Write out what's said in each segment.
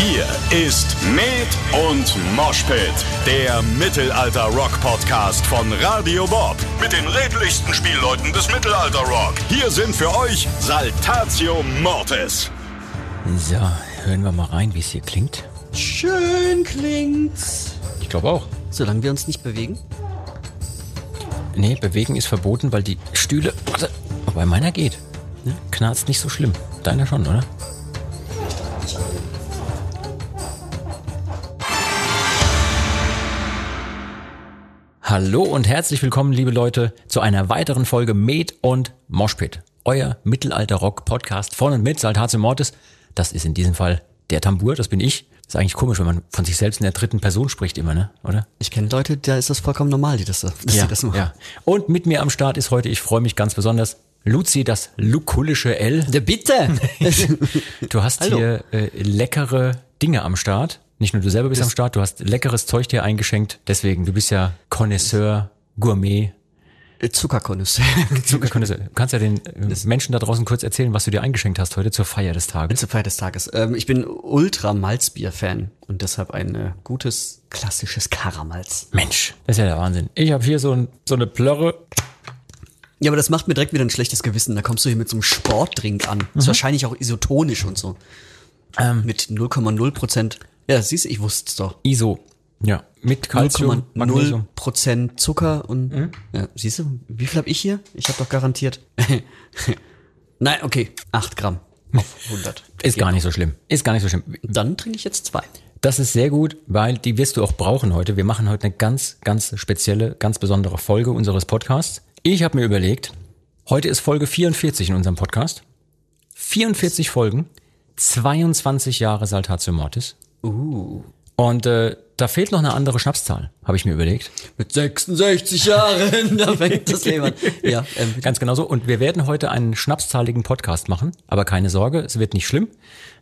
Hier ist Med und Moshpit, der Mittelalter-Rock-Podcast von Radio Bob. Mit den redlichsten Spielleuten des Mittelalter-Rock. Hier sind für euch Saltatio Mortis. So, hören wir mal rein, wie es hier klingt. Schön klingt's. Ich glaube auch. Solange wir uns nicht bewegen. Nee, bewegen ist verboten, weil die Stühle. Warte, wobei meiner geht. Ne? Knarzt nicht so schlimm. Deiner schon, oder? Hallo und herzlich willkommen, liebe Leute, zu einer weiteren Folge Med und Moshpit. Euer Mittelalter-Rock-Podcast von und mit Saltatio Mortis. Das ist in diesem Fall der Tambur, das bin ich. ist eigentlich komisch, wenn man von sich selbst in der dritten Person spricht immer, ne? Oder? Ich kenne Leute, da ist das vollkommen normal, die das, dass ja, sie das machen. ja. Und mit mir am Start ist heute, ich freue mich ganz besonders, Luzi, das lukullische L. Der bitte! Du hast Hallo. hier äh, leckere Dinge am Start. Nicht nur du selber bist am Start, du hast leckeres Zeug dir eingeschenkt. Deswegen, du bist ja Connoisseur, Gourmet, Zuckerkonnoisseur. Zuckerconnoisseur. Du kannst ja den äh, Menschen da draußen kurz erzählen, was du dir eingeschenkt hast heute zur Feier des Tages. Zur Feier des Tages. Ähm, ich bin ultra Malzbier-Fan und deshalb ein äh, gutes, klassisches Karamalz. Mensch, das ist ja der Wahnsinn. Ich habe hier so, ein, so eine Plörre. Ja, aber das macht mir direkt wieder ein schlechtes Gewissen. Da kommst du hier mit so einem Sportdrink an. Ist wahrscheinlich auch isotonisch und so. Ähm, Mit 0,0 Prozent. Ja, siehst du, ich wusste es doch. ISO. Ja, mit Calcium, 0,0 Magnesium. Prozent Zucker und ja, siehst du, wie viel habe ich hier? Ich habe doch garantiert. Nein, okay, 8 Gramm auf 100. Ist gar nicht so schlimm. Ist gar nicht so schlimm. Dann trinke ich jetzt zwei. Das ist sehr gut, weil die wirst du auch brauchen heute. Wir machen heute eine ganz, ganz spezielle, ganz besondere Folge unseres Podcasts. Ich habe mir überlegt, heute ist Folge 44 in unserem Podcast. 44 Folgen, 22 Jahre Saltatio Mortis. Uh. Und äh, da fehlt noch eine andere Schnapszahl, habe ich mir überlegt. Mit 66 Jahren, da fängt das Leben an. Ja, ähm, Ganz genau so. Und wir werden heute einen schnapszahligen Podcast machen. Aber keine Sorge, es wird nicht schlimm.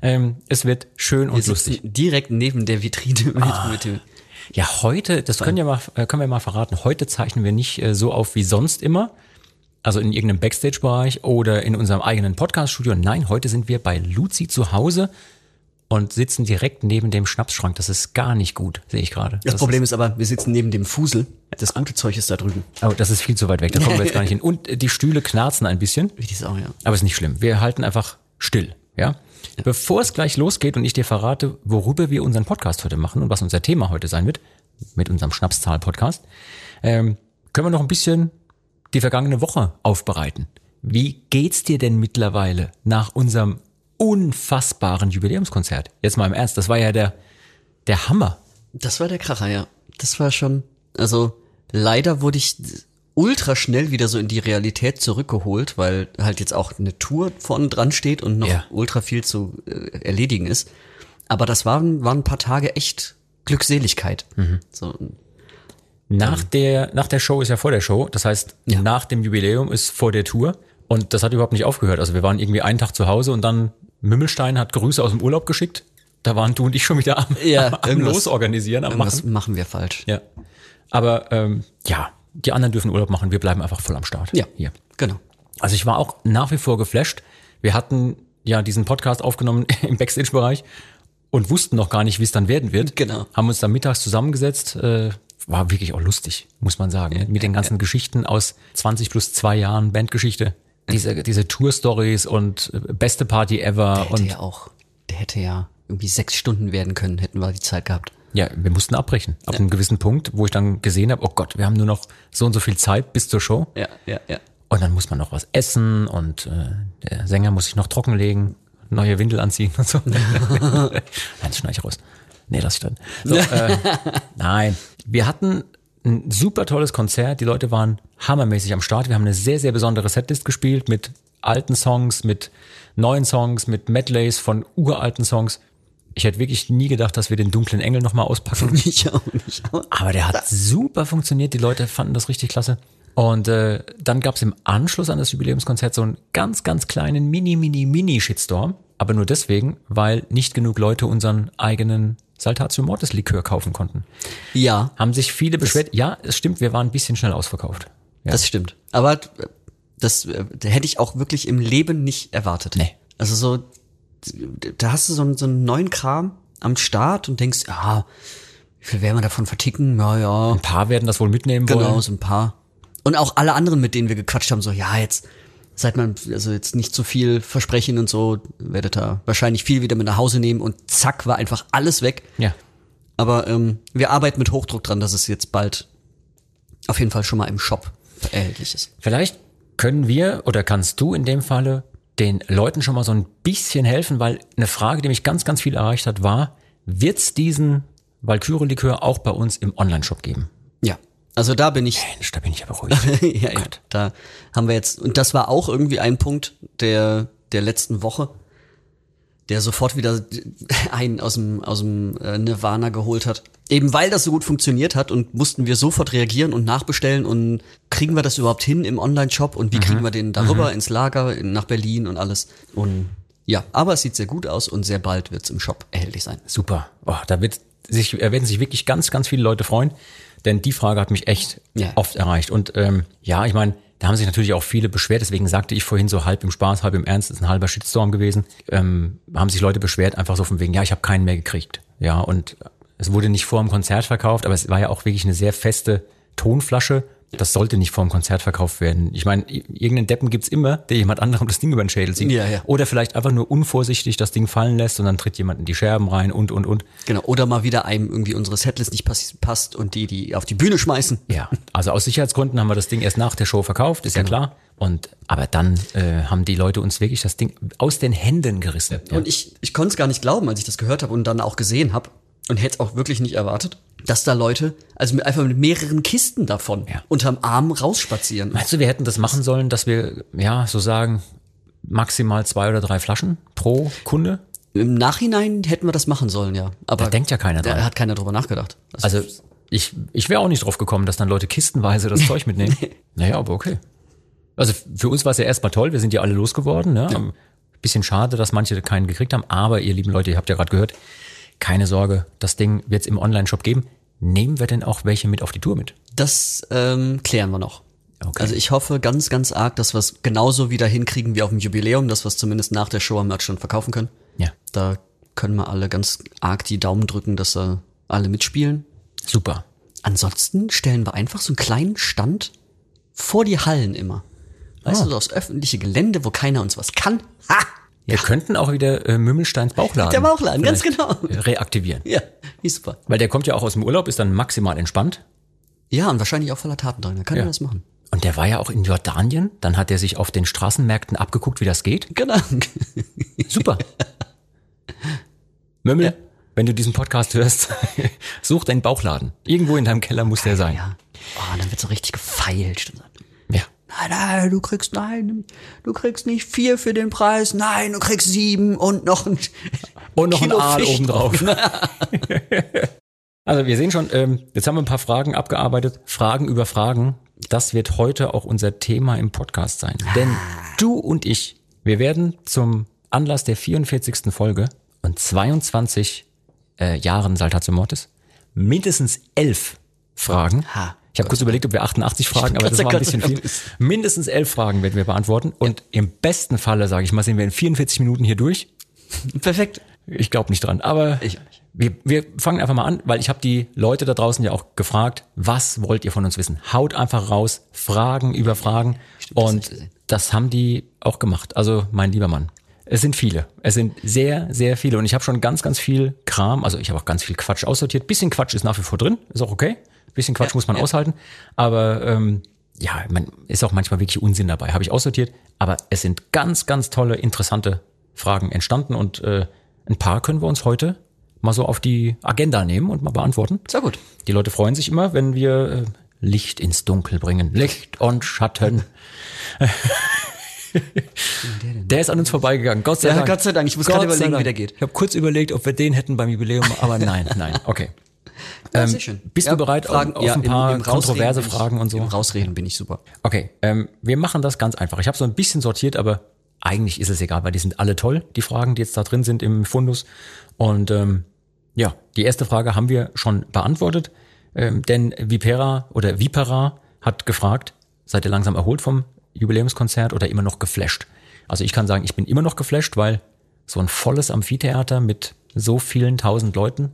Ähm, es wird schön wir und lustig. direkt neben der Vitrine mit, mit dem. Ja, heute, das können, ja mal, äh, können wir mal verraten, heute zeichnen wir nicht äh, so auf wie sonst immer, also in irgendeinem Backstage-Bereich oder in unserem eigenen Podcast-Studio. Nein, heute sind wir bei Luzi zu Hause und sitzen direkt neben dem Schnapsschrank. Das ist gar nicht gut, sehe ich gerade. Das, Problem ist aber, wir sitzen neben dem Fusel. Das gute Zeug ist da drüben. Oh, das ist viel zu weit weg, da kommen wir jetzt gar nicht hin. Und die Stühle knarzen ein bisschen, Wie die Sau, ja. aber ist nicht schlimm. Wir halten einfach still, ja? Bevor es gleich losgeht und ich dir verrate, worüber wir unseren Podcast heute machen und was unser Thema heute sein wird, mit unserem Schnapszahl-Podcast, ähm, können wir noch ein bisschen die vergangene Woche aufbereiten. Wie geht's dir denn mittlerweile nach unserem unfassbaren Jubiläumskonzert? Jetzt mal im Ernst, das war ja der, der Hammer. Das war der Kracher, ja. Das war schon, also leider wurde ich ultra schnell wieder so in die Realität zurückgeholt, weil halt jetzt auch eine Tour vorne dran steht und noch Ja. ultra viel zu äh, erledigen ist. Aber das waren, waren ein paar Tage echt Glückseligkeit. So, Nach der, nach der Show ist ja vor der Show. Das heißt, Ja. nach dem Jubiläum ist vor der Tour. Und das hat überhaupt nicht aufgehört. Also wir waren irgendwie einen Tag zu Hause und dann Mümmelstein hat Grüße aus dem Urlaub geschickt. Da waren du und ich schon wieder am, Ja, am irgendwas- Losorganisieren, am irgendwas Machen. machen wir falsch. Ja. Aber ähm, ja, die anderen dürfen Urlaub machen. Wir bleiben einfach voll am Start. Ja. Hier. Genau. Also ich war auch nach wie vor geflasht. Wir hatten ja diesen Podcast aufgenommen im Backstage-Bereich und wussten noch gar nicht, wie es dann werden wird. Genau. Haben uns dann mittags zusammengesetzt. Äh, war wirklich auch lustig, muss man sagen. ne? Mit den ganzen Geschichten aus 20 plus zwei Jahren Bandgeschichte. Diese, diese Tour-Stories und äh, beste Party ever. Hätte Und ja auch, der hätte ja irgendwie sechs Stunden werden können, hätten wir die Zeit gehabt. ja, wir mussten abbrechen. Ab einem gewissen Punkt, wo ich dann gesehen habe, oh Gott, wir haben nur noch so und so viel Zeit bis zur Show. Ja, ja, ja. Und dann muss man noch was essen und äh, der Sänger muss sich noch trockenlegen, neue Windel anziehen und so. Nein, das schneide ich raus. Nee, lass ich dann. So, äh, nein, wir hatten ein super tolles Konzert. Die Leute waren hammermäßig am Start. Wir haben eine sehr, sehr besondere Setlist gespielt mit alten Songs, mit neuen Songs, mit Medleys von uralten Songs. Ich hätte wirklich nie gedacht, dass wir den dunklen Engel nochmal auspacken. Ich auch nicht. Aber der hat super funktioniert. Die Leute fanden das richtig klasse. Und äh, dann gab's im Anschluss an das Jubiläumskonzert so einen ganz, ganz kleinen Mini, Mini, Mini-Shitstorm. Aber nur deswegen, weil nicht genug Leute unseren eigenen Saltatio Mortis Likör kaufen konnten. ja, Haben sich viele beschwert. Ja, es stimmt, wir waren ein bisschen schnell ausverkauft. Ja. das stimmt. Aber äh, das äh, hätte ich auch wirklich im Leben nicht erwartet. Nee. Also so, da hast du so einen, so einen neuen Kram am Start und denkst, ja, wie viel werden wir davon verticken? Ja, ja. Ein paar werden das wohl mitnehmen Genau, wollen. so ein paar. Und auch alle anderen, mit denen wir gequatscht haben, so, ja, jetzt seid man, also jetzt nicht zu viel versprechen und so, werdet da wahrscheinlich viel wieder mit nach Hause nehmen und zack, war einfach alles weg. Ja. Aber ähm, wir arbeiten mit Hochdruck dran, dass es jetzt bald auf jeden Fall schon mal im Shop erhältlich ist. Vielleicht können wir oder kannst du in dem Falle den Leuten schon mal so ein bisschen helfen, weil eine Frage, die mich ganz, ganz viel erreicht hat, war, wird's diesen Valkyrie-Likör auch bei uns im Online-Shop geben? Also da bin ich Mensch, da bin ich aber ruhig. ja, ja, da haben wir jetzt, und das war auch irgendwie ein Punkt der, der letzten Woche, der sofort wieder einen aus dem, aus dem äh, Nirvana geholt hat. Eben weil das so gut funktioniert hat und mussten wir sofort reagieren und nachbestellen und kriegen wir das überhaupt hin im Online-Shop und wie kriegen wir den darüber ins Lager, in, nach Berlin und alles. Und ja, aber es sieht sehr gut aus und sehr bald wird's im Shop erhältlich sein. Super. Oh, da wird sich, werden sich wirklich ganz, ganz viele Leute freuen, denn die Frage hat mich echt Ja. oft erreicht. Und ähm, ja, ich meine, da haben sich natürlich auch viele beschwert, deswegen sagte ich vorhin so halb im Spaß, halb im Ernst, ist ein halber Shitstorm gewesen. Ähm, haben sich Leute beschwert, einfach so von wegen, ja, ich habe keinen mehr gekriegt. Ja, und es wurde nicht vor dem Konzert verkauft, aber es war ja auch wirklich eine sehr feste Tonflasche. Das sollte nicht vor dem Konzert verkauft werden. Ich meine, irgendeinen Deppen gibt's immer, der jemand anderem das Ding über den Schädel zieht. Ja, ja. Oder vielleicht einfach nur unvorsichtig das Ding fallen lässt und dann tritt jemand in die Scherben rein und, und, und. Genau. Oder mal wieder einem irgendwie unsere Setlist nicht pass passt und die, die auf die Bühne schmeißen. Ja, also aus Sicherheitsgründen haben wir das Ding erst nach der Show verkauft, ist ja klar. Und aber dann äh, haben die Leute uns wirklich das Ding aus den Händen gerissen. Ja. Und ich, ich konnte es gar nicht glauben, als ich das gehört habe und dann auch gesehen habe und hätte es auch wirklich nicht erwartet, dass da Leute, also mit, einfach mit mehreren Kisten davon Ja. unterm Arm rausspazieren. Meinst du, wir hätten das machen sollen, dass wir, ja, so sagen, maximal zwei oder drei Flaschen pro Kunde? Im Nachhinein hätten wir das machen sollen, ja. Aber Da denkt ja keiner dran. Da hat keiner drüber nachgedacht. Also ich, ich wäre auch nicht drauf gekommen, dass dann Leute kistenweise das Zeug mitnehmen. Naja, aber okay. Also für uns war es ja erstmal toll, wir sind ja alle losgeworden. Ne? Bisschen schade, dass manche keinen gekriegt haben, aber ihr lieben Leute, ihr habt ja gerade gehört, keine Sorge, das Ding wird es im Online-Shop geben. Nehmen wir denn auch welche mit auf die Tour mit? das ähm, klären wir noch. Okay. Also ich hoffe ganz, ganz arg, dass wir es genauso wieder hinkriegen wie auf dem Jubiläum, dass wir es zumindest nach der Show am Merchstand verkaufen können. Ja, Da können wir alle ganz arg die Daumen drücken, dass da alle mitspielen. super. Ansonsten stellen wir einfach so einen kleinen Stand vor die Hallen immer. Weißt Ah. du, so aufs öffentliche Gelände, wo keiner uns was kann. Ha! Wir könnten auch wieder äh, Mümmelsteins Bauchladen. Der Bauchladen, ganz genau. Reaktivieren. Ja, ist super. Weil der kommt ja auch aus dem Urlaub, ist dann maximal entspannt. Ja, und wahrscheinlich auch voller Taten drin. Da kann Ja. er das machen. Und der war ja auch in Jordanien. Dann hat er sich auf den Straßenmärkten abgeguckt, wie das geht. Genau. Super. Mömmel, wenn du diesen Podcast hörst, such deinen Bauchladen. Irgendwo in deinem Keller muss der sein. Ja. Oh, dann wird so richtig gefeilscht. Nein, nein, du kriegst, nein, du kriegst nicht vier für den Preis. Nein, du kriegst sieben und noch ein Und noch Kilo ein Aal obendrauf. also wir sehen schon, ähm, jetzt haben wir ein paar Fragen abgearbeitet. Fragen über Fragen. Das wird heute auch unser Thema im Podcast sein. Denn du und ich, wir werden zum Anlass der 44. Folge und 22 äh, Jahren Saltatio Mortis mindestens elf Fragen. Ha. Ich habe kurz überlegt, ob wir 88 Fragen, aber das war ein bisschen viel. Mindestens elf Fragen werden wir beantworten. Und im besten Falle, sage ich mal, sind wir in 44 Minuten hier durch. Perfekt. Ich glaube nicht dran, aber Ich nicht. wir, wir fangen einfach mal an, weil ich habe die Leute da draußen ja auch gefragt, was wollt ihr von uns wissen? Haut einfach raus, Fragen über Fragen das hab und gesehen. das haben die auch gemacht. Also mein lieber Mann, es sind viele, es sind sehr, sehr viele und ich habe schon ganz, ganz viel Kram, also ich habe auch ganz viel Quatsch aussortiert. Bisschen Quatsch ist nach wie vor drin, ist auch okay. Bisschen Quatsch muss man aushalten, aber ähm, ja, man ist auch manchmal wirklich Unsinn dabei. Habe ich aussortiert, aber es sind ganz, ganz tolle, interessante Fragen entstanden und äh, ein paar können wir uns heute mal so auf die Agenda nehmen und mal beantworten. Sehr gut. Die Leute freuen sich immer, wenn wir äh, Licht ins Dunkel bringen. Licht und Schatten. Der ist an uns vorbeigegangen. Gott sei Ja, Dank. Gott sei Dank. Ich muss gerade Gott sei überlegen, Dank. wie der geht. Ich habe kurz überlegt, ob wir den hätten beim Jubiläum, aber nein, nein. Okay. Ja, sehr schön. bist Ja, du bereit auf- auf ein paar Rausreden kontroverse bin ich- Fragen und so? Im Rausreden bin ich super. Okay, ähm, wir machen das ganz einfach. Ich habe so ein bisschen sortiert, aber eigentlich ist es egal, weil die sind alle toll, die Fragen, die jetzt da drin sind im Fundus. Und ähm, ja, die erste Frage haben wir schon beantwortet, ähm, denn Vipera oder Vipera hat gefragt, seid ihr langsam erholt vom Jubiläumskonzert oder immer noch geflasht? Also ich kann sagen, ich bin immer noch geflasht, weil so ein volles Amphitheater mit so vielen tausend Leuten,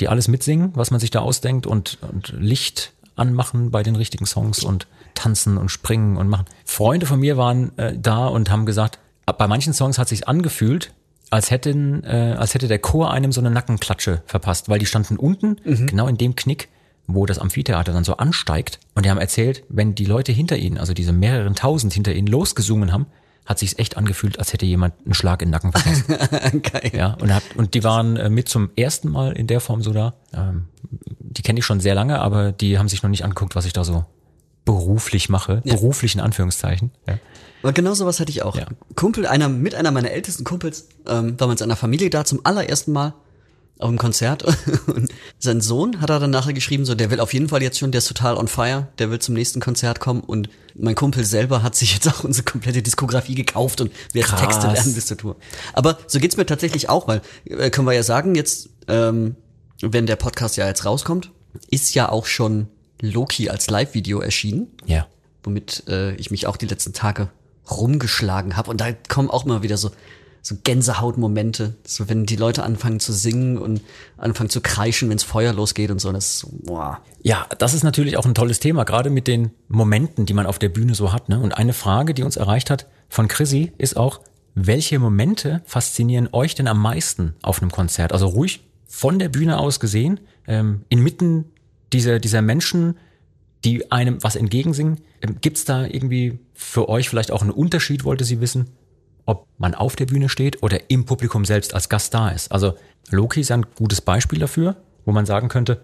die alles mitsingen, was man sich da ausdenkt und, und Licht anmachen bei den richtigen Songs und tanzen und springen und machen. Freunde von mir waren äh, da und haben gesagt, bei manchen Songs hat sich angefühlt, als hätten, äh, als hätte der Chor einem so eine Nackenklatsche verpasst, weil die standen unten, genau in dem Knick, wo das Amphitheater dann so ansteigt. Und die haben erzählt, wenn die Leute hinter ihnen, also diese mehreren tausend hinter ihnen losgesungen haben, hat sich's echt angefühlt, als hätte jemand einen Schlag in den Nacken verpasst. Geil. ja, und, hat, und die waren äh, mit zum ersten Mal in der Form so da. Ähm, die kenne ich schon sehr lange, aber die haben sich noch nicht angeguckt, was ich da so beruflich mache. Beruflich in Anführungszeichen. Ja. Aber genau sowas hatte ich auch. Ja. Kumpel, einer, mit einer meiner ältesten Kumpels, ähm, war mit seiner Familie da zum allerersten Mal auf dem Konzert. Und sein Sohn hat er dann nachher geschrieben, so, der will auf jeden Fall jetzt schon, der ist total on fire, der will zum nächsten Konzert kommen. Und mein Kumpel selber hat sich jetzt auch unsere komplette Diskografie gekauft und wird jetzt Krass. Texte lernen bis zur Tour. Aber so geht's mir tatsächlich auch, weil, äh, können wir ja sagen, jetzt, ähm, wenn der Podcast ja jetzt rauskommt, ist ja auch schon Loki als Live-Video erschienen ja. womit äh, ich mich auch die letzten Tage rumgeschlagen habe. Und da kommen auch mal wieder so, so Gänsehautmomente. So wenn die Leute anfangen zu singen und anfangen zu kreischen, wenns Feuer losgeht und so. Das boah. Ja, das ist natürlich auch ein tolles Thema, gerade mit den Momenten, die man auf der Bühne so hat. Ne? Und eine Frage, die uns erreicht hat von Chrissy, ist auch, welche Momente faszinieren euch denn am meisten auf einem Konzert? Also ruhig von der Bühne aus gesehen, ähm, inmitten dieser, dieser Menschen, die einem was entgegensingen. Ähm, Gibt's da irgendwie für euch vielleicht auch einen Unterschied, wollte sie wissen, ob man auf der Bühne steht oder im Publikum selbst als Gast da ist? Also Loki ist ein gutes Beispiel dafür, wo man sagen könnte,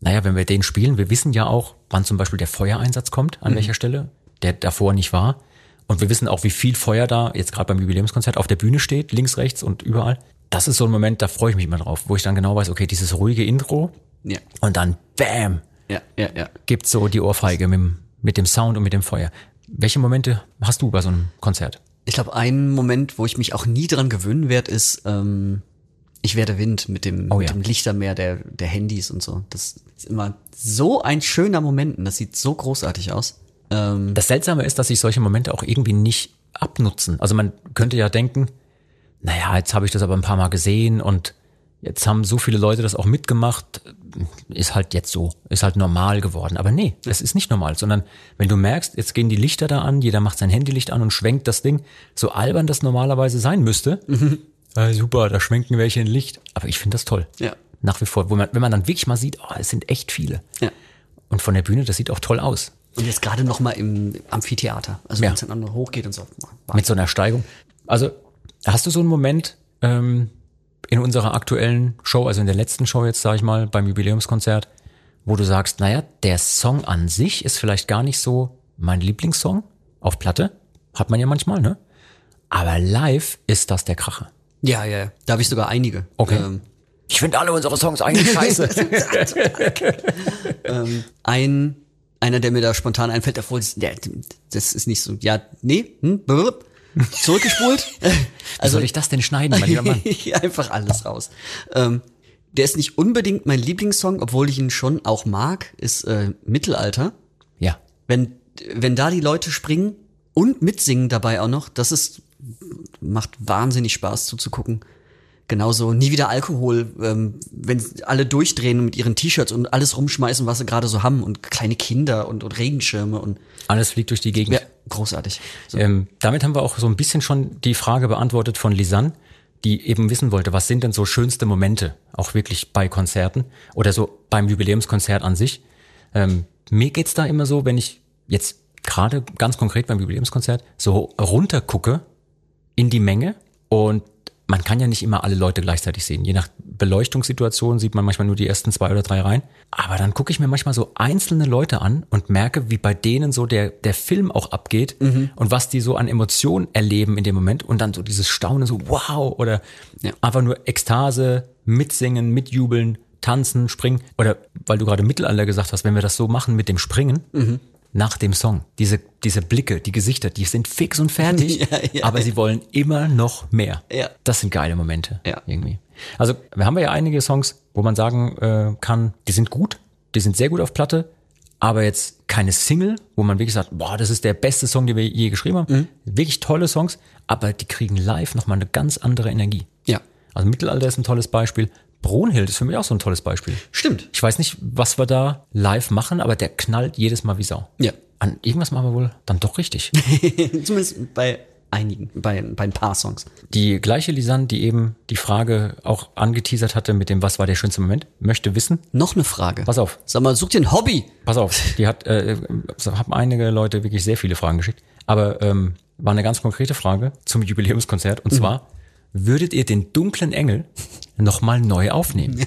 naja, wenn wir den spielen, wir wissen ja auch, wann zum Beispiel der Feuereinsatz kommt, an welcher Stelle, der davor nicht war. Und wir wissen auch, wie viel Feuer da jetzt gerade beim Jubiläumskonzert auf der Bühne steht, links, rechts und überall. Das ist so ein Moment, da freue ich mich immer drauf, wo ich dann genau weiß, okay, dieses ruhige Intro Ja. und dann Bam, Ja, ja, ja. gibt so die Ohrfeige mit, dem- mit dem Sound und mit dem Feuer. Welche Momente hast du bei so einem Konzert? Ich glaube, ein Moment, wo ich mich auch nie dran gewöhnen werde, ist, ähm, ich werde Wind mit dem, Oh mit ja. dem Lichtermeer der, der Handys und so. Das ist immer so ein schöner Moment und das sieht so großartig aus. Ähm, Das Seltsame ist, dass sich solche Momente auch irgendwie nicht abnutzen. Also man könnte ja denken, naja, jetzt habe ich das aber ein paar Mal gesehen und jetzt haben so viele Leute das auch mitgemacht, ist halt jetzt so, ist halt normal geworden. Aber nee, es ist nicht normal, sondern wenn du merkst, jetzt gehen die Lichter da an, jeder macht sein Handylicht an und schwenkt das Ding, so albern das normalerweise sein müsste. Äh, super, da schwenken welche ein Licht. Aber ich finde das toll. Ja. Nach wie vor, wo man, wenn man dann wirklich mal sieht, oh, es sind echt viele. ja. Und von der Bühne, das sieht auch toll aus. Und jetzt gerade noch mal im Amphitheater. Also Ja. wenn es dann noch hochgeht und so. mit so einer Steigung. Also hast du so einen Moment ähm, in unserer aktuellen Show, also in der letzten Show jetzt, sage ich mal, beim Jubiläumskonzert, wo du sagst, naja, der Song an sich ist vielleicht gar nicht so mein Lieblingssong auf Platte, hat man ja manchmal, ne? Aber live ist das der Kracher. Ja, ja, ja. Da habe ich sogar einige. Okay. Ähm, Ich finde alle unsere Songs eigentlich scheiße. ein, einer, der mir da spontan einfällt, obwohl das ist nicht so, ja, nee, hm, blub, zurückgespult. Also soll ich das denn schneiden, mein lieber Mann? einfach alles raus. Ähm, der ist nicht unbedingt mein Lieblingssong, obwohl ich ihn schon auch mag, ist äh, Mittelalter. Ja. Wenn, wenn da die Leute springen und mitsingen dabei auch noch, das ist, macht wahnsinnig Spaß zuzugucken. Genauso nie wieder Alkohol, ähm, wenn alle durchdrehen mit ihren T-Shirts und alles rumschmeißen, was sie gerade so haben und kleine Kinder und, und Regenschirme und Alles fliegt durch die Gegend. ja, großartig. So. Ähm, damit haben wir auch so ein bisschen schon die Frage beantwortet von Lisanne, die eben wissen wollte, was sind denn so schönste Momente, auch wirklich bei Konzerten oder so beim Jubiläumskonzert an sich. Ähm, mir geht's da immer so, wenn ich jetzt gerade ganz konkret beim Jubiläumskonzert so runtergucke in die Menge und man kann ja nicht immer alle Leute gleichzeitig sehen. Je nach Beleuchtungssituation sieht man manchmal nur die ersten zwei oder drei Reihen. Aber dann gucke ich mir manchmal so einzelne Leute an und merke, wie bei denen so der, der Film auch abgeht und was die so an Emotionen erleben in dem Moment und dann so dieses Staunen, so wow oder Ja. einfach nur Ekstase, mitsingen, mitjubeln, tanzen, springen. Oder weil du gerade Mittelalter gesagt hast, wenn wir das so machen mit dem Springen, nach dem Song. Diese, diese Blicke, die Gesichter, die sind fix und fertig, Ja, ja, aber ja. sie wollen immer noch mehr. Ja. Das sind geile Momente. Ja. Irgendwie. Also, wir haben ja einige Songs, wo man sagen äh, kann, die sind gut, die sind sehr gut auf Platte, aber jetzt keine Single, wo man wirklich sagt, boah, das ist der beste Song, den wir je geschrieben haben. Mhm. Wirklich tolle Songs, aber die kriegen live nochmal eine ganz andere Energie. Ja. Also Mittelalter ist ein tolles Beispiel. Brunhild ist für mich auch so ein tolles Beispiel. Stimmt. Ich weiß nicht, was wir da live machen, aber der knallt jedes Mal wie Sau. Ja. An irgendwas machen wir wohl dann doch richtig. Zumindest bei einigen, bei, bei ein paar Songs. Die gleiche Lisanne, die eben die Frage auch angeteasert hatte mit dem Was war der schönste Moment, möchte wissen. Noch eine Frage. Pass auf. Sag mal, such dir ein Hobby. Pass auf, die hat, äh, haben einige Leute wirklich sehr viele Fragen geschickt. Aber ähm, war eine ganz konkrete Frage zum Jubiläumskonzert. Und zwar, würdet ihr den dunklen Engel nochmal neu aufnehmen?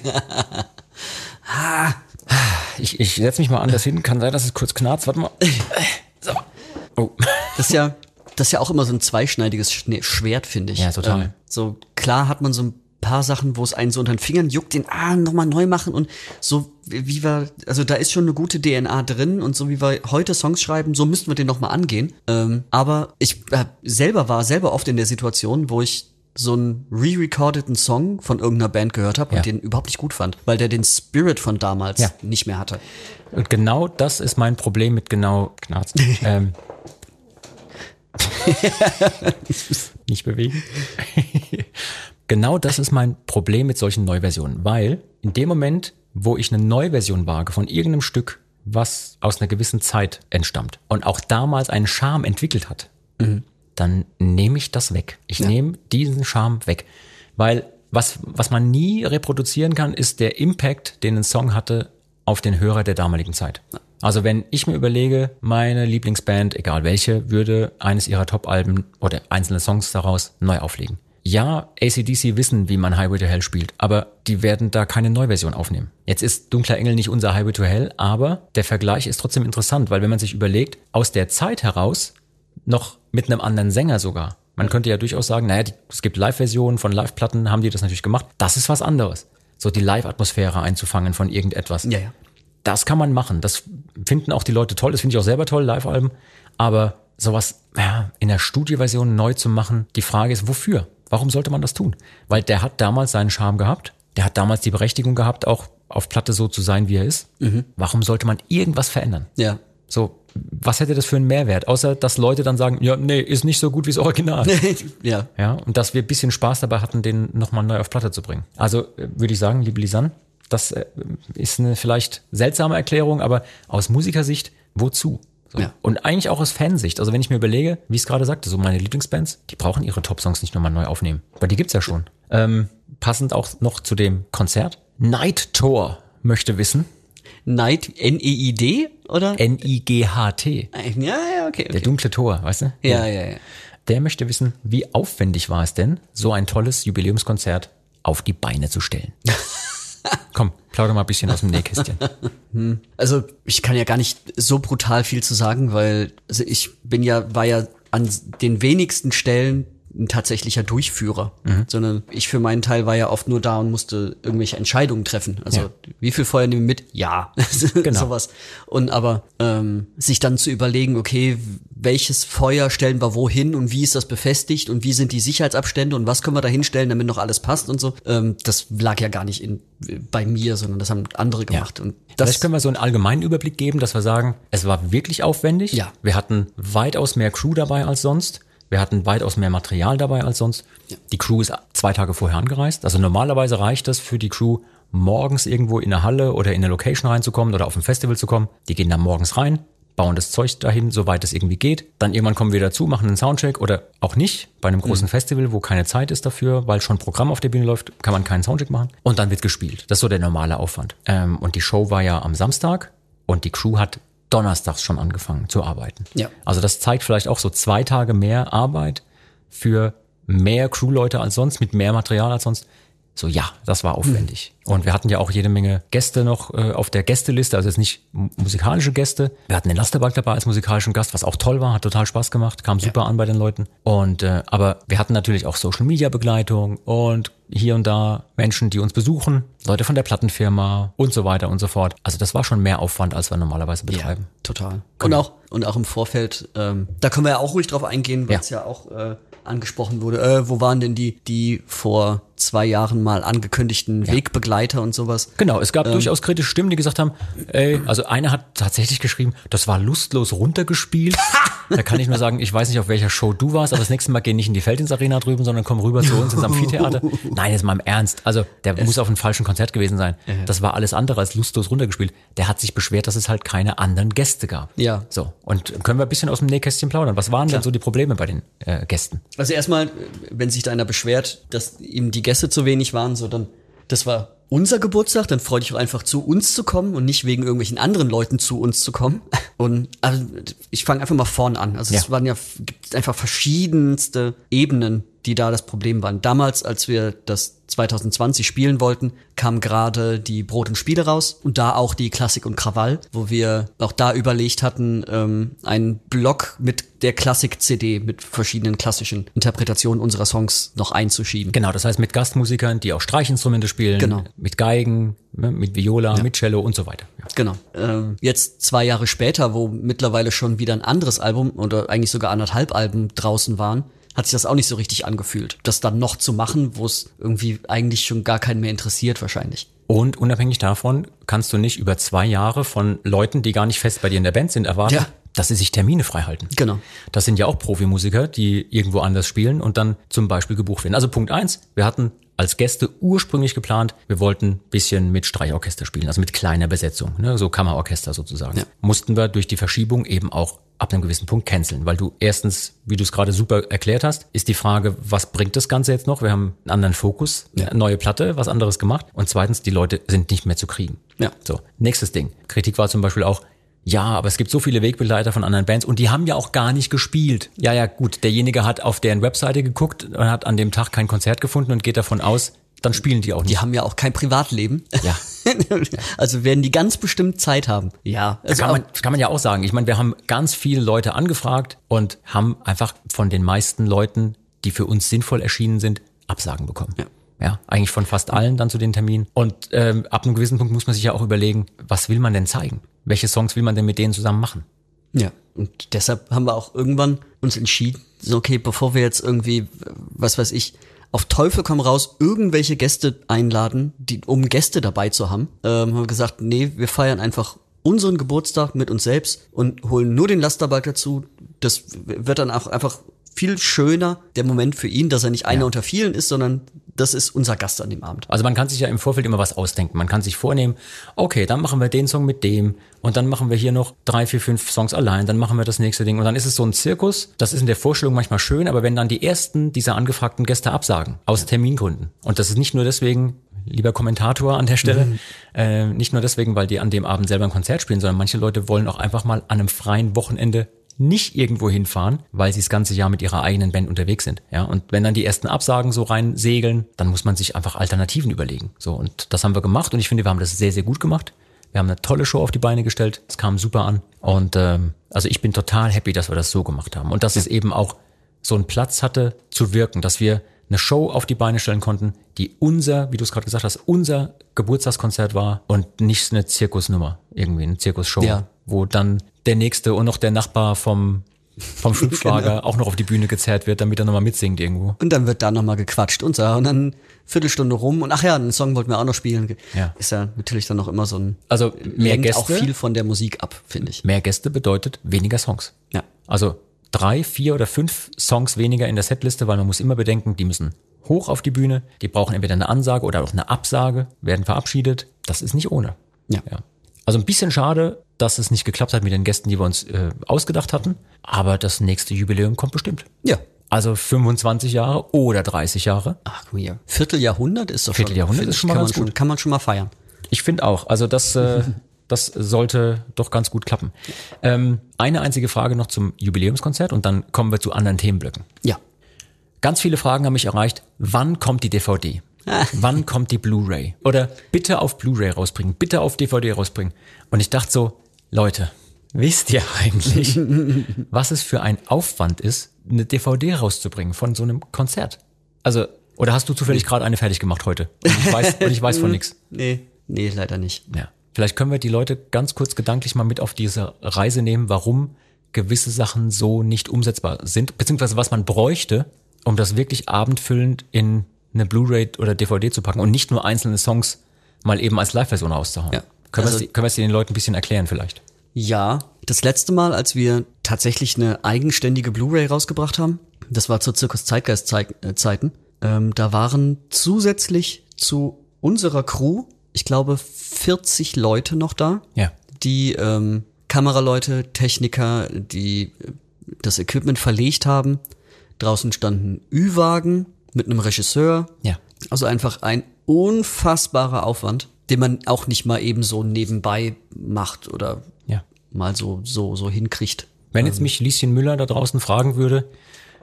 ich ich setze mich mal anders hin. Kann sein, dass es kurz knarzt. Warte mal. So. Oh. Das ist ja, das ist ja auch immer so ein zweischneidiges Schne- Schwert, finde ich. Ja, total. Ähm, so klar hat man so ein paar Sachen, wo es einen so unter den Fingern juckt, den ah nochmal neu machen und so wie wir, also da ist schon eine gute DNA drin und so wie wir heute Songs schreiben, so müssten wir den nochmal angehen. Ähm, aber ich äh, selber war selber oft in der Situation, wo ich so einen re-recordeten Song von irgendeiner Band gehört habe Ja. und den überhaupt nicht gut fand, weil der den Spirit von damals Ja. nicht mehr hatte. Und genau das ist mein Problem mit genau Knarzen. ähm. Nicht bewegen. genau das ist mein Problem mit solchen Neuversionen, weil in dem Moment, wo ich eine Neuversion wage von irgendeinem Stück, was aus einer gewissen Zeit entstammt und auch damals einen Charme entwickelt hat, dann nehme ich das weg. Ich nehme diesen Charme weg. Weil was, was man nie reproduzieren kann, ist der Impact, den ein Song hatte auf den Hörer der damaligen Zeit. Also wenn ich mir überlege, meine Lieblingsband, egal welche, würde eines ihrer Top-Alben oder einzelne Songs daraus neu auflegen. Ja, ACDC wissen, wie man Highway to Hell spielt, aber die werden da keine Neuversion aufnehmen. Jetzt ist Dunkler Engel nicht unser Highway to Hell, aber der Vergleich ist trotzdem interessant, weil wenn man sich überlegt, aus der Zeit heraus noch mit einem anderen Sänger sogar. Man könnte ja durchaus sagen, naja, die, es gibt Live-Versionen von Live-Platten, haben die das natürlich gemacht. Das ist was anderes. So die Live-Atmosphäre einzufangen von irgendetwas. Ja, ja. Das kann man machen. Das finden auch die Leute toll. Das finde ich auch selber toll, Live-Alben. Aber sowas ja, in der Studioversion neu zu machen, die Frage ist, wofür? Warum sollte man das tun? Weil der hat damals seinen Charme gehabt. Der hat damals die Berechtigung gehabt, auch auf Platte so zu sein, wie er ist. Warum sollte man irgendwas verändern? Ja. So, was hätte das für einen Mehrwert? Außer, dass Leute dann sagen, ja, nee, ist nicht so gut wie das Original. ja. Ja, und dass wir ein bisschen Spaß dabei hatten, den nochmal neu auf Platte zu bringen. Also äh, würde ich sagen, liebe Lisanne, das äh, ist eine vielleicht seltsame Erklärung, aber aus Musikersicht, wozu? So. Ja. Und eigentlich auch aus Fansicht. Also wenn ich mir überlege, wie ich es gerade sagte, so meine Lieblingsbands, die brauchen ihre Top-Songs nicht nochmal neu aufnehmen. Weil die gibt's ja schon. Ähm, passend auch noch zu dem Konzert. Night Tour möchte wissen, Night, N-E-I-D, oder? N-I-G-H-T, ja, ja, okay. der okay. dunkle Tor, weißt du? Ja, ja, ja. Der möchte wissen, wie aufwendig war es denn, so ein tolles Jubiläumskonzert auf die Beine zu stellen. Komm, plauder mal ein bisschen aus dem Nähkästchen. Also ich kann ja gar nicht so brutal viel zu sagen, weil also ich bin ja, war ja an den wenigsten Stellen ein tatsächlicher Durchführer, sondern ich für meinen Teil war ja oft nur da und musste irgendwelche Entscheidungen treffen. Also Ja. wie viel Feuer nehmen wir mit? Ja, Genau. sowas. Und aber ähm, sich dann zu überlegen, okay, welches Feuer stellen wir wohin und wie ist das befestigt und wie sind die Sicherheitsabstände und was können wir da hinstellen, damit noch alles passt und so, ähm, das lag ja gar nicht in, bei mir, sondern das haben andere gemacht. Und das Vielleicht können wir so einen allgemeinen Überblick geben, dass wir sagen, es war wirklich aufwendig. Ja. Wir hatten weitaus mehr Crew dabei als sonst. Wir hatten weitaus mehr Material dabei als sonst. Die Crew ist zwei Tage vorher angereist. Also normalerweise reicht das für die Crew, morgens irgendwo in eine Halle oder in eine Location reinzukommen oder auf ein Festival zu kommen. Die gehen dann morgens rein, bauen das Zeug dahin, soweit es irgendwie geht. Dann irgendwann kommen wir dazu, machen einen Soundcheck oder auch nicht. Bei einem großen Festival, wo keine Zeit ist dafür, weil schon Programm auf der Bühne läuft, kann man keinen Soundcheck machen. Und dann wird gespielt. Das ist so der normale Aufwand. Ähm, und die Show war ja am Samstag und die Crew hat donnerstags schon angefangen zu arbeiten. Ja. Also das zeigt vielleicht auch so zwei Tage mehr Arbeit für mehr Crewleute als sonst, mit mehr Material als sonst. So, ja, das war aufwendig. Und wir hatten ja auch jede Menge Gäste noch äh, auf der Gästeliste, also jetzt nicht mu- musikalische Gäste. Wir hatten den Lasterberg dabei als musikalischen Gast, was auch toll war, hat total Spaß gemacht, kam super an bei den Leuten. Und äh, aber wir hatten natürlich auch Social Media Begleitung und hier und da Menschen, die uns besuchen, Leute von der Plattenfirma und so weiter und so fort. Also das war schon mehr Aufwand, als wir normalerweise betreiben. Total. Und auch, und auch im Vorfeld, ähm, da können wir ja auch ruhig drauf eingehen, weil Ja. es ja auch äh, angesprochen wurde. Äh, wo waren denn die, die vor zwei Jahren mal angekündigten Wegbegleiter und sowas? Genau, es gab durchaus kritische Stimmen, die gesagt haben, ey, also einer hat tatsächlich geschrieben, das war lustlos runtergespielt. Da kann ich nur sagen, ich weiß nicht, auf welcher Show du warst, aber das nächste Mal geh nicht in die Feldins-Arena drüben, sondern komm rüber zu uns ins Amphitheater. Nein, jetzt mal im Ernst. Also, der muss auf einem falschen Konzert gewesen sein. Das war alles andere als lustlos runtergespielt. Der hat sich beschwert, dass es halt keine anderen Gäste gab. Ja. So. Und können wir ein bisschen aus dem Nähkästchen plaudern? Was waren denn so die Probleme bei den äh, Gästen? Also erstmal, wenn sich da einer beschwert, dass ihm die Gäste zu wenig waren, so dann, das war unser Geburtstag, dann freu dich auch einfach zu uns zu kommen und nicht wegen irgendwelchen anderen Leuten zu uns zu kommen. Und also, ich fange einfach mal vorne an. Also es Ja. waren ja gibt einfach verschiedenste Ebenen, die da das Problem waren. Damals, als wir das 2020 spielen wollten, kam gerade die Brot und Spiele raus und da auch die Klassik und Krawall, wo wir auch da überlegt hatten, ähm, einen Block mit der Klassik-CD mit verschiedenen klassischen Interpretationen unserer Songs noch einzuschieben. Genau, das heißt mit Gastmusikern, die auch Streichinstrumente spielen, Genau. mit Geigen, ne, mit Viola, mit Cello und so weiter. Ja. Genau. Ähm, jetzt zwei Jahre später, wo mittlerweile schon wieder ein anderes Album oder eigentlich sogar anderthalb Alben draußen waren, hat sich das auch nicht so richtig angefühlt. Das dann noch zu machen, wo es irgendwie eigentlich schon gar keinen mehr interessiert wahrscheinlich. Und unabhängig davon kannst du nicht über zwei Jahre von Leuten, die gar nicht fest bei dir in der Band sind, erwarten, Ja. dass sie sich Termine frei halten. Genau. Das sind ja auch Profimusiker, die irgendwo anders spielen und dann zum Beispiel gebucht werden. Also Punkt eins: wir hatten als Gäste ursprünglich geplant, wir wollten ein bisschen mit Streichorchester spielen, also mit kleiner Besetzung, ne, so Kammerorchester sozusagen. Ja. Mussten wir durch die Verschiebung eben auch ab einem gewissen Punkt canceln, weil du erstens, wie du es gerade super erklärt hast, ist die Frage, was bringt das Ganze jetzt noch? Wir haben einen anderen Fokus, eine neue Platte, was anderes gemacht. Und zweitens, die Leute sind nicht mehr zu kriegen. Ja. So, nächstes Ding. Kritik war zum Beispiel auch, ja, aber es gibt so viele Wegbegleiter von anderen Bands und die haben ja auch gar nicht gespielt. Ja, ja, gut, derjenige hat auf deren Webseite geguckt und hat an dem Tag kein Konzert gefunden und geht davon aus, dann spielen die auch nicht. Die haben ja auch kein Privatleben. Ja. also werden die ganz bestimmt Zeit haben. Ja. Das Also kann man, kann man ja auch sagen. Ich meine, wir haben ganz viele Leute angefragt und haben einfach von den meisten Leuten, die für uns sinnvoll erschienen sind, Absagen bekommen. Ja. Ja, eigentlich von fast allen dann zu den Terminen. Und ähm, ab einem gewissen Punkt muss man sich ja auch überlegen, was will man denn zeigen? Welche Songs will man denn mit denen zusammen machen? Ja, und deshalb haben wir auch irgendwann uns entschieden, so okay, bevor wir jetzt irgendwie, was weiß ich, auf Teufel komm raus, irgendwelche Gäste einladen, die, um Gäste dabei zu haben, ähm, haben gesagt, nee, wir feiern einfach unseren Geburtstag mit uns selbst und holen nur den Lasterbike dazu. Das wird dann auch einfach viel schöner, der Moment für ihn, dass er nicht einer unter vielen ist, sondern das ist unser Gast an dem Abend. Also man kann sich ja im Vorfeld immer was ausdenken. Man kann sich vornehmen, okay, dann machen wir den Song mit dem und dann machen wir hier noch drei, vier, fünf Songs allein, dann machen wir das nächste Ding und dann ist es so ein Zirkus. Das ist in der Vorstellung manchmal schön, aber wenn dann die ersten dieser angefragten Gäste absagen, aus Termingründen und das ist nicht nur deswegen, lieber Kommentator an der Stelle, äh, nicht nur deswegen, weil die an dem Abend selber ein Konzert spielen, sondern manche Leute wollen auch einfach mal an einem freien Wochenende nicht irgendwo hinfahren, weil sie das ganze Jahr mit ihrer eigenen Band unterwegs sind. Ja, und wenn dann die ersten Absagen so rein segeln, dann muss man sich einfach Alternativen überlegen. So, und das haben wir gemacht und ich finde, wir haben das sehr, sehr gut gemacht. Wir haben eine tolle Show auf die Beine gestellt. Es kam super an. Und ähm, also ich bin total happy, dass wir das so gemacht haben. Und dass es eben auch so einen Platz hatte zu wirken, dass wir eine Show auf die Beine stellen konnten, die unser, wie du es gerade gesagt hast, unser Geburtstagskonzert war und nicht eine Zirkusnummer, irgendwie eine Zirkusshow, Ja. wo dann der nächste und noch der Nachbar vom vom Schubschwager auch noch auf die Bühne gezerrt wird, damit er nochmal mitsingt irgendwo. Und dann wird da nochmal gequatscht und so. Und dann Viertelstunde rum und ach ja, einen Song wollten wir auch noch spielen. Ja. Ist ja natürlich dann noch immer so ein. Also mehr Gäste, auch viel von der Musik ab, finde ich. mehr Gäste bedeutet weniger Songs. Ja. Also drei, vier oder fünf Songs weniger in der Setliste, weil man muss immer bedenken, die müssen hoch auf die Bühne, die brauchen entweder eine Ansage oder auch eine Absage, werden verabschiedet. Das ist nicht ohne. Ja. Ja. Also ein bisschen schade, dass es nicht geklappt hat mit den Gästen, die wir uns äh, ausgedacht hatten, aber das nächste Jubiläum kommt bestimmt. Ja. Also 25 Jahre oder 30 Jahre. Ach, guck mal. Vierteljahrhundert ist doch Vierteljahrhundert schon, ist schon mal kann ganz man gut. Kann man schon mal feiern. Ich finde auch. Also das, äh, das sollte doch ganz gut klappen. Ähm, eine einzige Frage noch zum Jubiläumskonzert und dann kommen wir zu anderen Themenblöcken. Ja. Ganz viele Fragen haben mich erreicht. Wann kommt die DVD? Wann kommt die Blu-ray? Oder bitte auf Blu-ray rausbringen, bitte auf DVD rausbringen. Und ich dachte so, Leute, wisst ihr eigentlich, was es für ein Aufwand ist, eine DVD rauszubringen von so einem Konzert? Also, oder hast du zufällig gerade eine fertig gemacht heute? Und ich weiß, und ich weiß von nichts. Nee. Nee, leider nicht. Ja. Vielleicht können wir die Leute ganz kurz gedanklich mal mit auf diese Reise nehmen, warum gewisse Sachen so nicht umsetzbar sind, beziehungsweise was man bräuchte, um das wirklich abendfüllend in eine Blu-ray oder DVD zu packen und nicht nur einzelne Songs mal eben als Live-Version auszuhauen. Ja. Können, Also- wir es, können wir es den Leuten ein bisschen erklären vielleicht? Ja, Das letzte Mal, als wir tatsächlich eine eigenständige Blu-ray rausgebracht haben, das war zu Zirkus Zeitgeist äh, Zeiten, ähm, da waren zusätzlich zu unserer Crew, ich glaube, 40 Leute noch da, Ja. die ähm, Kameraleute, Techniker, die äh, das Equipment verlegt haben. Draußen standen Ü-Wagen mit einem Regisseur. Ja. Also einfach ein unfassbarer Aufwand, den man auch nicht mal eben so nebenbei macht oder Ja. mal so, so, so hinkriegt. Wenn jetzt mich Lieschen Müller da draußen fragen würde,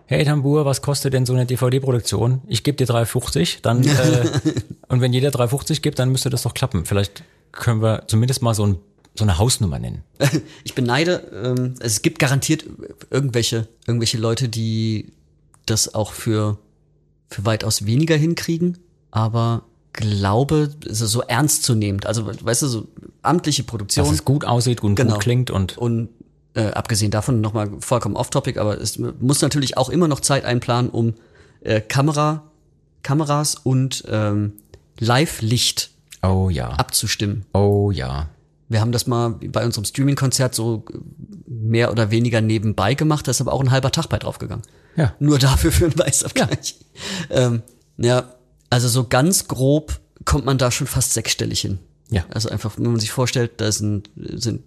hey Tambur, was kostet denn so eine DVD-Produktion? Ich gebe dir 3,50, dann äh, und wenn jeder 3,50 gibt, dann müsste das doch klappen. Vielleicht können wir zumindest mal so, ein, so eine Hausnummer nennen. Ich beneide, ähm, es gibt garantiert irgendwelche, irgendwelche Leute, die das auch für, für weitaus weniger hinkriegen, aber glaube, es ist so ernstzunehmend. Also, weißt du, so amtliche Produktion. Dass es gut aussieht und Genau. gut klingt und Und äh, abgesehen davon nochmal vollkommen off-topic, aber es muss natürlich auch immer noch Zeit einplanen, um äh, Kamera, Kameras und ähm, Live-Licht oh ja, abzustimmen. oh ja. Wir haben das mal bei unserem Streaming-Konzert so mehr oder weniger nebenbei gemacht, da ist aber auch ein halber Tag bei draufgegangen. Ja. Nur dafür für einen Weißabgleich. Ja. Ähm, ja, also so ganz grob kommt man da schon fast sechsstellig hin. Ja. Also einfach, wenn man sich vorstellt, da sind, sind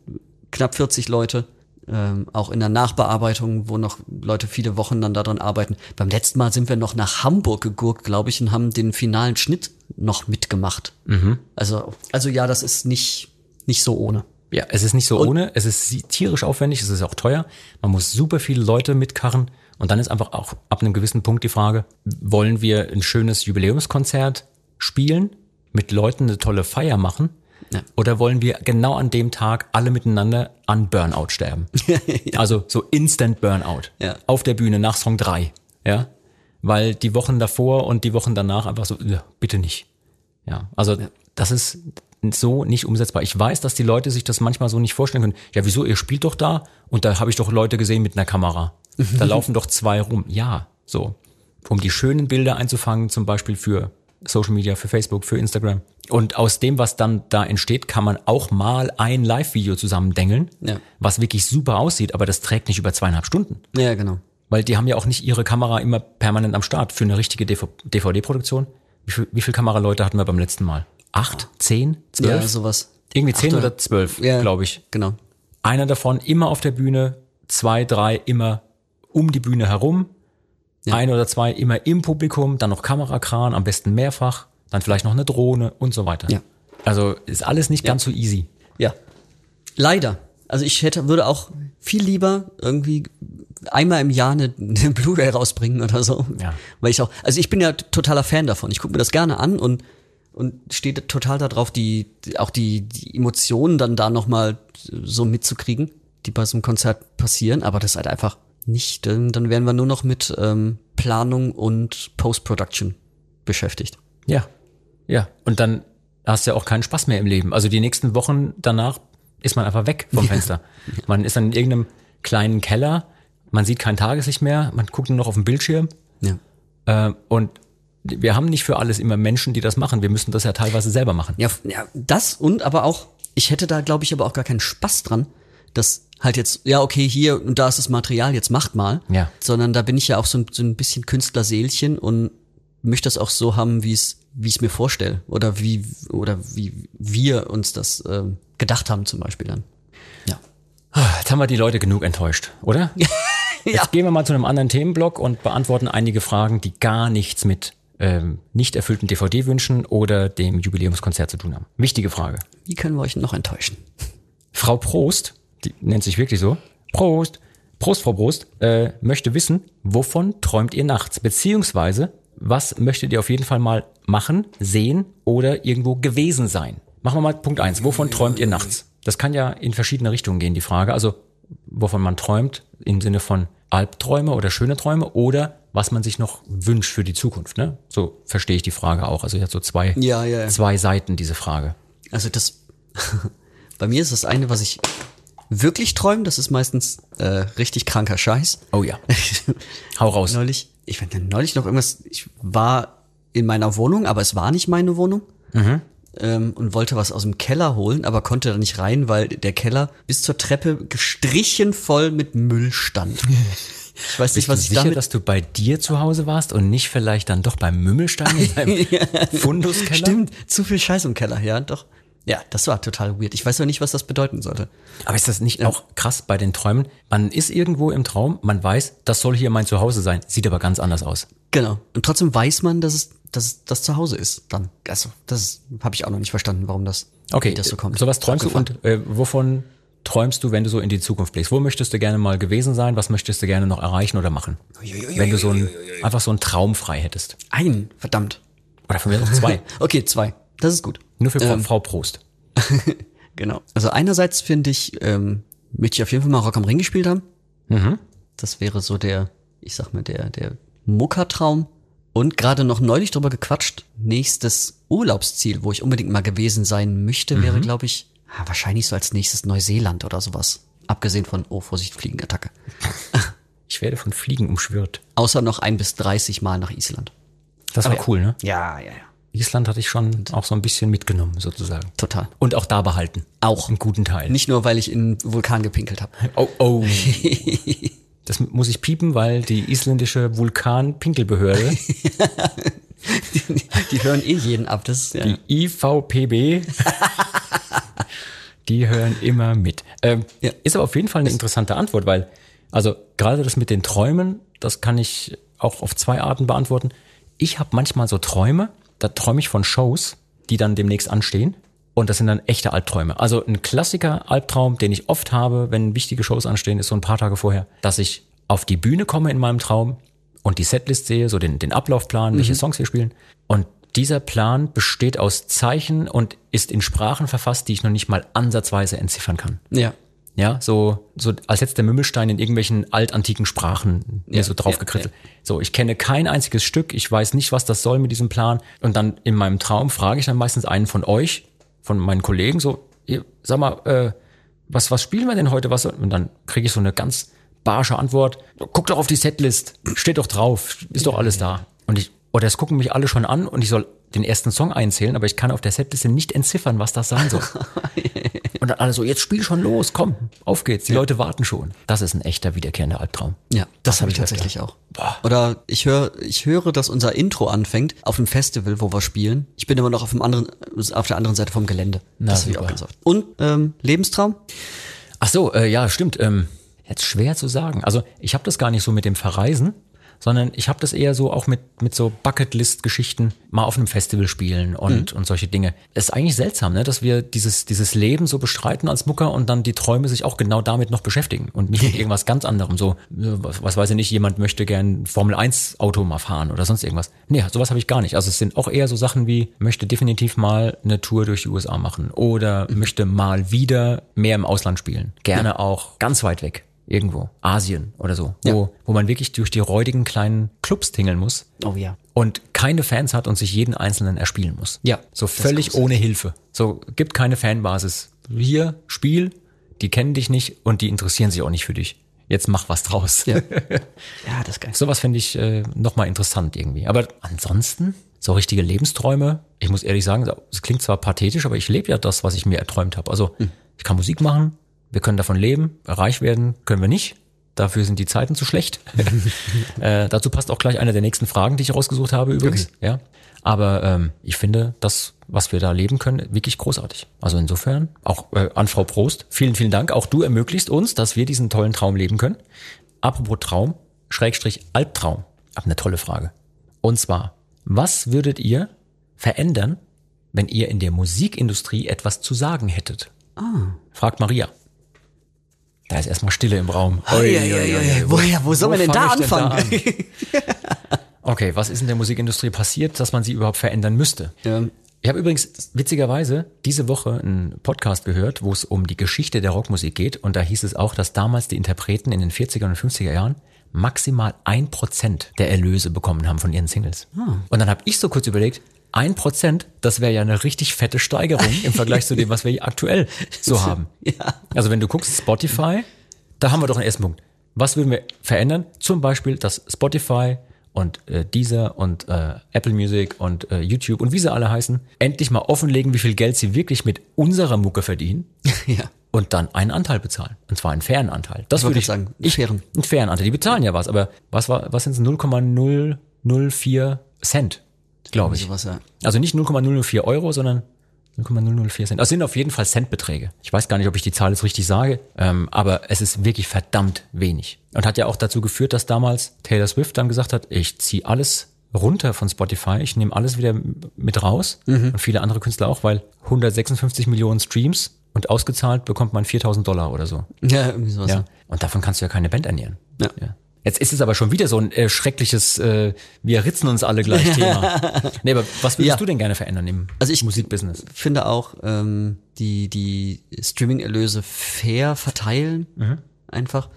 knapp 40 Leute, ähm, auch in der Nachbearbeitung, wo noch Leute viele Wochen dann daran arbeiten. Beim letzten Mal sind wir noch nach Hamburg gegurkt, glaube ich, und haben den finalen Schnitt noch mitgemacht. Also, also ja, das ist nicht, nicht so ohne. Ja, es ist nicht so ohne, es ist tierisch aufwendig, es ist auch teuer. Man muss super viele Leute mitkarren und dann ist einfach auch ab einem gewissen Punkt die Frage, wollen wir ein schönes Jubiläumskonzert spielen, mit Leuten eine tolle Feier machen? Ja. Oder wollen wir genau an dem Tag alle miteinander an Burnout sterben? Also so Instant Burnout. Ja. Auf der Bühne nach Song 3. Ja. Weil die Wochen davor und die Wochen danach einfach so, ja, bitte nicht. Ja. Also das ist so nicht umsetzbar. Ich weiß, dass die Leute sich das manchmal so nicht vorstellen können. Ja, wieso? Ihr spielt doch da und da habe ich doch Leute gesehen mit einer Kamera. Da laufen doch zwei rum. Ja, so. Um die schönen Bilder einzufangen, zum Beispiel für Social Media, für Facebook, für Instagram. Und aus dem, was dann da entsteht, kann man auch mal ein Live-Video zusammendengeln, Ja. was wirklich super aussieht, aber das trägt nicht über zweieinhalb Stunden. Ja, genau. Weil die haben ja auch nicht ihre Kamera immer permanent am Start für eine richtige DVD-Produktion. Wie viel, wie viel Kameraleute hatten wir beim letzten Mal? Acht? Zehn? Zwölf? Ja, sowas. Irgendwie zehn oder zwölf, Ja, glaube ich. Genau. Einer davon immer auf der Bühne, zwei, drei immer um die Bühne herum, ein oder zwei immer im Publikum, dann noch Kamerakran, am besten mehrfach, dann vielleicht noch eine Drohne und so weiter. Ja. Also ist alles nicht ganz so easy. Ja. Leider. Also ich hätte, würde auch viel lieber irgendwie einmal im Jahr eine, eine Blu-ray rausbringen oder so. Ja. Weil ich auch, also ich bin ja totaler Fan davon. Ich gucke mir das gerne an und und steht total darauf, die, die auch die, die Emotionen dann da nochmal so mitzukriegen, die bei so einem Konzert passieren, aber das ist halt einfach nicht, dann, dann wären wir nur noch mit ähm, Planung und Post-Production beschäftigt. Ja. Ja. Und dann hast du ja auch keinen Spaß mehr im Leben. Also die nächsten Wochen danach ist man einfach weg vom Fenster. Man ist dann in irgendeinem kleinen Keller, man sieht kein Tageslicht mehr, man guckt nur noch auf den Bildschirm. Ja. Äh, und wir haben nicht für alles immer Menschen, die das machen. Wir müssen das ja teilweise selber machen. Ja, ja, das und aber auch, ich hätte da, glaube ich, aber auch gar keinen Spaß dran, dass halt jetzt, ja, okay, hier und da ist das Material, jetzt macht mal. Ja. Sondern da bin ich ja auch so ein, so ein bisschen Künstlerseelchen und möchte das auch so haben, wie es, wie ich es mir vorstelle. Oder wie, oder wie wir uns das ähm, gedacht haben, zum Beispiel dann. Ja. Jetzt haben wir die Leute genug enttäuscht, oder? Jetzt gehen wir mal zu einem anderen Themenblock und beantworten einige Fragen, die gar nichts mit ähm, nicht erfüllten DVD-Wünschen oder dem Jubiläumskonzert zu tun haben. Wichtige Frage. Wie können wir euch noch enttäuschen? Frau Prost, die nennt sich wirklich so, Prost, Prost, Frau Prost, äh, möchte wissen, wovon träumt ihr nachts? Beziehungsweise, was möchtet ihr auf jeden Fall mal machen, sehen oder irgendwo gewesen sein? Machen wir mal Punkt eins. Wovon träumt ihr nachts? Das kann ja in verschiedene Richtungen gehen, die Frage. Also, wovon man träumt, im Sinne von Albträume oder schöne Träume oder was man sich noch wünscht für die Zukunft. Ne? So verstehe ich die Frage auch. Also, ich hat so zwei, Ja, ja, ja. zwei Seiten, diese Frage. Also das, bei mir ist das eine, was ich wirklich träume, das ist meistens äh, richtig kranker Scheiß. Oh ja. Hau raus. neulich, ich fand neulich noch irgendwas, ich war in meiner Wohnung, aber es war nicht meine Wohnung. ähm, und wollte was aus dem Keller holen, aber konnte da nicht rein, weil der Keller bis zur Treppe gestrichen voll mit Müll stand. Ich weiß nicht, Bist was du ich sicher, damit. dass du bei dir zu Hause warst und nicht vielleicht dann doch beim Mümmelstein in deinem Funduskeller? Stimmt, zu viel Scheiß im Keller, ja, doch. Ja, das war total weird. Ich weiß noch nicht, was das bedeuten sollte. Aber ist das nicht auch krass bei den Träumen? Man ist irgendwo im Traum, man weiß, das soll hier mein Zuhause sein, sieht aber ganz anders aus. Genau. Und trotzdem weiß man, dass es, dass das zu Hause ist. Dann, also, das habe ich auch noch nicht verstanden, warum das, Okay, das so kommt. sowas träumst du und äh, wovon träumst du, wenn du so in die Zukunft blickst? Wo möchtest du gerne mal gewesen sein? Was möchtest du gerne noch erreichen oder machen? Wenn du so ein, einfach so einen Traum frei hättest. ein, verdammt. Oder von mir aus zwei. Okay, zwei. Das ist gut. Nur für Ähm, Frau Prost. Genau. Also einerseits finde ich, ähm, möchte ich auf jeden Fall mal Rock am Ring gespielt haben. Mhm. Das wäre so der, ich sag mal, der, der Muckertraum. Und gerade noch neulich drüber gequatscht, nächstes Urlaubsziel, wo ich unbedingt mal gewesen sein möchte, Mhm. wäre, glaube ich, ah, wahrscheinlich so als nächstes Neuseeland oder sowas. Abgesehen von, oh, Vorsicht, Fliegenattacke. Ich werde von Fliegen umschwirrt. Außer noch ein bis 30 Mal nach Island. Das war Aber ja. cool, ne? Ja, ja, ja. Island hatte ich schon auch so ein bisschen mitgenommen, sozusagen. Total. Und auch da behalten. Auch. Einen guten Teil. Nicht nur, weil ich in einen Vulkan gepinkelt habe. Oh, oh. Das muss ich piepen, weil die isländische Vulkanpinkelbehörde, Die hören eh jeden ab. Das ja. die IVPB, die hören immer mit. Ähm, Ja. Ist aber auf jeden Fall eine interessante Antwort, weil, also gerade das mit den Träumen, das kann ich auch auf zwei Arten beantworten. Ich habe manchmal so Träume, da träume ich von Shows, die dann demnächst anstehen. Und das sind dann echte Albträume. Also ein Klassiker Albtraum, den ich oft habe, wenn wichtige Shows anstehen, ist so ein paar Tage vorher, dass ich auf die Bühne komme in meinem Traum und die Setlist sehe, so den, den Ablaufplan, welche Songs wir spielen. Und dieser Plan besteht aus Zeichen und ist in Sprachen verfasst, die ich noch nicht mal ansatzweise entziffern kann. ja. Ja, so, so als hätte der Mümmelstein in irgendwelchen altantiken Sprachen Ja, so ja, draufgekritzelt. So, ich kenne kein einziges Stück, ich weiß nicht, was das soll mit diesem Plan. Und dann in meinem Traum frage ich dann meistens einen von euch, von meinen Kollegen, so, sag mal, äh, was, was spielen wir denn heute? Was soll? Und dann kriege ich so eine ganz barsche Antwort. Guck doch auf die Setlist, steht doch drauf, ist doch alles da. Und ich, oder es gucken mich alle schon an und ich soll den ersten Song einzählen, aber ich kann auf der Setliste nicht entziffern, was das sein soll. Und dann alle so, jetzt spiel schon los, komm, auf geht's, die Leute warten schon. Das ist ein echter wiederkehrender Albtraum. Ja, das, habe hab ich öfter. tatsächlich auch. Boah. Oder ich höre, ich höre, dass unser Intro anfängt auf dem Festival, wo wir spielen. Ich bin immer noch auf dem anderen, auf der anderen Seite vom Gelände. Na, das habe ich auch ganz oft. Und ähm, Lebenstraum? Ach so, äh, ja, stimmt. Ähm, jetzt schwer zu sagen. Also ich habe das gar nicht so mit dem Verreisen, sondern ich habe das eher so auch mit, mit so Bucketlist-Geschichten mal auf einem Festival spielen und, und solche Dinge. Es ist eigentlich seltsam, ne, dass wir dieses, dieses Leben so bestreiten als Mucker und dann die Träume sich auch genau damit noch beschäftigen und nicht mit irgendwas ganz anderem. So, was, was weiß ich nicht, jemand möchte gern Formel 1 Auto mal fahren oder sonst irgendwas. Nee, sowas habe ich gar nicht. Also es sind auch eher so Sachen wie, möchte definitiv mal eine Tour durch die USA machen oder möchte mal wieder mehr im Ausland spielen. Gerne auch ganz weit weg. Irgendwo. Asien oder so. Wo, Ja. wo man wirklich durch die räudigen kleinen Clubs tingeln muss Oh ja. und keine Fans hat und sich jeden einzelnen erspielen muss. Ja, So völlig ohne Hilfe. So gibt keine Fanbasis. Hier, Spiel, die kennen dich nicht und die interessieren sich auch nicht für dich. Jetzt mach was draus. Ja. Ja, das ist geil. Sowas finde ich äh, nochmal interessant irgendwie. Aber ansonsten, so richtige Lebensträume, ich muss ehrlich sagen, es klingt zwar pathetisch, aber ich lebe ja das, was ich mir erträumt habe. Also ich kann Musik machen, wir können davon leben, reich werden können wir nicht. Dafür sind die Zeiten zu schlecht. äh, dazu passt auch gleich eine der nächsten Fragen, die ich rausgesucht habe übrigens. Ja. Aber ähm, ich finde das, was wir da leben können, wirklich großartig. Also insofern, auch äh, an Frau Prost, vielen, vielen Dank. Auch du ermöglichst uns, dass wir diesen tollen Traum leben können. Apropos Traum, Schrägstrich Albtraum. Hab eine tolle Frage. Und zwar, was würdet ihr verändern, wenn ihr in der Musikindustrie etwas zu sagen hättet? Fragt Maria. Da ist erstmal Stille im Raum. Ui, ui, ui, ui. Woher, wo soll man denn da anfangen? an? Okay, was ist in der Musikindustrie passiert, dass man sie überhaupt verändern müsste? Ja. Ich habe übrigens witzigerweise diese Woche einen Podcast gehört, wo es um die Geschichte der Rockmusik geht. Und da hieß es auch, dass damals die Interpreten in den 40er und 50er Jahren maximal ein Prozent der Erlöse bekommen haben von ihren Singles. Und dann habe ich so kurz überlegt, ein Prozent, das wäre ja eine richtig fette Steigerung im Vergleich zu dem, was wir aktuell so haben. Ja. Also wenn du guckst, Spotify, da haben wir doch einen ersten Punkt. Was würden wir verändern? Zum Beispiel, dass Spotify und äh, Deezer und äh, Apple Music und äh, YouTube und wie sie alle heißen, endlich mal offenlegen, wie viel Geld sie wirklich mit unserer Mucke verdienen ja. und dann einen Anteil bezahlen. Und zwar einen fairen Anteil. Das wollte würde ich sagen, einen Ich, fairen. einen fairen Anteil. Die bezahlen ja was, aber was war, was sind es? 0,004 Cent, glaube ich. Sowas, ja. Also nicht 0,004 Euro, sondern 0,004 Cent. Das sind auf jeden Fall Centbeträge. Ich weiß gar nicht, ob ich die Zahl jetzt richtig sage, ähm, aber es ist wirklich verdammt wenig. Und hat ja auch dazu geführt, dass damals Taylor Swift dann gesagt hat, ich ziehe alles runter von Spotify, ich nehme alles wieder mit raus und viele andere Künstler auch, weil 156 Millionen Streams und ausgezahlt bekommt man 4000 Dollar oder so. Ja, irgendwie sowas. Ja. Und davon kannst du ja keine Band ernähren. Ja. Jetzt ist es aber schon wieder so ein äh, schreckliches, äh, wir ritzen uns alle gleich Thema. nee, aber was würdest Ja. du denn gerne verändern im Also ich- Musikbusiness? finde auch ähm, die, die Streaming-Erlöse fair verteilen, einfach.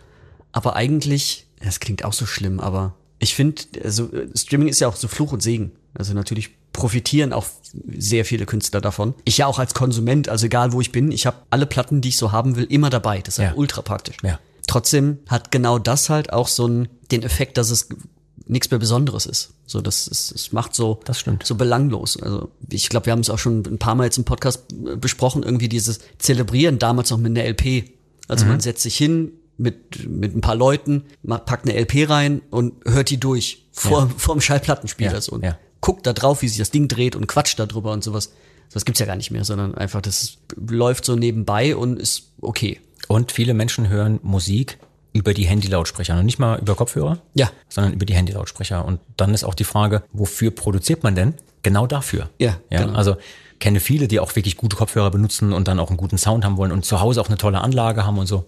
Aber eigentlich, das klingt auch so schlimm, aber ich finde, also äh, Streaming ist ja auch so Fluch und Segen. Also natürlich profitieren auch sehr viele Künstler davon. Ich ja auch als Konsument, also egal wo ich bin, ich habe alle Platten, die ich so haben will, immer dabei. Das ist Ja. ultra praktisch. Ja. Trotzdem hat genau das halt auch so einen, den Effekt, dass es nichts mehr Besonderes ist. So, das ist, es macht so, Das stimmt. so belanglos. Also ich glaube, wir haben es auch schon ein paar Mal jetzt im Podcast äh, besprochen, irgendwie dieses Zelebrieren damals noch mit einer LP. Also Mhm. man setzt sich hin mit, mit ein paar Leuten, packt eine LP rein und hört die durch vor, vor dem Schallplattenspieler Ja, so und ja. guckt da drauf, wie sich das Ding dreht und quatscht da drüber und sowas. Das gibt's ja gar nicht mehr, sondern einfach, das läuft so nebenbei und ist okay. Und viele Menschen hören Musik über die Handylautsprecher und nicht mal über Kopfhörer, Ja. sondern über die Handylautsprecher. Und dann ist auch die Frage, wofür produziert man denn? Genau dafür. Ja, ja genau. Also kenne viele, die auch wirklich gute Kopfhörer benutzen und dann auch einen guten Sound haben wollen und zu Hause auch eine tolle Anlage haben und so.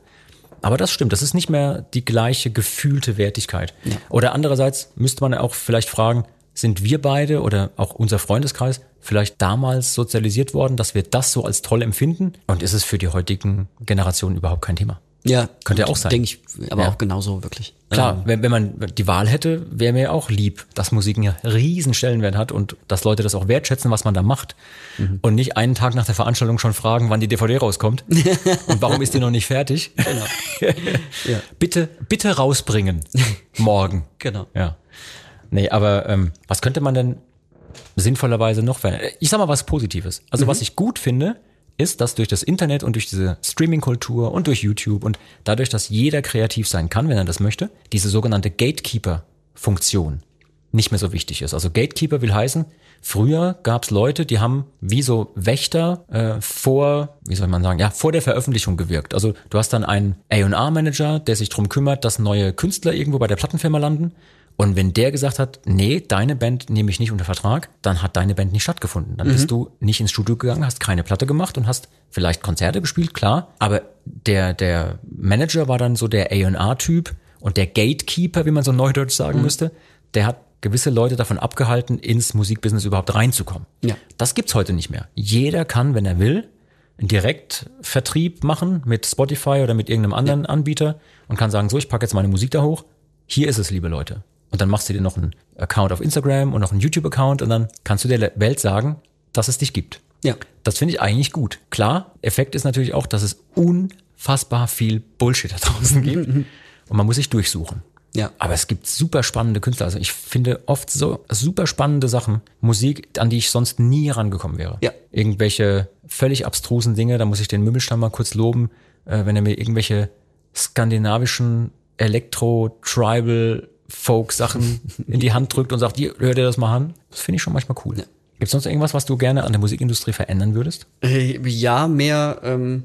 Aber das stimmt, das ist nicht mehr die gleiche gefühlte Wertigkeit. Oder andererseits müsste man auch vielleicht fragen, sind wir beide oder auch unser Freundeskreis vielleicht damals sozialisiert worden, dass wir das so als toll empfinden? Und ist es für die heutigen Generationen überhaupt kein Thema? Ja. Könnte ja auch sein. Denke ich, aber Ja. auch genauso wirklich. Klar, Ähm, wenn, wenn man die Wahl hätte, wäre mir auch lieb, dass Musik einen riesen Stellenwert hat und dass Leute das auch wertschätzen, was man da macht. Mhm. Und nicht einen Tag nach der Veranstaltung schon fragen, wann die DVD rauskommt und warum ist die noch nicht fertig. Genau. Ja. Bitte, bitte rausbringen. Morgen. Genau. Ja. Nee, aber ähm, was könnte man denn sinnvollerweise noch verändern? Ich sag mal was Positives. Also was ich gut finde, ist, dass durch das Internet und durch diese Streaming-Kultur und durch YouTube und dadurch, dass jeder kreativ sein kann, wenn er das möchte, diese sogenannte Gatekeeper-Funktion nicht mehr so wichtig ist. Also Gatekeeper will heißen, früher gab es Leute, die haben wie so Wächter äh, vor, wie soll man sagen, ja, vor der Veröffentlichung gewirkt. Also du hast dann einen A&R-Manager, der sich drum kümmert, dass neue Künstler irgendwo bei der Plattenfirma landen. Und wenn der gesagt hat, nee, deine Band nehme ich nicht unter Vertrag, dann hat deine Band nicht stattgefunden. Dann bist du nicht ins Studio gegangen, hast keine Platte gemacht und hast vielleicht Konzerte gespielt, klar. Aber der, der Manager war dann so der A&R-Typ und der Gatekeeper, wie man so neudeutsch sagen müsste, der hat gewisse Leute davon abgehalten, ins Musikbusiness überhaupt reinzukommen. Ja. Das gibt's heute nicht mehr. Jeder kann, wenn er will, einen Direktvertrieb machen mit Spotify oder mit irgendeinem anderen Anbieter und kann sagen, so, ich packe jetzt meine Musik da hoch. Hier ist es, liebe Leute. Und dann machst du dir noch einen Account auf Instagram und noch einen YouTube-Account und dann kannst du der Welt sagen, dass es dich gibt. Ja. Das finde ich eigentlich gut. Klar, Effekt ist natürlich auch, dass es unfassbar viel Bullshit da draußen gibt und man muss sich durchsuchen. Ja. Aber es gibt super spannende Künstler. Also ich finde oft so super spannende Sachen, Musik, an die ich sonst nie herangekommen wäre. Ja. Irgendwelche völlig abstrusen Dinge, da muss ich den Mümmelstamm mal kurz loben, äh, wenn er mir irgendwelche skandinavischen Elektro-Tribal Folk-Sachen in die Hand drückt und sagt, hier, hör dir das mal an. Das finde ich schon manchmal cool. Ja. Gibt es sonst irgendwas, was du gerne an der Musikindustrie verändern würdest? Äh, Ja, mehr, ähm,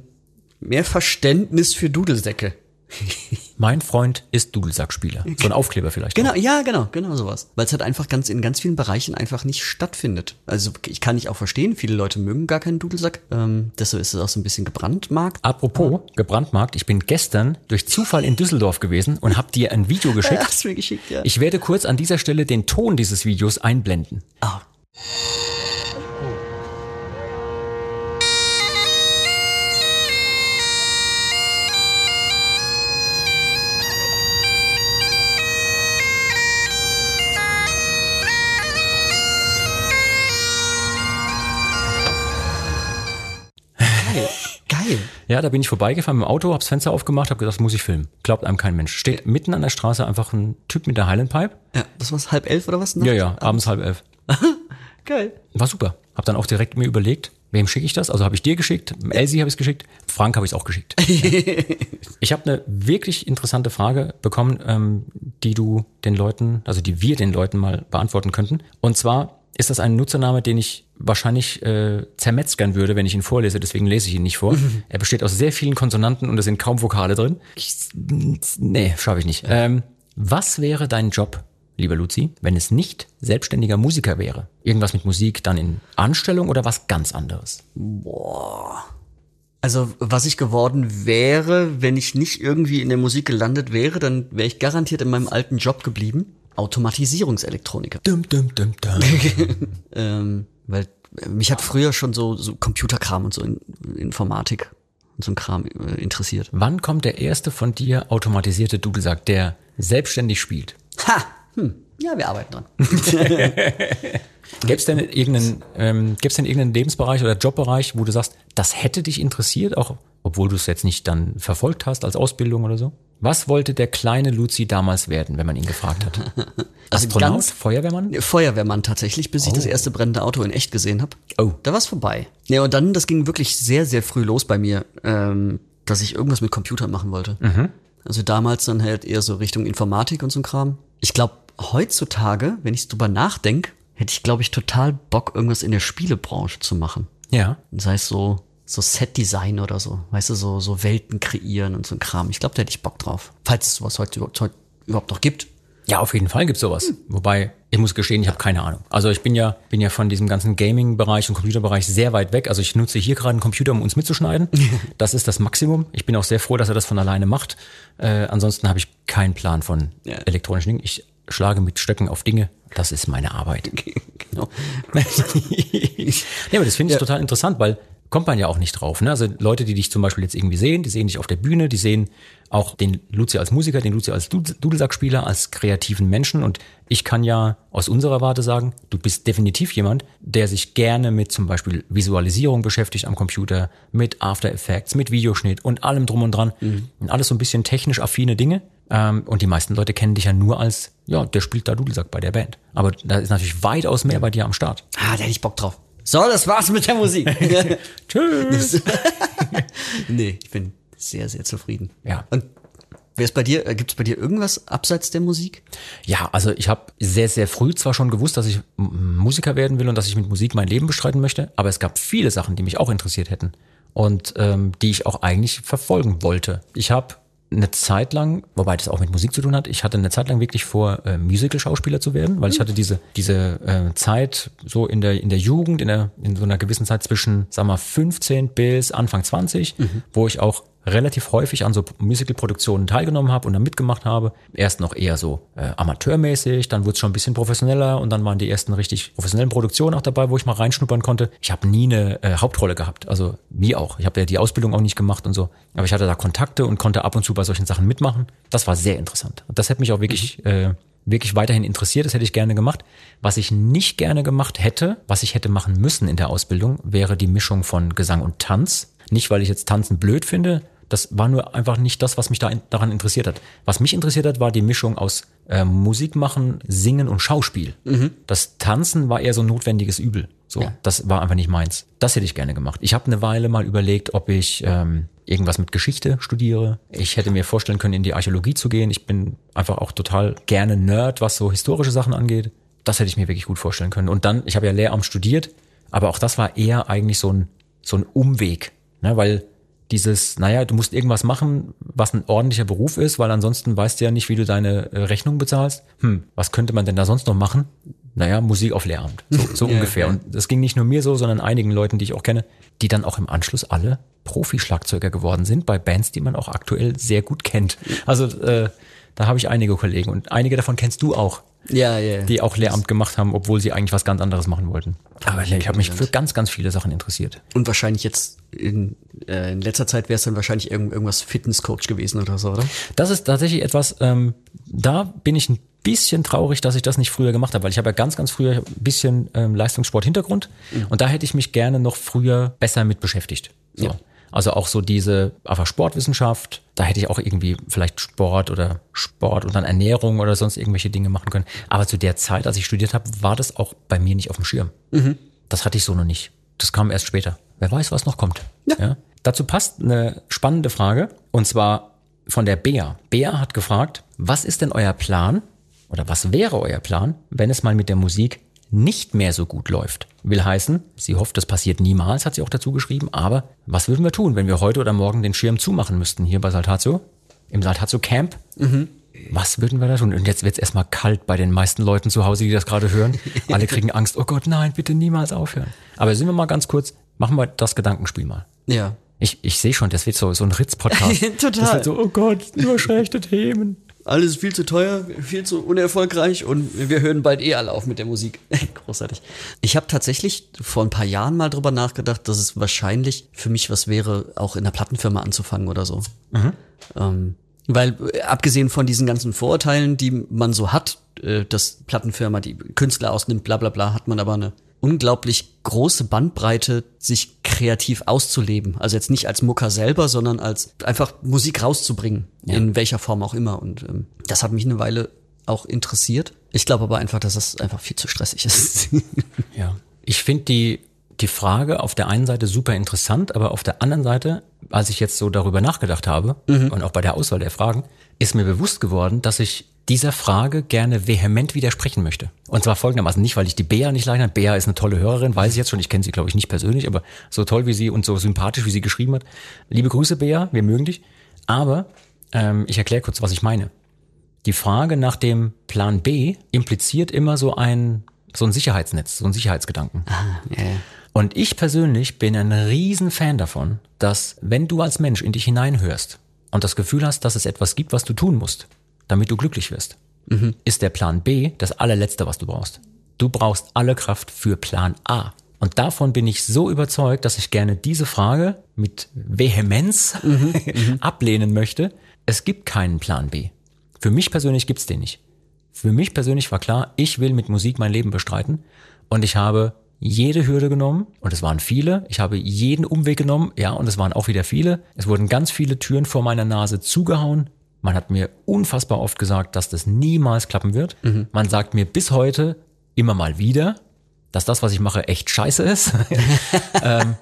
mehr Verständnis für Dudelsäcke. Mein Freund ist Dudelsackspieler. So ein Aufkleber vielleicht. Genau, ja, genau, genau sowas. Weil es halt einfach ganz in ganz vielen Bereichen einfach nicht stattfindet. Also ich kann nicht auch verstehen, viele Leute mögen gar keinen Dudelsack. Ähm, deshalb ist es auch so ein bisschen gebrandmarkt. Apropos gebrandmarkt, ich bin gestern durch Zufall in Düsseldorf gewesen und habe dir ein Video geschickt. Hast du mir geschickt, ja. Ich werde kurz an dieser Stelle den Ton dieses Videos einblenden. Ah, geil. Geil. Ja, da bin ich vorbeigefahren mit dem Auto, hab's Fenster aufgemacht, hab gesagt, das muss ich filmen. Glaubt einem kein Mensch. Steht mitten an der Straße einfach ein Typ mit der Highland Pipe. Ja, das war's halb elf oder was? Ja, ja, abends halb elf. Geil. War super. Hab dann auch direkt mir überlegt, wem schicke ich das? Also habe ich dir geschickt, Elsie habe ich geschickt, Frank habe ich auch geschickt. ich habe eine wirklich interessante Frage bekommen, ähm, die du den Leuten, also die wir den Leuten mal beantworten könnten. Und zwar ist das ein Nutzername, den ich wahrscheinlich äh, zermetzgern würde, wenn ich ihn vorlese, deswegen lese ich ihn nicht vor. er besteht aus sehr vielen Konsonanten und es sind kaum Vokale drin. Ich, nee, schaffe ich nicht. Ähm, was wäre dein Job, lieber Luzi, wenn es nicht selbstständiger Musiker wäre? Irgendwas mit Musik dann in Anstellung oder was ganz anderes? Also, was ich geworden wäre, wenn ich nicht irgendwie in der Musik gelandet wäre, dann wäre ich garantiert in meinem alten Job geblieben. Automatisierungselektroniker. Dum, dum, dum, dum. Ähm, weil äh, mich hat früher schon so, so Computerkram und so in, Informatik und so ein Kram äh, interessiert. Wann kommt der erste von dir automatisierte Dudelsack, der selbstständig spielt? Ha! Hm. Ja, wir arbeiten dran. Gäbe es denn irgendeinen, ähm, gäb's denn irgendeinen Lebensbereich oder Jobbereich, wo du sagst, das hätte dich interessiert, auch obwohl du es jetzt nicht dann verfolgt hast als Ausbildung oder so? Was wollte der kleine Luzi damals werden, wenn man ihn gefragt hat? Also Astronaut? ganz- Feuerwehrmann? Feuerwehrmann tatsächlich, bis ich das erste brennende Auto in echt gesehen habe. Oh. Da war's vorbei. Ja, und dann, das ging wirklich sehr, sehr früh los bei mir, ähm, dass ich irgendwas mit Computern machen wollte. Also damals dann halt eher so Richtung Informatik und so ein Kram. Ich glaube, heutzutage, wenn ich drüber nachdenke, hätte ich, glaube ich, total Bock, irgendwas in der Spielebranche zu machen. Ja. Sei es so, so Set-Design oder so. Weißt du, so, so Welten kreieren und so ein Kram. Ich glaube, da hätte ich Bock drauf. Falls es sowas heute, heute überhaupt noch gibt. Ja, auf jeden Fall gibt's sowas. Wobei, ich muss gestehen, ich habe keine Ahnung. Also ich bin ja, bin ja von diesem ganzen Gaming-Bereich und Computerbereich sehr weit weg. Also ich nutze hier gerade einen Computer, um uns mitzuschneiden. Das ist das Maximum. Ich bin auch sehr froh, dass er das von alleine macht. Äh, ansonsten habe ich keinen Plan von Ja. elektronischen Dingen. Ich schlage mit Stöcken auf Dinge. Das ist meine Arbeit. genau. nee, aber das finde ich total interessant, weil kommt man ja auch nicht drauf. Ne? Also Leute, die dich zum Beispiel jetzt irgendwie sehen, die sehen dich auf der Bühne, die sehen auch den Luzi als Musiker, den Luzi als Dud- Dudelsackspieler, als kreativen Menschen. Und ich kann ja aus unserer Warte sagen, du bist definitiv jemand, der sich gerne mit zum Beispiel Visualisierung beschäftigt am Computer, mit After Effects, mit Videoschnitt und allem drum und dran. Und alles so ein bisschen technisch affine Dinge. Ähm, und die meisten Leute kennen dich ja nur als, ja, der spielt da Dudelsack bei der Band. Aber da ist natürlich weitaus mehr bei dir am Start. Ah, da hätte ich Bock drauf. So, das war's mit der Musik. Tschüss. nee, ich bin sehr, sehr zufrieden. Ja. Und wer ist bei dir, gibt es bei dir irgendwas abseits der Musik? Ja, also ich habe sehr, sehr früh zwar schon gewusst, dass ich Musiker werden will und dass ich mit Musik mein Leben bestreiten möchte, aber es gab viele Sachen, die mich auch interessiert hätten und ähm, die ich auch eigentlich verfolgen wollte. Ich habe eine Zeit lang, wobei das auch mit Musik zu tun hat, ich hatte eine Zeit lang wirklich vor, äh, Musical-Schauspieler zu werden, weil ich hatte diese, diese äh, Zeit so in der, in der Jugend, in, der, in so einer gewissen Zeit zwischen, sagen wir, 15 bis Anfang 20, wo ich auch relativ häufig an so Musical-Produktionen teilgenommen habe und da mitgemacht habe. Erst noch eher so äh, amateurmäßig, dann wurde es schon ein bisschen professioneller und dann waren die ersten richtig professionellen Produktionen auch dabei, wo ich mal reinschnuppern konnte. Ich habe nie eine äh, Hauptrolle gehabt, also nie auch. Ich habe ja die Ausbildung auch nicht gemacht und so, aber ich hatte da Kontakte und konnte ab und zu bei solchen Sachen mitmachen. Das war sehr interessant. Das hätte mich auch wirklich äh, wirklich weiterhin interessiert, das hätte ich gerne gemacht. Was ich nicht gerne gemacht hätte, was ich hätte machen müssen in der Ausbildung, wäre die Mischung von Gesang und Tanz. Nicht, weil ich jetzt Tanzen blöd finde, das war nur einfach nicht das, was mich da in, daran interessiert hat. Was mich interessiert hat, war die Mischung aus äh, Musik machen, Singen und Schauspiel. Das Tanzen war eher so ein notwendiges Übel. So, das war einfach nicht meins. Das hätte ich gerne gemacht. Ich habe eine Weile mal überlegt, ob ich ähm, irgendwas mit Geschichte studiere. Ich hätte mir vorstellen können, in die Archäologie zu gehen. Ich bin einfach auch total gerne Nerd, was so historische Sachen angeht. Das hätte ich mir wirklich gut vorstellen können. Und dann, ich habe ja Lehramt studiert, aber auch das war eher eigentlich so ein, so ein Umweg, ne? weil dieses, naja, du musst irgendwas machen, was ein ordentlicher Beruf ist, weil ansonsten weißt du ja nicht, wie du deine äh, Rechnung bezahlst. Hm, was könnte man denn da sonst noch machen? Naja, Musik auf Lehramt. So, so Ja, ungefähr. ja. Und das ging nicht nur mir so, sondern einigen Leuten, die ich auch kenne, die dann auch im Anschluss alle Profi-Schlagzeuger geworden sind bei Bands, die man auch aktuell sehr gut kennt. Also äh, da habe ich einige Kollegen und einige davon kennst du auch, Ja, ja. die auch Lehramt gemacht haben, obwohl sie eigentlich was ganz anderes machen wollten. Aber nee, ich habe mich für ganz, ganz viele Sachen interessiert. Und wahrscheinlich jetzt in, äh, in letzter Zeit wäre es dann wahrscheinlich irgend, irgendwas Fitnesscoach gewesen oder so, oder? Das ist tatsächlich etwas, ähm, da bin ich ein bisschen traurig, dass ich das nicht früher gemacht habe, weil ich habe ja ganz, ganz früher ein bisschen ähm, Leistungssport-Hintergrund und da hätte ich mich gerne noch früher besser mit beschäftigt. So. Ja. Also auch so diese einfach Sportwissenschaft, da hätte ich auch irgendwie vielleicht Sport oder Sport und dann Ernährung oder sonst irgendwelche Dinge machen können. Aber zu der Zeit, als ich studiert habe, war das auch bei mir nicht auf dem Schirm. Mhm. Das hatte ich so noch nicht. Das kam erst später. Wer weiß, was noch kommt. Ja. ja. Dazu passt eine spannende Frage und zwar von der Bea. Bea hat gefragt, was ist denn euer Plan oder was wäre euer Plan, wenn es mal mit der Musik nicht mehr so gut läuft? Will heißen, sie hofft, das passiert niemals, hat sie auch dazu geschrieben, aber was würden wir tun, wenn wir heute oder morgen den Schirm zumachen müssten hier bei Saltatio? Im Saltatio Camp? Mhm. Was würden wir da tun? Und jetzt wird es erstmal kalt bei den meisten Leuten zu Hause, die das gerade hören. Alle kriegen Angst, oh Gott, nein, bitte niemals aufhören. Aber sind wir mal ganz kurz, machen wir das Gedankenspiel mal. Ja. Ich, ich sehe schon, das wird so, so ein Ritz-Podcast. Total. Das wird so, oh Gott, nur schlechte Themen. Alles viel zu teuer, viel zu unerfolgreich und wir hören bald eh alle auf mit der Musik. Großartig. Ich habe tatsächlich vor ein paar Jahren mal drüber nachgedacht, dass es wahrscheinlich für mich was wäre, auch in der Plattenfirma anzufangen oder so. Mhm. Ähm, weil äh, abgesehen von diesen ganzen Vorurteilen, die man so hat, äh, dass Plattenfirma die Künstler ausnimmt, bla bla bla, hat man aber eine unglaublich große Bandbreite, sich kreativ auszuleben. Also jetzt nicht als Mucker selber, sondern als einfach Musik rauszubringen, ja. in welcher Form auch immer. Und ähm, das hat mich eine Weile auch interessiert. Ich glaube aber einfach, dass das einfach viel zu stressig ist. ja. Ich finde die, die Frage auf der einen Seite super interessant, aber auf der anderen Seite, als ich jetzt so darüber nachgedacht habe mhm. und auch bei der Auswahl der Fragen, ist mir bewusst geworden, dass ich dieser Frage gerne vehement widersprechen möchte. Und zwar folgendermaßen nicht, weil ich die Bea nicht leiden kann. Bea ist eine tolle Hörerin, weiß ich jetzt schon. Ich kenne sie, glaube ich, nicht persönlich, aber so toll wie sie und so sympathisch, wie sie geschrieben hat. Liebe Grüße, Bea, wir mögen dich. Aber ähm, ich erkläre kurz, was ich meine. Die Frage nach dem Plan B impliziert immer so ein, so ein Sicherheitsnetz, so ein Sicherheitsgedanken. Ah, yeah. Und ich persönlich bin ein riesen Fan davon, dass wenn du als Mensch in dich hineinhörst und das Gefühl hast, dass es etwas gibt, was du tun musst, damit du glücklich wirst, mhm. ist der Plan B das allerletzte, was du brauchst. Du brauchst alle Kraft für Plan A. Und davon bin ich so überzeugt, dass ich gerne diese Frage mit Vehemenz mhm, mhm. ablehnen möchte. Es gibt keinen Plan B. Für mich persönlich gibt's den nicht. Für mich persönlich war klar, ich will mit Musik mein Leben bestreiten und ich habe jede Hürde genommen und es waren viele. Ich habe jeden Umweg genommen, ja, und es waren auch wieder viele. Es wurden ganz viele Türen vor meiner Nase zugehauen. Man hat mir unfassbar oft gesagt, dass das niemals klappen wird. Mhm. Man sagt mir bis heute immer mal wieder, dass das, was ich mache, echt scheiße ist. ähm,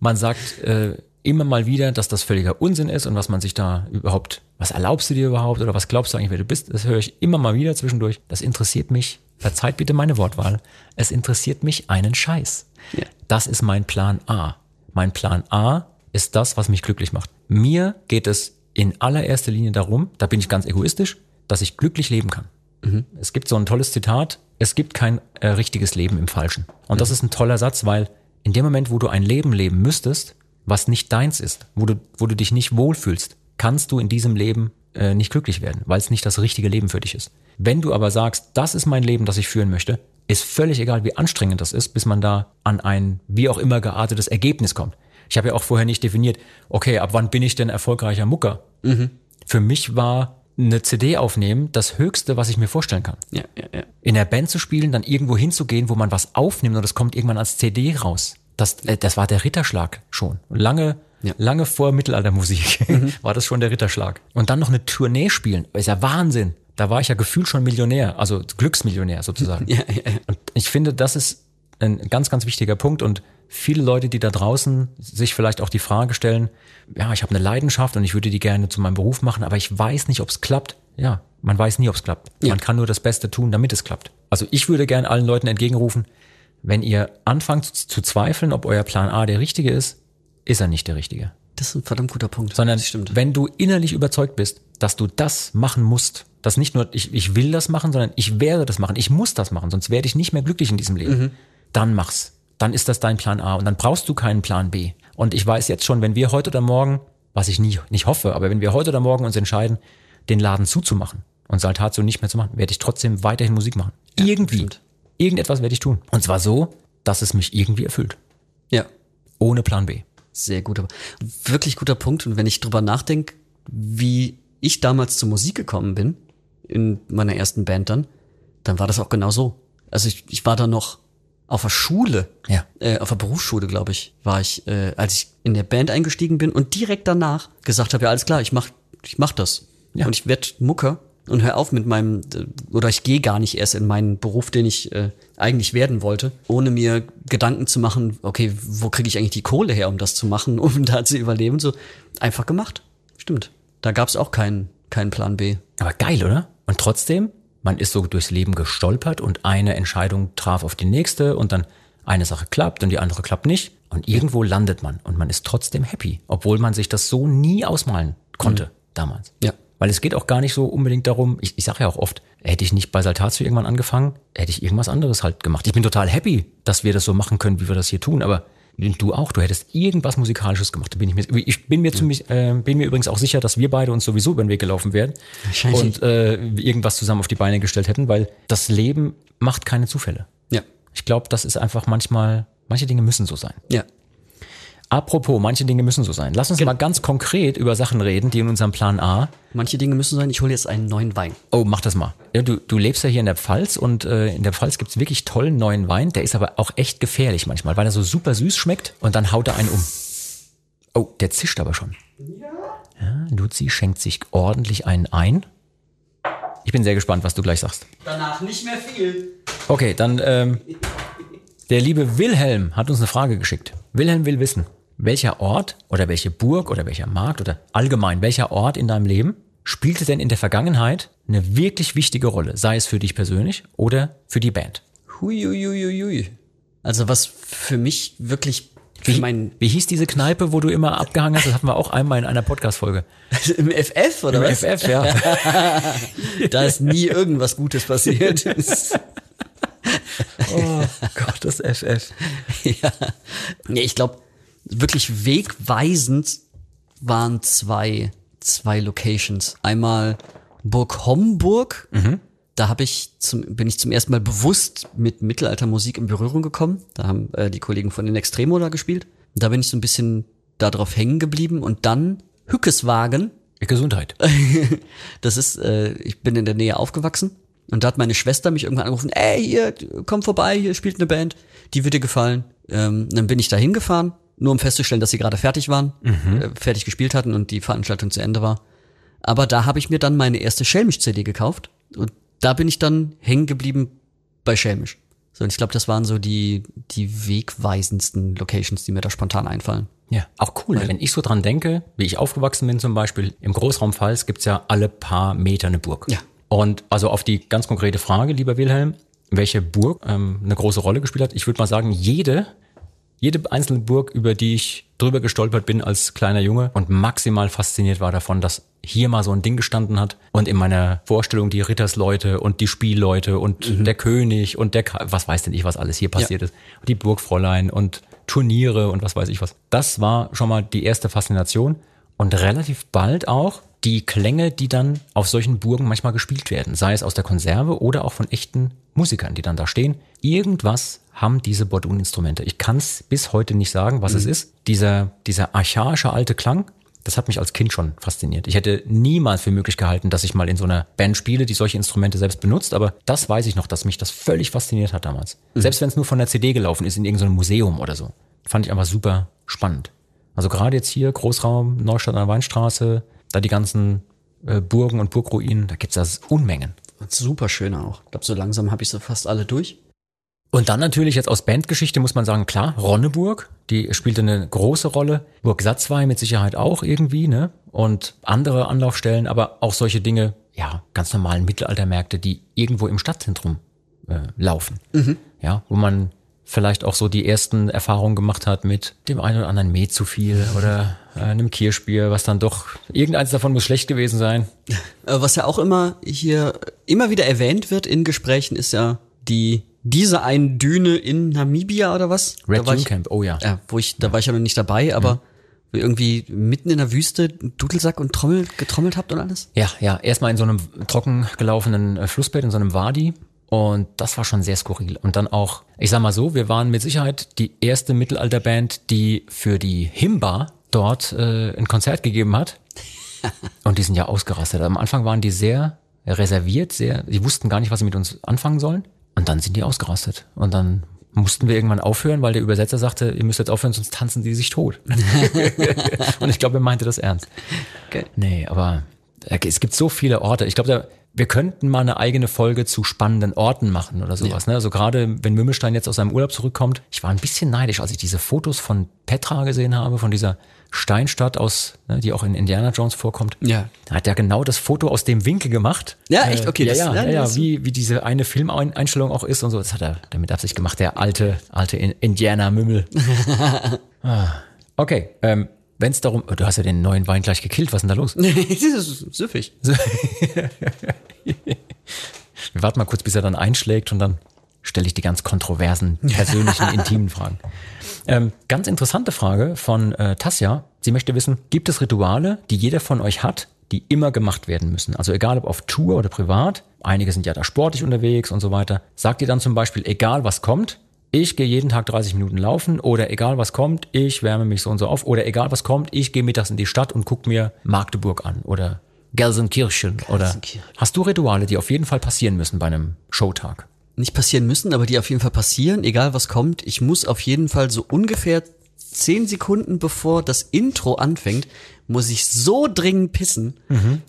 man sagt äh, immer mal wieder, dass das völliger Unsinn ist und was man sich da überhaupt, was erlaubst du dir überhaupt oder was glaubst du eigentlich, wer du bist? Das höre ich immer mal wieder zwischendurch. Das interessiert mich. Verzeiht bitte meine Wortwahl. Es interessiert mich einen Scheiß. Ja. Das ist mein Plan A. Mein Plan A ist das, was mich glücklich macht. Mir geht es in allererster Linie darum, da bin ich ganz egoistisch, dass ich glücklich leben kann. Mhm. Es gibt so ein tolles Zitat, es gibt kein äh, richtiges Leben im Falschen. Und mhm. das ist ein toller Satz, weil in dem Moment, wo du ein Leben leben müsstest, was nicht deins ist, wo du, wo du dich nicht wohlfühlst, kannst du in diesem Leben äh, nicht glücklich werden, weil es nicht das richtige Leben für dich ist. Wenn du aber sagst, das ist mein Leben, das ich führen möchte, ist völlig egal, wie anstrengend das ist, bis man da an ein wie auch immer geartetes Ergebnis kommt. Ich habe ja auch vorher nicht definiert, okay, ab wann bin ich denn erfolgreicher Mucker? Mhm. Für mich war eine CD aufnehmen das Höchste, was ich mir vorstellen kann. Ja, ja, ja. In der Band zu spielen, dann irgendwo hinzugehen, wo man was aufnimmt und es kommt irgendwann als CD raus. Das, äh, das war der Ritterschlag schon. Lange, ja. lange vor Mittelaltermusik mhm. war das schon der Ritterschlag. Und dann noch eine Tournee spielen, ist ja Wahnsinn. Da war ich ja gefühlt schon Millionär, also Glücksmillionär sozusagen. Ja, ja, ja. Und ich finde, das ist ein ganz, ganz wichtiger Punkt und viele Leute, die da draußen sich vielleicht auch die Frage stellen, ja, ich habe eine Leidenschaft und ich würde die gerne zu meinem Beruf machen, aber ich weiß nicht, ob es klappt. Ja, man weiß nie, ob es klappt. Ja. Man kann nur das Beste tun, damit es klappt. Also ich würde gerne allen Leuten entgegenrufen, wenn ihr anfangt zu zweifeln, ob euer Plan A der richtige ist, ist er nicht der richtige. Das ist ein verdammt guter Punkt. Sondern wenn du innerlich überzeugt bist, dass du das machen musst, dass nicht nur ich, ich will das machen, sondern ich werde das machen, ich muss das machen, sonst werde ich nicht mehr glücklich in diesem Leben, mhm. dann mach's dann ist das dein Plan A und dann brauchst du keinen Plan B. Und ich weiß jetzt schon, wenn wir heute oder morgen, was ich nie, nicht hoffe, aber wenn wir heute oder morgen uns entscheiden, den Laden zuzumachen und Saltatio nicht mehr zu machen, werde ich trotzdem weiterhin Musik machen. Ja, irgendwie. Stimmt. Irgendetwas werde ich tun. Und zwar so, dass es mich irgendwie erfüllt. Ja. Ohne Plan B. Sehr guter, wirklich guter Punkt. Und wenn ich drüber nachdenke, wie ich damals zur Musik gekommen bin, in meiner ersten Band dann, dann war das auch genau so. Also ich, ich war da noch auf der Schule, Ja. äh, auf der Berufsschule, glaube ich, war ich, äh, als ich in der Band eingestiegen bin und direkt danach gesagt habe, ja, alles klar, ich mach, ich mach das. Ja. Und ich werd Mucker und hör auf mit meinem, äh, oder ich gehe gar nicht erst in meinen Beruf, den ich äh, eigentlich werden wollte, ohne mir Gedanken zu machen, okay, wo kriege ich eigentlich die Kohle her, um das zu machen, um da zu überleben, so einfach gemacht. Stimmt. Da gab es auch keinen, keinen Plan B. Aber geil, oder? Und trotzdem, man ist so durchs Leben gestolpert und eine Entscheidung traf auf die nächste und dann eine Sache klappt und die andere klappt nicht. Und irgendwo landet man und man ist trotzdem happy, obwohl man sich das so nie ausmalen konnte damals. Ja. Weil es geht auch gar nicht so unbedingt darum, ich, ich sage ja auch oft, hätte ich nicht bei Saltatio irgendwann angefangen, hätte ich irgendwas anderes halt gemacht. Ich bin total happy, dass wir das so machen können, wie wir das hier tun, aber du auch, du hättest irgendwas Musikalisches gemacht. Da bin ich mir, ich bin mir ziemlich, äh, bin mir übrigens auch sicher, dass wir beide uns sowieso über den Weg gelaufen wären Wahrscheinlich. und äh, irgendwas zusammen auf die Beine gestellt hätten, weil das Leben macht keine Zufälle. Ja. Ich glaube, das ist einfach manchmal, manche Dinge müssen so sein. Ja. Apropos, manche Dinge müssen so sein. Lass uns mal ganz konkret über Sachen reden, die in unserem Plan A. Manche Dinge müssen sein, ich hole jetzt einen neuen Wein. Oh, mach das mal. Ja, du, du lebst ja hier in der Pfalz und äh, in der Pfalz gibt's wirklich tollen neuen Wein. Der ist aber auch echt gefährlich manchmal, weil er so super süß schmeckt und dann haut er einen um. Oh, der zischt aber schon. Ja, Luzi schenkt sich ordentlich einen ein. Ich bin sehr gespannt, was du gleich sagst. Danach nicht mehr viel. Okay, dann ähm, der liebe Wilhelm hat uns eine Frage geschickt. Wilhelm will wissen, welcher Ort oder welche Burg oder welcher Markt oder allgemein welcher Ort in deinem Leben spielte denn in der Vergangenheit eine wirklich wichtige Rolle, sei es für dich persönlich oder für die Band? Huiuiuiui. Also was für mich wirklich für Wie, mein wie hieß diese Kneipe, wo du immer abgehangen hast? Das hatten wir auch einmal in einer Podcast-Folge. im FF oder Im was? FF, ja. Da ist nie irgendwas Gutes passiert. Oh Gott, das FF. ja. ja, ich glaube, wirklich wegweisend waren zwei, zwei Locations. Einmal Burg Homburg. Da habe ich zum, bin ich zum ersten Mal bewusst mit Mittelaltermusik in Berührung gekommen. Da haben äh, die Kollegen von den Extremo da gespielt. Da bin ich so ein bisschen darauf hängen geblieben. Und dann Hückeswagen. Gesundheit. Das ist, äh, ich bin in der Nähe aufgewachsen und da hat meine Schwester mich irgendwann angerufen, ey, hier, komm vorbei, hier spielt eine Band, die wird dir gefallen. Ähm, dann bin ich da hingefahren, nur um festzustellen, dass sie gerade fertig waren, äh, fertig gespielt hatten und die Veranstaltung zu Ende war. Aber da habe ich mir dann meine erste Schelmisch-CD gekauft und da bin ich dann hängen geblieben bei Schelmisch. So, und ich glaube, das waren so die, die wegweisendsten Locations, die mir da spontan einfallen. Ja, auch cool. Wenn ich so dran denke, wie ich aufgewachsen bin zum Beispiel, im Großraum Pfalz gibt's ja alle paar Meter eine Burg. Ja. Und also auf die ganz konkrete Frage, lieber Wilhelm, welche Burg ähm, eine große Rolle gespielt hat, ich würde mal sagen, jede, jede einzelne Burg, über die ich drüber gestolpert bin als kleiner Junge. Und maximal fasziniert war davon, dass hier mal so ein Ding gestanden hat. Und in meiner Vorstellung die Rittersleute und die Spielleute und der König und der, Ka was weiß denn ich, was alles hier passiert ist, und die Burgfräulein und Turniere und was weiß ich was. Das war schon mal die erste Faszination. Und relativ bald auch die Klänge, die dann auf solchen Burgen manchmal gespielt werden, sei es aus der Konserve oder auch von echten Musikern, die dann da stehen. Irgendwas haben diese Bordun-Instrumente. Ich kann es bis heute nicht sagen, was es ist. Dieser, dieser archaische alte Klang, das hat mich als Kind schon fasziniert. Ich hätte niemals für möglich gehalten, dass ich mal in so einer Band spiele, die solche Instrumente selbst benutzt, aber das weiß ich noch, dass mich das völlig fasziniert hat damals. Selbst wenn es nur von der CD gelaufen ist, in irgendeinem Museum oder so. Fand ich einfach super spannend. Also gerade jetzt hier, Großraum, Neustadt an der Weinstraße, da die ganzen äh, Burgen und Burgruinen, da gibt's das Unmengen. Super schön auch. Ich glaube, so langsam habe ich so fast alle durch. Und dann natürlich jetzt aus Bandgeschichte muss man sagen, klar, Ronneburg, die spielte eine große Rolle. Burg Satzwey mit Sicherheit auch irgendwie, ne? Und andere Anlaufstellen, aber auch solche Dinge, ja, ganz normalen Mittelaltermärkte, die irgendwo im Stadtzentrum äh, laufen. Ja, wo man vielleicht auch so die ersten Erfahrungen gemacht hat mit dem einen oder anderen Met zu viel oder äh, einem Kirschbier, was dann doch, irgendeins davon muss schlecht gewesen sein. Äh, Was ja auch immer hier immer wieder erwähnt wird in Gesprächen, ist ja die diese eine Düne in Namibia oder was? Red Dune ich, Camp, oh ja. ja, wo ich, da war ich ja noch nicht dabei, aber irgendwie mitten in der Wüste Dudelsack und Trommel getrommelt habt und alles? Ja, ja, erstmal in so einem trocken gelaufenen äh, Flussbett, in so einem Wadi. Und das war schon sehr skurril. Und dann auch, ich sag mal so, wir waren mit Sicherheit die erste Mittelalterband, die für die Himba dort äh, ein Konzert gegeben hat. Und die sind ja ausgerastet. Am Anfang waren die sehr reserviert, sehr, die wussten gar nicht, was sie mit uns anfangen sollen. Und dann sind die ausgerastet. Und dann mussten wir irgendwann aufhören, weil der Übersetzer sagte, ihr müsst jetzt aufhören, sonst tanzen die sich tot. und ich glaube, er meinte das ernst. Okay. Nee, aber äh, es gibt so viele Orte. Ich glaube, wir könnten mal eine eigene Folge zu spannenden Orten machen oder sowas. Ne? Also gerade wenn Mümmelstein jetzt aus seinem Urlaub zurückkommt, ich war ein bisschen neidisch, als ich diese Fotos von Petra gesehen habe, von dieser Steinstadt aus, ne, die auch in Indiana Jones vorkommt. Ja. Da hat er genau das Foto aus dem Winkel gemacht. Ja, echt? Okay, Ja, das- ja, ja, ja, ja, wie, wie diese eine Filmeinstellung auch ist und so. Das hat er damit Absicht gemacht, der alte, alte In- Indiana Mümmel. ah. Okay, ähm, wenn es darum, oh, du hast ja den neuen Wein gleich gekillt, was ist denn da los? das ist süffig. Wir warten mal kurz, bis er dann einschlägt und dann stelle ich die ganz kontroversen, persönlichen, intimen Fragen. Ähm, ganz interessante Frage von äh, Tasja. Sie möchte wissen, gibt es Rituale, die jeder von euch hat, die immer gemacht werden müssen? Also egal ob auf Tour oder privat, einige sind ja da sportlich unterwegs und so weiter. Sagt ihr dann zum Beispiel, egal was kommt, ich gehe jeden Tag 30 Minuten laufen oder egal was kommt, ich wärme mich so und so auf oder egal was kommt, ich gehe mittags in die Stadt und gucke mir Magdeburg an oder Gelsenkirchen oder Gelsenkirchen. hast du Rituale, die auf jeden Fall passieren müssen bei einem Showtag? Nicht passieren müssen, aber die auf jeden Fall passieren, egal was kommt. Ich muss auf jeden Fall so ungefähr zehn Sekunden bevor das Intro anfängt, muss ich so dringend pissen.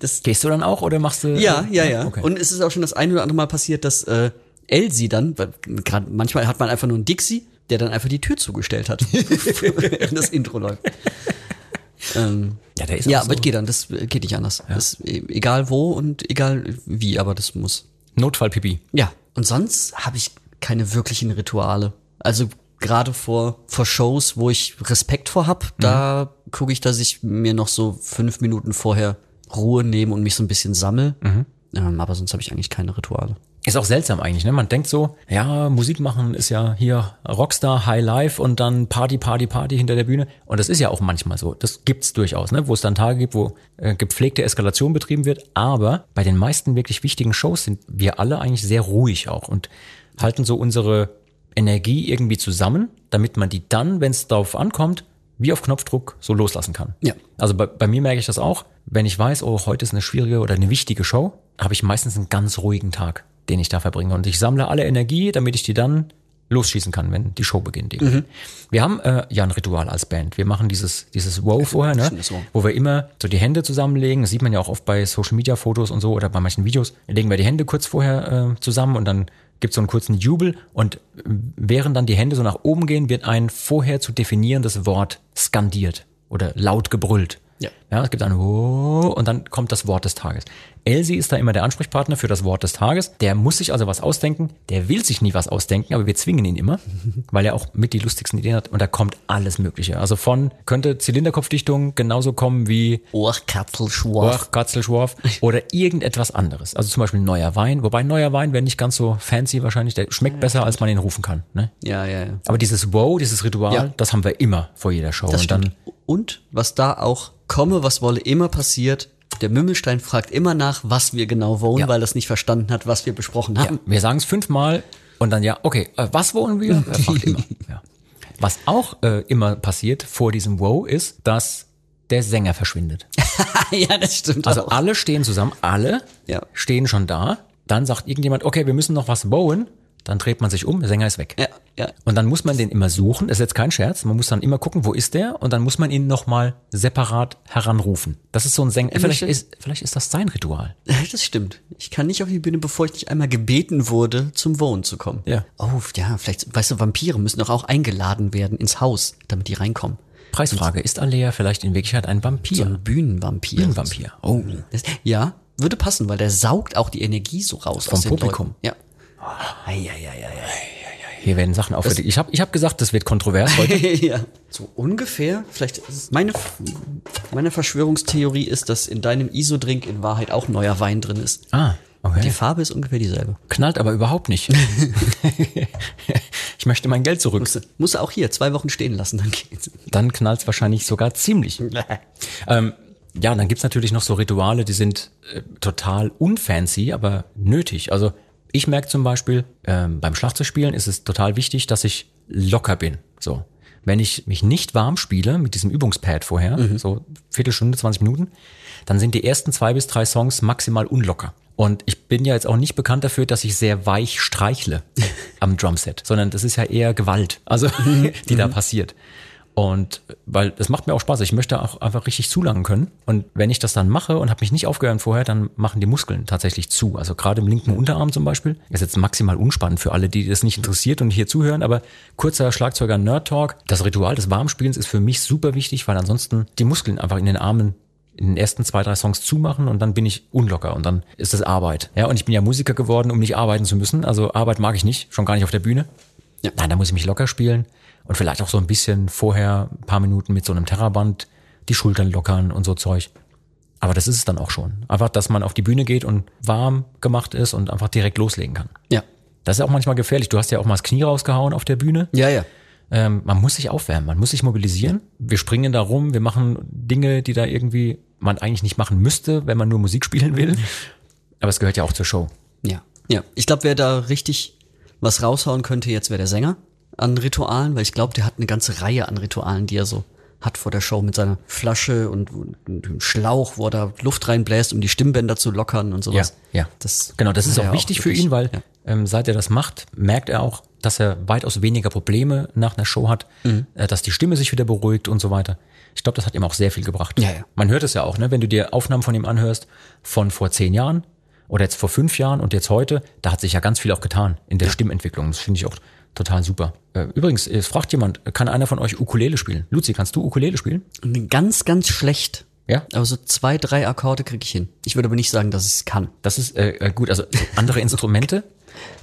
Das, Gehst du dann auch oder machst du? ja, ja, ja. Okay. Und es ist auch schon das eine oder andere Mal passiert, dass äh, Elsie dann, weil gerade manchmal hat man einfach nur einen Dixie, der dann einfach die Tür zugestellt hat, während das Intro läuft. Ähm, ja, der ist ja, auch aber so. es geht dann, das geht nicht anders. Das, e- egal wo und egal wie, aber das muss. Notfallpipi. Ja, und sonst habe ich keine wirklichen Rituale. Also gerade vor, vor Shows, wo ich Respekt vor hab, da gucke ich, dass ich mir noch so fünf Minuten vorher Ruhe nehme und mich so ein bisschen sammel. Ähm, aber sonst habe ich eigentlich keine Rituale. Ist auch seltsam eigentlich, ne? Man denkt so, ja, Musik machen ist ja hier Rockstar, High Life und dann Party, Party, Party hinter der Bühne. Und das ist ja auch manchmal so. Das gibt's durchaus, ne? Wo es dann Tage gibt, wo äh, gepflegte Eskalation betrieben wird. Aber bei den meisten wirklich wichtigen Shows sind wir alle eigentlich sehr ruhig auch und halten so unsere Energie irgendwie zusammen, damit man die dann, wenn es darauf ankommt, wie auf Knopfdruck so loslassen kann. Ja. Also bei, bei mir merke ich das auch, wenn ich weiß, oh, heute ist eine schwierige oder eine wichtige Show, habe ich meistens einen ganz ruhigen Tag, den ich da verbringe. Und ich sammle alle Energie, damit ich die dann losschießen kann, wenn die Show beginnt. Eben. Wir haben äh, ja ein Ritual als Band. Wir machen dieses, dieses Wow vorher, ne? Wow. wo wir immer so die Hände zusammenlegen. Das sieht man ja auch oft bei Social Media Fotos und so oder bei manchen Videos. Legen wir die Hände kurz vorher äh, zusammen und dann gibt so einen kurzen Jubel und äh, während dann die Hände so nach oben gehen, wird ein vorher zu definierendes Wort skandiert oder laut gebrüllt. Ja. Ja, es gibt ein Oh und dann kommt das Wort des Tages. Elsie ist da immer der Ansprechpartner für das Wort des Tages. Der muss sich also was ausdenken. Der will sich nie was ausdenken, aber wir zwingen ihn immer, weil er auch mit die lustigsten Ideen hat und da kommt alles Mögliche. Also von könnte Zylinderkopfdichtung genauso kommen wie Ohrkatzelschworf. Orch, Katzelschworf oder irgendetwas anderes. Also zum Beispiel neuer Wein, wobei neuer Wein wäre nicht ganz so fancy wahrscheinlich, der schmeckt besser, als man ihn rufen kann. Ne? Ja, ja, ja. Aber dieses Wow, dieses Ritual, Ja. das haben wir immer vor jeder Show. Das und dann. Und was da auch komme, was wolle, immer passiert, der Mümmelstein fragt immer nach, was wir genau wollen, Ja. weil es nicht verstanden hat, was wir besprochen Ja, haben. wir sagen es fünfmal und dann ja, okay, äh, was wollen wir? Er fragt immer. Ja. Was auch äh, immer passiert vor diesem Wow ist, dass der Sänger verschwindet. ja, das stimmt Also auch. alle stehen zusammen, alle Ja. stehen schon da. Dann sagt irgendjemand, okay, wir müssen noch was wowen. Dann dreht man sich um, der Sänger ist weg. Ja, ja. Und dann muss man den immer suchen. Das ist jetzt kein Scherz. Man muss dann immer gucken, wo ist der? Und dann muss man ihn nochmal separat heranrufen. Das ist so ein Sänger. Vielleicht ist, vielleicht ist das sein Ritual. Das stimmt. Ich kann nicht auf die Bühne, bevor ich nicht einmal gebeten wurde, zum Wohnen zu kommen. Ja. Oh, ja, vielleicht, weißt du, Vampire müssen doch auch eingeladen werden ins Haus, damit die reinkommen. Preisfrage. Ist Alea vielleicht in Wirklichkeit ein Vampir? So ein Bühnenvampir. Bühnenvampir. Oh. Das, ja, würde passen, weil der saugt auch die Energie so raus Vom aus den Publikum. Leuten. Ja. Eieieiei. Hier werden Sachen aufgedeckt. Ich habe ich hab gesagt, das wird kontrovers heute. ja. So ungefähr, vielleicht ist meine, meine Verschwörungstheorie ist, dass in deinem ISO-Drink in Wahrheit auch neuer Wein drin ist. ah, Die okay. Farbe ist ungefähr dieselbe. Knallt aber überhaupt nicht. ich möchte mein Geld zurück. Musst musst auch hier zwei Wochen stehen lassen, dann geht's. Dann knallt's wahrscheinlich sogar ziemlich. ähm, ja, dann gibt's natürlich noch so Rituale, die sind äh, total unfancy, aber nötig. Also ich merke zum Beispiel, ähm, beim Schlagzeugspielen ist es total wichtig, dass ich locker bin. So. Wenn ich mich nicht warm spiele mit diesem Übungspad vorher, so Viertelstunde, 20 Minuten, dann sind die ersten zwei bis drei Songs maximal unlocker. Und ich bin ja jetzt auch nicht bekannt dafür, dass ich sehr weich streichle am Drumset, sondern das ist ja eher Gewalt, also die da passiert. Und weil das macht mir auch Spaß. Ich möchte auch einfach richtig zulangen können. Und wenn ich das dann mache und habe mich nicht aufgehört vorher, dann machen die Muskeln tatsächlich zu. Also gerade im linken Unterarm zum Beispiel. Ist jetzt maximal unspannend für alle, die das nicht interessiert und hier zuhören. Aber kurzer Schlagzeuger Nerd Talk. Das Ritual des Warmspielens ist für mich super wichtig, weil ansonsten die Muskeln einfach in den Armen in den ersten zwei, drei Songs zumachen und dann bin ich unlocker und dann ist das Arbeit. Ja, und ich bin ja Musiker geworden, um nicht arbeiten zu müssen. Also Arbeit mag ich nicht, schon gar nicht auf der Bühne. Ja. Nein, da muss ich mich locker spielen und vielleicht auch so ein bisschen vorher ein paar Minuten mit so einem Terraband die Schultern lockern und so Zeug. Aber das ist es dann auch schon. Einfach, dass man auf die Bühne geht und warm gemacht ist und einfach direkt loslegen kann. Ja. Das ist auch manchmal gefährlich. Du hast ja auch mal das Knie rausgehauen auf der Bühne. Ja, ja. Ähm, man muss sich aufwärmen, man muss sich mobilisieren. Wir springen da rum, wir machen Dinge, die da irgendwie man eigentlich nicht machen müsste, wenn man nur Musik spielen will. Aber es gehört ja auch zur Show. Ja. Ja. Ich glaube, wer da richtig was raushauen könnte, jetzt wäre der Sänger an Ritualen, weil ich glaube, der hat eine ganze Reihe an Ritualen, die er so hat vor der Show mit seiner Flasche und, und dem Schlauch, wo er da Luft reinbläst, um die Stimmbänder zu lockern und sowas. Ja, ja. Das, genau, das ist auch wichtig auch für ihn, weil ja. ähm, seit er das macht, merkt er auch, dass er weitaus weniger Probleme nach einer Show hat, mhm. äh, dass die Stimme sich wieder beruhigt und so weiter. Ich glaube, das hat ihm auch sehr viel gebracht. Ja, ja. Man hört es ja auch, ne? wenn du dir Aufnahmen von ihm anhörst von vor zehn Jahren oder jetzt vor fünf Jahren und jetzt heute, da hat sich ja ganz viel auch getan in der ja. Stimmentwicklung. Das finde ich auch total super. Äh, übrigens, es fragt jemand, kann einer von euch Ukulele spielen? Luzi, kannst du Ukulele spielen? Ganz, ganz schlecht. Ja. Aber so zwei, drei Akkorde kriege ich hin. Ich würde aber nicht sagen, dass ich es kann. Das ist äh, äh gut. Also andere Instrumente,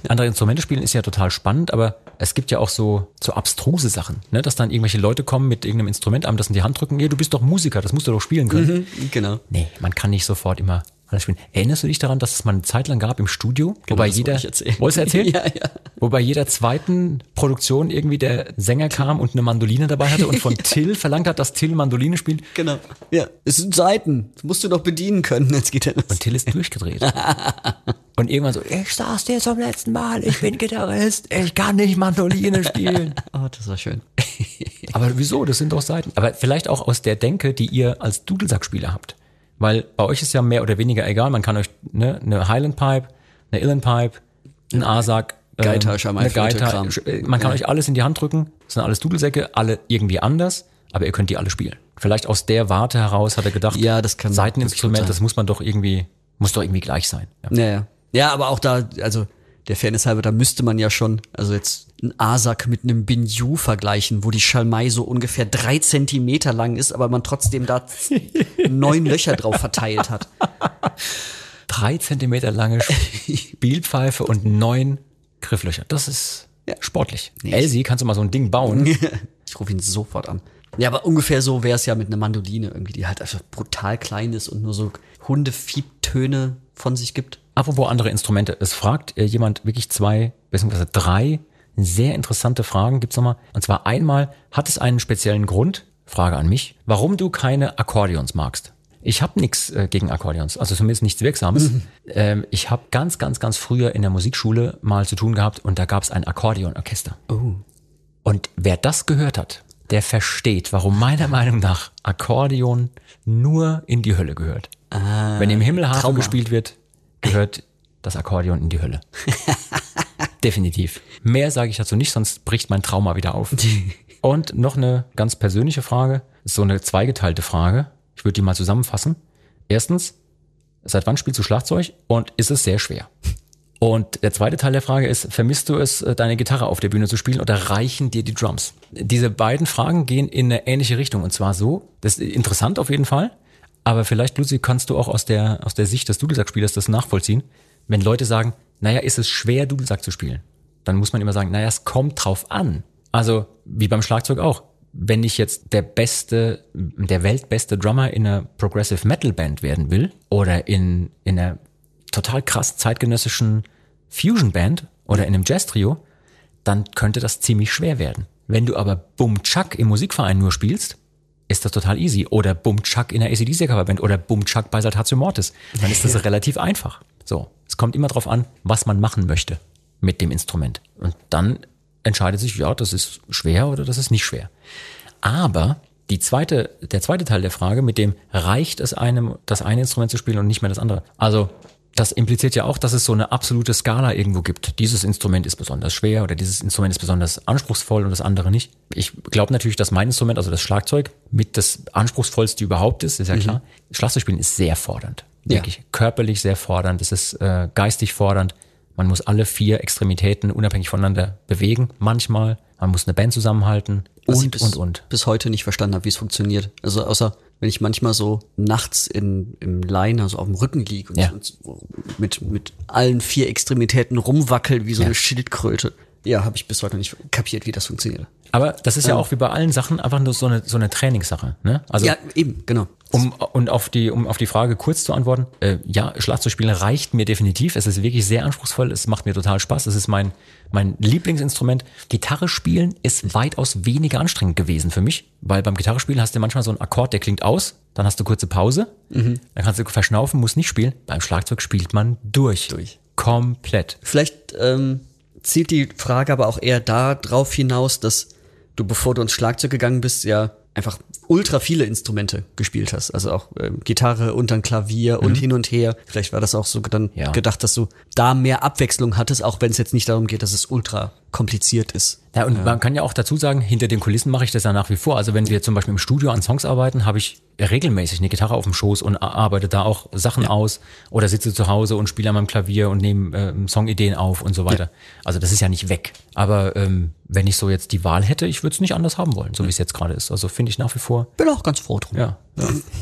andere Instrumente spielen ist ja total spannend, aber es gibt ja auch so so abstruse Sachen, ne? dass dann irgendwelche Leute kommen mit irgendeinem Instrument, einem das in die Hand drücken. Ja, du bist doch Musiker, das musst du doch spielen können. Mhm, genau. Nee, man kann nicht sofort immer alles spielen. Erinnerst du dich daran, dass es mal eine Zeit lang gab im Studio, genau, wobei jeder, wolltest du erzählen? ja, ja. Wobei jeder zweiten Produktion irgendwie der Sänger kam und eine Mandoline dabei hatte und von ja. Till verlangt hat, dass Till Mandoline spielt. Genau. Ja, es sind Seiten. Das musst du doch bedienen können. Jetzt geht er los. Und Till ist durchgedreht. und irgendwann so, ich sag's dir zum letzten Mal, ich bin Gitarrist, ich kann nicht Mandoline spielen. oh, das war schön. Aber wieso? Das sind doch Seiten. Aber vielleicht auch aus der Denke, die ihr als Dudelsackspieler habt. Weil bei euch ist ja mehr oder weniger egal, man kann euch ne, eine Highland Pipe, eine Illan Pipe, ein Asak, Geiter, ähm, eine Geiter, äh, man kann ja. euch alles in die Hand drücken, das sind alles Dudelsäcke, alle irgendwie anders, aber ihr könnt die alle spielen. Vielleicht aus der Warte heraus hat er gedacht, ja, das kann Seiteninstrument, das muss man doch irgendwie, muss doch irgendwie gleich sein. Ja. ja, ja. Ja, aber auch da, also der Fairness halber, da müsste man ja schon, also jetzt ein Asak mit einem Binju vergleichen, wo die Schalmei so ungefähr drei Zentimeter lang ist, aber man trotzdem da neun Löcher drauf verteilt hat. Drei Zentimeter lange Spielpfeife und neun Grifflöcher. Das ist ja. sportlich. Nee. Elsie, kannst du mal so ein Ding bauen? ich rufe ihn sofort an. Ja, aber ungefähr so wäre es ja mit einer Mandoline irgendwie, die halt einfach brutal klein ist und nur so Hundefiebtöne von sich gibt. Apropos andere Instrumente. Es fragt äh, jemand wirklich zwei, beziehungsweise drei sehr interessante Fragen. Gibt's nochmal. Und zwar einmal, hat es einen speziellen Grund, Frage an mich, warum du keine Akkordeons magst? Ich habe nichts äh, gegen Akkordeons, also zumindest nichts Wirksames. Mhm. Ähm, ich habe ganz, ganz, ganz früher in der Musikschule mal zu tun gehabt und da gab es ein Akkordeonorchester. Oh. Und wer das gehört hat, der versteht, warum meiner Meinung nach Akkordeon nur in die Hölle gehört. Ah, Wenn im Himmelhafen gespielt wird, gehört das Akkordeon in die Hölle. Definitiv. Mehr sage ich dazu nicht, sonst bricht mein Trauma wieder auf. Und noch eine ganz persönliche Frage, so eine zweigeteilte Frage. Ich würde die mal zusammenfassen. Erstens, seit wann spielst du Schlagzeug und ist es sehr schwer? Und der zweite Teil der Frage ist, vermisst du es, äh, deine Gitarre auf der Bühne zu spielen oder reichen dir die Drums? Diese beiden Fragen gehen in eine ähnliche Richtung und zwar so, das ist interessant auf jeden Fall, aber vielleicht, Lucy, kannst du auch aus der, aus der Sicht des Dudelsackspielers das nachvollziehen. Wenn Leute sagen, naja, ist es schwer, Dudelsack zu spielen? Dann muss man immer sagen, naja, es kommt drauf an. Also, wie beim Schlagzeug auch. Wenn ich jetzt der beste, der weltbeste Drummer in einer Progressive Metal Band werden will oder in, in einer total krass zeitgenössischen Fusion Band oder in einem Jazz Trio, dann könnte das ziemlich schwer werden. Wenn du aber Bum Chuck im Musikverein nur spielst, ist das total easy. Oder Bum Chuck in der ACDC Coverband oder Bum Chuck bei Saltatio Mortis. Dann ist das ja. relativ einfach. So. Es kommt immer darauf an, was man machen möchte mit dem Instrument. Und dann entscheidet sich, ja, das ist schwer oder das ist nicht schwer. Aber die zweite, der zweite Teil der Frage, mit dem reicht es einem, das eine Instrument zu spielen und nicht mehr das andere. Also das impliziert ja auch, dass es so eine absolute Skala irgendwo gibt. Dieses Instrument ist besonders schwer oder dieses Instrument ist besonders anspruchsvoll und das andere nicht. Ich glaube natürlich, dass mein Instrument, also das Schlagzeug, mit das anspruchsvollste überhaupt ist, ist ja klar. Schlagzeug spielen ist sehr fordernd. Ja. Wirklich körperlich sehr fordernd, es ist äh, geistig fordernd. Man muss alle vier Extremitäten unabhängig voneinander bewegen, manchmal. Man muss eine Band zusammenhalten Was ich und, bis, und, und. bis heute nicht verstanden habe, wie es funktioniert. Also außer wenn ich manchmal so nachts in, im Liner so auf dem Rücken liege und, Ja. so mit, mit allen vier Extremitäten rumwackel wie so Ja. eine Schildkröte. Ja, habe ich bis heute nicht kapiert, wie das funktioniert. Aber das ist ja auch wie bei allen Sachen einfach nur so eine, so eine Trainingssache. Ne? Also ja, eben, genau. Um, und auf die, um auf die Frage kurz zu antworten, äh, ja, Schlagzeug spielen reicht mir definitiv. Es ist wirklich sehr anspruchsvoll. Es macht mir total Spaß. Es ist mein, mein Lieblingsinstrument. Gitarre spielen ist weitaus weniger anstrengend gewesen für mich, weil beim Gitarre spielen hast du manchmal so einen Akkord, der klingt aus, dann hast du kurze Pause, dann kannst du verschnaufen, musst nicht spielen. Beim Schlagzeug spielt man durch. Durch. Komplett. Vielleicht ähm, zielt die Frage aber auch eher darauf hinaus, dass du, bevor du ins Schlagzeug gegangen bist, ja einfach ultra viele Instrumente gespielt hast. Also auch ähm, Gitarre und dann Klavier und hin und her. Vielleicht war das auch so dann Ja. gedacht, dass du da mehr Abwechslung hattest, auch wenn es jetzt nicht darum geht, dass es ultra kompliziert ist. Ja, und man kann ja auch dazu sagen, hinter den Kulissen mache ich das ja nach wie vor. Also wenn wir zum Beispiel im Studio an Songs arbeiten, habe ich regelmäßig eine Gitarre auf dem Schoß und arbeite da auch Sachen aus oder sitze zu Hause und spiele an meinem Klavier und nehme ähm, Songideen auf und so weiter. Also das ist ja nicht weg. Aber ähm, wenn ich so jetzt die Wahl hätte, ich würde es nicht anders haben wollen, so wie es jetzt gerade ist. Also finde ich nach wie vor, Bin auch ganz froh drum. ja.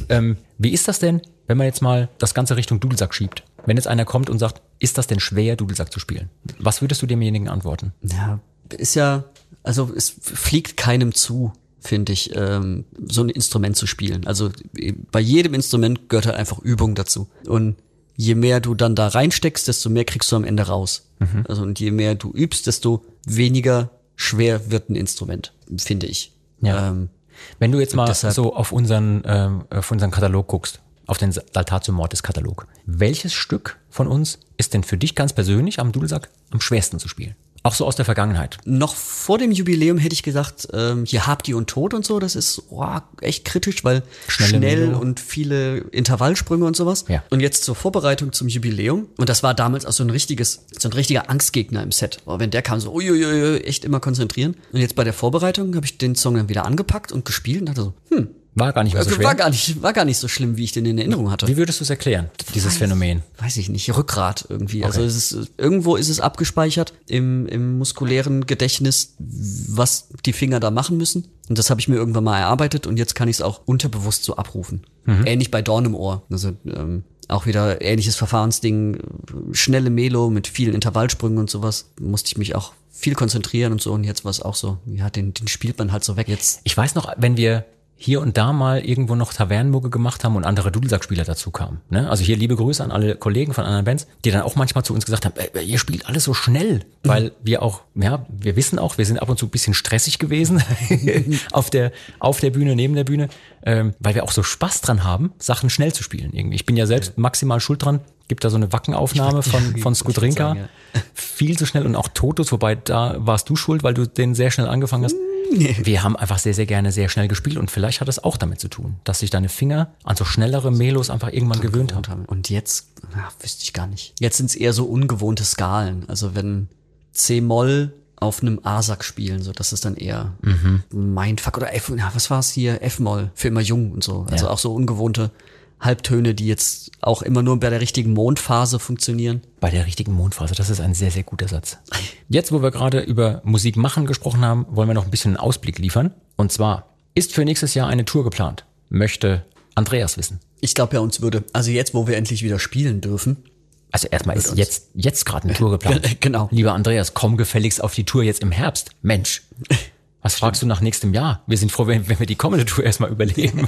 ähm, wie ist das denn, wenn man jetzt mal das Ganze Richtung Dudelsack schiebt? Wenn jetzt einer kommt und sagt, ist das denn schwer, Dudelsack zu spielen? Was würdest du demjenigen antworten? Ja, ist ja, also es fliegt keinem zu, finde ich, ähm, so ein Instrument zu spielen. Also äh, bei jedem Instrument gehört halt einfach Übung dazu. Und je mehr du dann da reinsteckst, desto mehr kriegst du am Ende raus. Also und je mehr du übst, desto weniger schwer wird ein Instrument, finde ich. Ja. Ähm, Wenn du jetzt mal deshalb- so auf unseren, ähm, auf unseren Katalog guckst, auf den Saltatio Mortis Katalog, welches Stück von uns ist denn für dich ganz persönlich am Dudelsack am schwersten zu spielen? Auch so aus der Vergangenheit. Noch vor dem Jubiläum hätte ich gesagt, ähm, hier habt ihr und Tod und so, das ist oh, echt kritisch, weil Schnelle schnell Melo. und viele Intervallsprünge und sowas. Ja. Und jetzt zur Vorbereitung zum Jubiläum, und das war damals auch so ein richtiges, so ein richtiger Angstgegner im Set. Oh, wenn der kam, so uiuiui, echt immer konzentrieren. Und jetzt bei der Vorbereitung habe ich den Song dann wieder angepackt und gespielt und dachte so, hm, War gar nicht mehr so also schwer. war gar nicht, war gar nicht so schlimm, wie ich den in Erinnerung hatte. Wie würdest du es erklären, dieses Phänomen? weiß ich nicht, Rückgrat irgendwie. Also es ist, irgendwo ist es abgespeichert im, im muskulären Gedächtnis, was die Finger da machen müssen. Und das habe ich mir irgendwann mal erarbeitet und jetzt kann ich es auch unterbewusst so abrufen. Ähnlich bei Dorn im Ohr. Also ähm, auch wieder ähnliches Verfahrensding, schnelle Melo mit vielen Intervallsprüngen und sowas. Musste ich mich auch viel konzentrieren und so. Und jetzt war es auch so, ja, den, den spielt man halt so weg. Jetzt Ich weiß noch, wenn wir hier und da mal irgendwo noch Tavernenmucke gemacht haben und andere Dudelsackspieler dazu kamen. Ne? Also hier liebe Grüße an alle Kollegen von anderen Bands, die dann auch manchmal zu uns gesagt haben, äh, ihr spielt alles so schnell, weil wir auch, ja, wir wissen auch, wir sind ab und zu ein bisschen stressig gewesen auf der auf der Bühne, neben der Bühne, ähm, weil wir auch so Spaß dran haben, Sachen schnell zu spielen. Irgendwie. Ich bin ja selbst maximal schuld dran. Gibt da so eine Wackenaufnahme von von Skudrinka, sagen, viel zu schnell und auch Totos, wobei da warst du schuld, weil du den sehr schnell angefangen hast. Wir haben einfach sehr, sehr gerne sehr schnell gespielt und vielleicht hat das auch damit zu tun, dass sich deine Finger an so schnellere Melos einfach irgendwann gewöhnt haben. Und jetzt, na, wüsste ich gar nicht. Jetzt sind es eher so ungewohnte Skalen. Also wenn C-Moll auf einem A-Sack spielen, so das ist dann eher Mhm. Mindfuck oder F, na, was war es hier? F-Moll für immer jung und so. Also Ja. auch so ungewohnte Halbtöne, die jetzt auch immer nur bei der richtigen Mondphase funktionieren. Bei der richtigen Mondphase, das ist ein sehr, sehr guter Satz. Jetzt, wo wir gerade über Musik machen gesprochen haben, wollen wir noch ein bisschen einen Ausblick liefern. Und zwar, ist für nächstes Jahr eine Tour geplant? Möchte Andreas wissen. Ich glaube ja, uns würde, also jetzt, wo wir endlich wieder spielen dürfen, Also erstmal ist jetzt, jetzt gerade eine Tour geplant. Genau. Lieber Andreas, komm gefälligst auf die Tour jetzt im Herbst. Mensch. Was fragst du nach nächstem Jahr? Wir sind froh, wenn, wenn wir die kommende Tour erstmal überleben.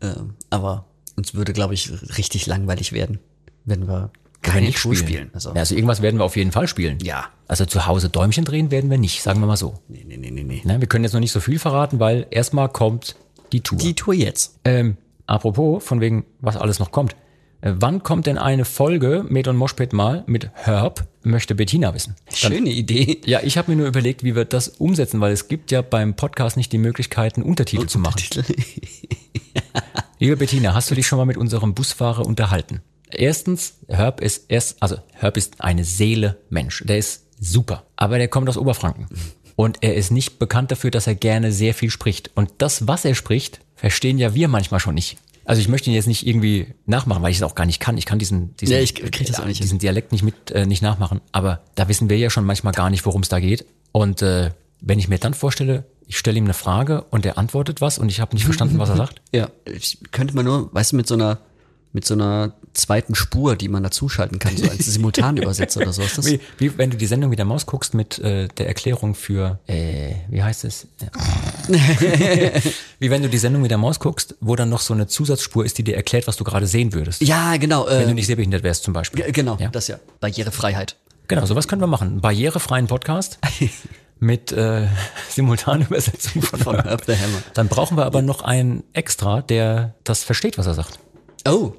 ähm, aber uns würde, glaube ich, richtig langweilig werden, wenn wir keine nicht Tour spielen. Also, Ja, also irgendwas werden wir auf jeden Fall spielen. Ja. Also zu Hause Däumchen drehen werden wir nicht, sagen wir mal so. nee, nee, nee, nee, nee. Ne, wir können jetzt noch nicht so viel verraten, weil erstmal kommt die Tour. Die Tour jetzt. ähm, apropos, von wegen, was alles noch kommt. Äh, wann kommt denn eine Folge Med und Moshpit mal mit Herb, möchte Bettina wissen? Dann, Schöne Idee. ja, ich habe mir nur überlegt, wie wir das umsetzen, weil es gibt ja beim Podcast nicht die Möglichkeiten, Untertitel zu machen. Liebe Bettina, hast du dich schon mal mit unserem Busfahrer unterhalten? Erstens, Herb ist erst, also Herb ist eine Seele Mensch. Der ist super. Aber der kommt aus Oberfranken. Und er ist nicht bekannt dafür, dass er gerne sehr viel spricht. Und das, was er spricht, verstehen ja wir manchmal schon nicht. Also ich möchte ihn jetzt nicht irgendwie nachmachen, weil ich es auch gar nicht kann. Ich kann diesen, diesen, Ja, ich krieg das auch nicht hin. diesen Dialekt nicht mit äh, nicht nachmachen. Aber da wissen wir ja schon manchmal gar nicht, worum es da geht. Und äh, wenn ich mir dann vorstelle, ich stelle ihm eine Frage und er antwortet was und ich habe nicht verstanden, was er sagt. Ja, ich könnte man nur, weißt du, mit so einer mit so einer zweiten Spur, die man dazuschalten kann, so als Simultanübersetzer oder so. Ist das? Wie, wie wenn du die Sendung mit der Maus guckst mit äh, der Erklärung für, äh, wie heißt es? wie wenn du die Sendung mit der Maus guckst, wo dann noch so eine Zusatzspur ist, die dir erklärt, was du gerade sehen würdest. Ja, genau. Wenn du Äh, nicht sehbehindert wärst zum Beispiel. genau, Ja. das ja. Barrierefreiheit. Genau, sowas können wir machen. Barrierefreien Podcast mit äh, Simultanübersetzung von, Von. Herb the Hammer. Dann brauchen wir aber noch einen extra, der das versteht, was er sagt. Oh,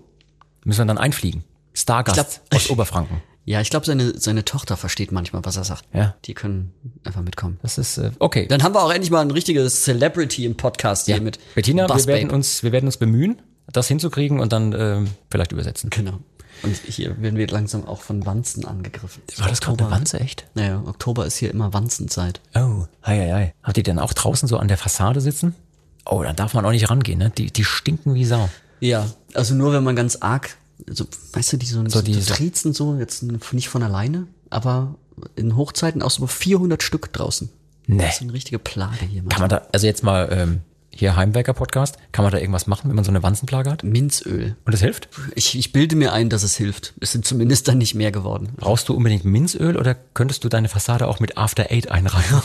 Müssen wir dann einfliegen. Stargast glaub- aus Oberfranken. ja, ich glaube, seine, seine Tochter versteht manchmal, was er sagt. Ja. Die können einfach mitkommen. Das ist äh, okay. Dann haben wir auch endlich mal ein richtiges Celebrity im Podcast ja. hier mit Bettina, Buzz wir werden Babe. uns, wir werden uns bemühen, das hinzukriegen und dann ähm, vielleicht übersetzen. Genau. Und hier werden wir langsam auch von Wanzen angegriffen. War das gerade eine Wanze echt? Naja, Oktober ist hier immer Wanzenzeit. Oh, hei, hei, hei. Habt ihr denn auch draußen so an der Fassade sitzen? Oh, da darf man auch nicht rangehen, ne? Die, die stinken wie Sau. Ja, also nur wenn man ganz arg, so, weißt du, die so, so, die- die so- triezen so, jetzt nicht von alleine, aber in Hochzeiten auch so 400 Stück draußen. Nee. Das ist eine richtige Plage hier. Kann man da, also jetzt mal ähm, hier Heimwerker-Podcast, kann man da irgendwas machen, wenn man so eine Wanzenplage hat? Minzöl. Und das hilft? Ich, ich bilde mir ein, dass es hilft. Es sind zumindest dann nicht mehr geworden. Brauchst du unbedingt Minzöl oder könntest du deine Fassade auch mit After Eight einreiben?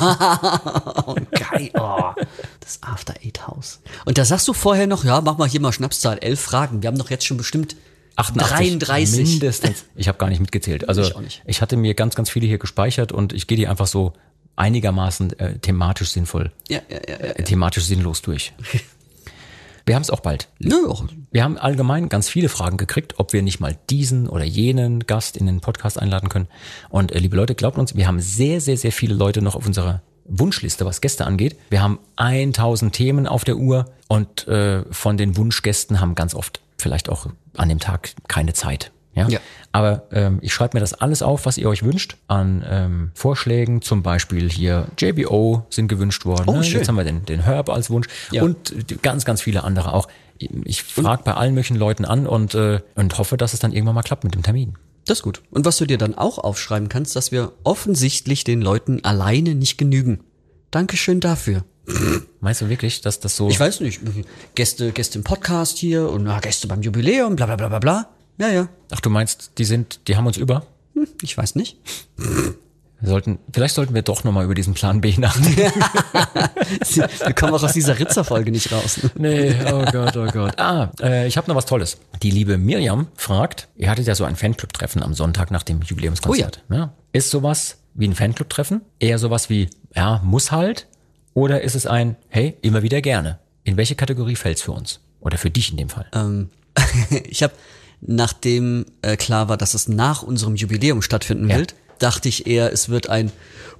Oh, geil. Oh, das After Eight House. Und da sagst du vorher noch, ja, mach mal hier mal Schnapszahl, elf Fragen. Wir haben doch jetzt schon bestimmt 33. Mindestens. Ich habe gar nicht mitgezählt. Also Ich ich, auch nicht. hatte mir ganz, ganz viele hier gespeichert und ich gehe die einfach so einigermaßen äh, thematisch sinnvoll, Ja, ja, ja. äh, thematisch sinnlos durch. Wir haben es auch bald. Nö, auch. Wir haben allgemein ganz viele Fragen gekriegt, ob wir nicht mal diesen oder jenen Gast in den Podcast einladen können. Und äh, liebe Leute, glaubt uns, wir haben sehr, sehr, sehr viele Leute noch auf unserer Wunschliste, was Gäste angeht. Wir haben 1000 Themen auf der Uhr und äh, von den Wunschgästen haben ganz oft vielleicht auch an dem Tag keine Zeit. Ja? Ja. Aber ähm, ich schreibe mir das alles auf, was ihr euch wünscht, an ähm, Vorschlägen. Zum Beispiel hier JBO sind gewünscht worden. Oh, ne? schön. Jetzt haben wir den, den Herb als Wunsch Ja. und ganz, ganz viele andere auch. Ich frage bei allen möglichen Leuten an und, äh, und hoffe, dass es dann irgendwann mal klappt mit dem Termin. Das ist gut. Und was du dir dann auch aufschreiben kannst, dass wir offensichtlich den Leuten alleine nicht genügen. Dankeschön dafür. Meinst du wirklich, dass das so... Ich weiß nicht. Gäste, Gäste im Podcast hier und na, Gäste beim Jubiläum, bla bla bla bla bla. Ja, ja. Ach, du meinst, die sind, die haben uns über? Hm, ich weiß nicht. Wir sollten, vielleicht sollten wir doch nochmal über diesen Plan B nachdenken. Wir kommen auch aus dieser Ritzer-Folge nicht raus. Nee, oh Gott, oh Gott. Ah, äh, ich habe noch was Tolles. Die liebe Miriam fragt, ihr hattet ja so ein Fanclub-Treffen am Sonntag nach dem Jubiläumskonzert. ja. Ist sowas wie ein Fanclub-Treffen eher sowas wie, ja, muss halt? Oder ist es ein, hey, immer wieder gerne? In welche Kategorie fällt's für uns? Oder für dich in dem Fall? Ähm, ich habe, nachdem äh, klar war, dass es nach unserem Jubiläum stattfinden Ja. wird, dachte ich eher, es wird ein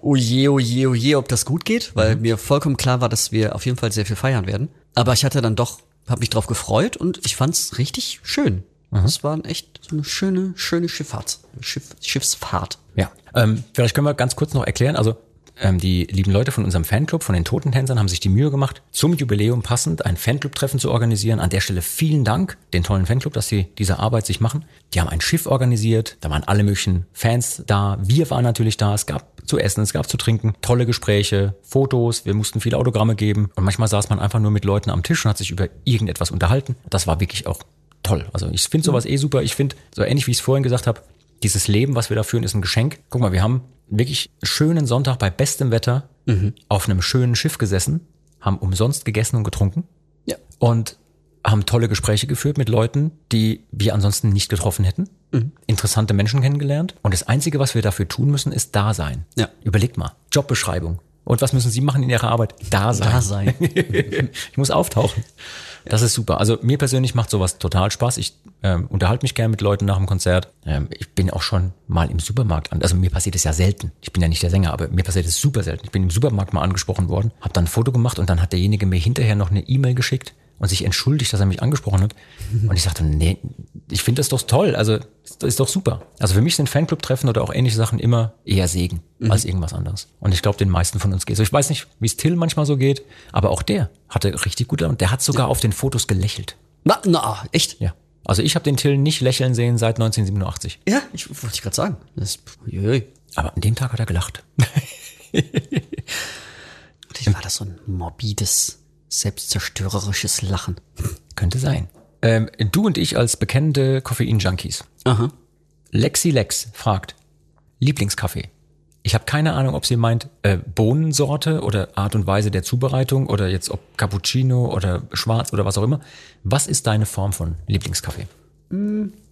Oje, oje, oje, ob das gut geht, weil mir vollkommen klar war, dass wir auf jeden Fall sehr viel feiern werden. Aber ich hatte dann doch, habe mich drauf gefreut und ich fand's richtig schön. Es war echt so eine schöne, schöne Schifffahrt, Schiff, Schiffsfahrt. Ja, ähm, vielleicht können wir ganz kurz noch erklären. Also ähm, die lieben Leute von unserem Fanclub, von den Totentänzern, haben sich die Mühe gemacht, zum Jubiläum passend ein Fanclub-Treffen zu organisieren. An der Stelle vielen Dank den tollen Fanclub, dass sie diese Arbeit sich machen. Die haben ein Schiff organisiert, da waren alle möglichen Fans da. Wir waren natürlich da. Es gab zu essen, es gab zu trinken, tolle Gespräche, Fotos. Wir mussten viele Autogramme geben und manchmal saß man einfach nur mit Leuten am Tisch und hat sich über irgendetwas unterhalten. Das war wirklich auch toll. Also ich finde sowas eh super. Ich finde, so ähnlich wie ich es vorhin gesagt habe, dieses Leben, was wir da führen, ist ein Geschenk. Guck mal, wir haben wirklich schönen Sonntag bei bestem Wetter auf einem schönen Schiff gesessen, haben umsonst gegessen und getrunken Ja. und haben tolle Gespräche geführt mit Leuten, die wir ansonsten nicht getroffen hätten. Interessante Menschen kennengelernt. Und das Einzige, was wir dafür tun müssen, ist da sein. Ja. Überlegt mal. Jobbeschreibung. Und was müssen Sie machen in Ihrer Arbeit? Da sein. Da sein. ich muss auftauchen. Das ist super. Also mir persönlich macht sowas total Spaß. Ich ähm, unterhalte mich gerne mit Leuten nach dem Konzert. Ähm, ich bin auch schon mal im Supermarkt an. Also mir passiert es ja selten. Ich bin ja nicht der Sänger, aber mir passiert es super selten. Ich bin im Supermarkt mal angesprochen worden, habe dann ein Foto gemacht und dann hat derjenige mir hinterher noch eine E-Mail geschickt. Und sich entschuldigt, dass er mich angesprochen hat. Und ich sagte, nee, ich finde das doch toll. Also das ist doch super. Also für mich sind Fanclub-Treffen oder auch ähnliche Sachen immer eher Segen als irgendwas anderes. Und ich glaube, den meisten von uns geht so. Ich weiß nicht, wie es Till manchmal so geht, aber auch der hatte richtig gut und der hat sogar auf den Fotos gelächelt. Na, na, echt? Ja. Also ich habe den Till nicht lächeln sehen seit 1987. Ja, ich wollte ich gerade sagen. Das, jui. Aber an dem Tag hat er gelacht. Vielleicht war das so ein morbides, selbstzerstörerisches Lachen. Könnte sein. Ähm, du und ich als bekennende Koffein-Junkies. Aha. Lexi Lex fragt, Lieblingskaffee. Ich habe keine Ahnung, ob sie meint äh, Bohnensorte oder Art und Weise der Zubereitung oder jetzt ob Cappuccino oder Schwarz oder was auch immer. Was ist deine Form von Lieblingskaffee?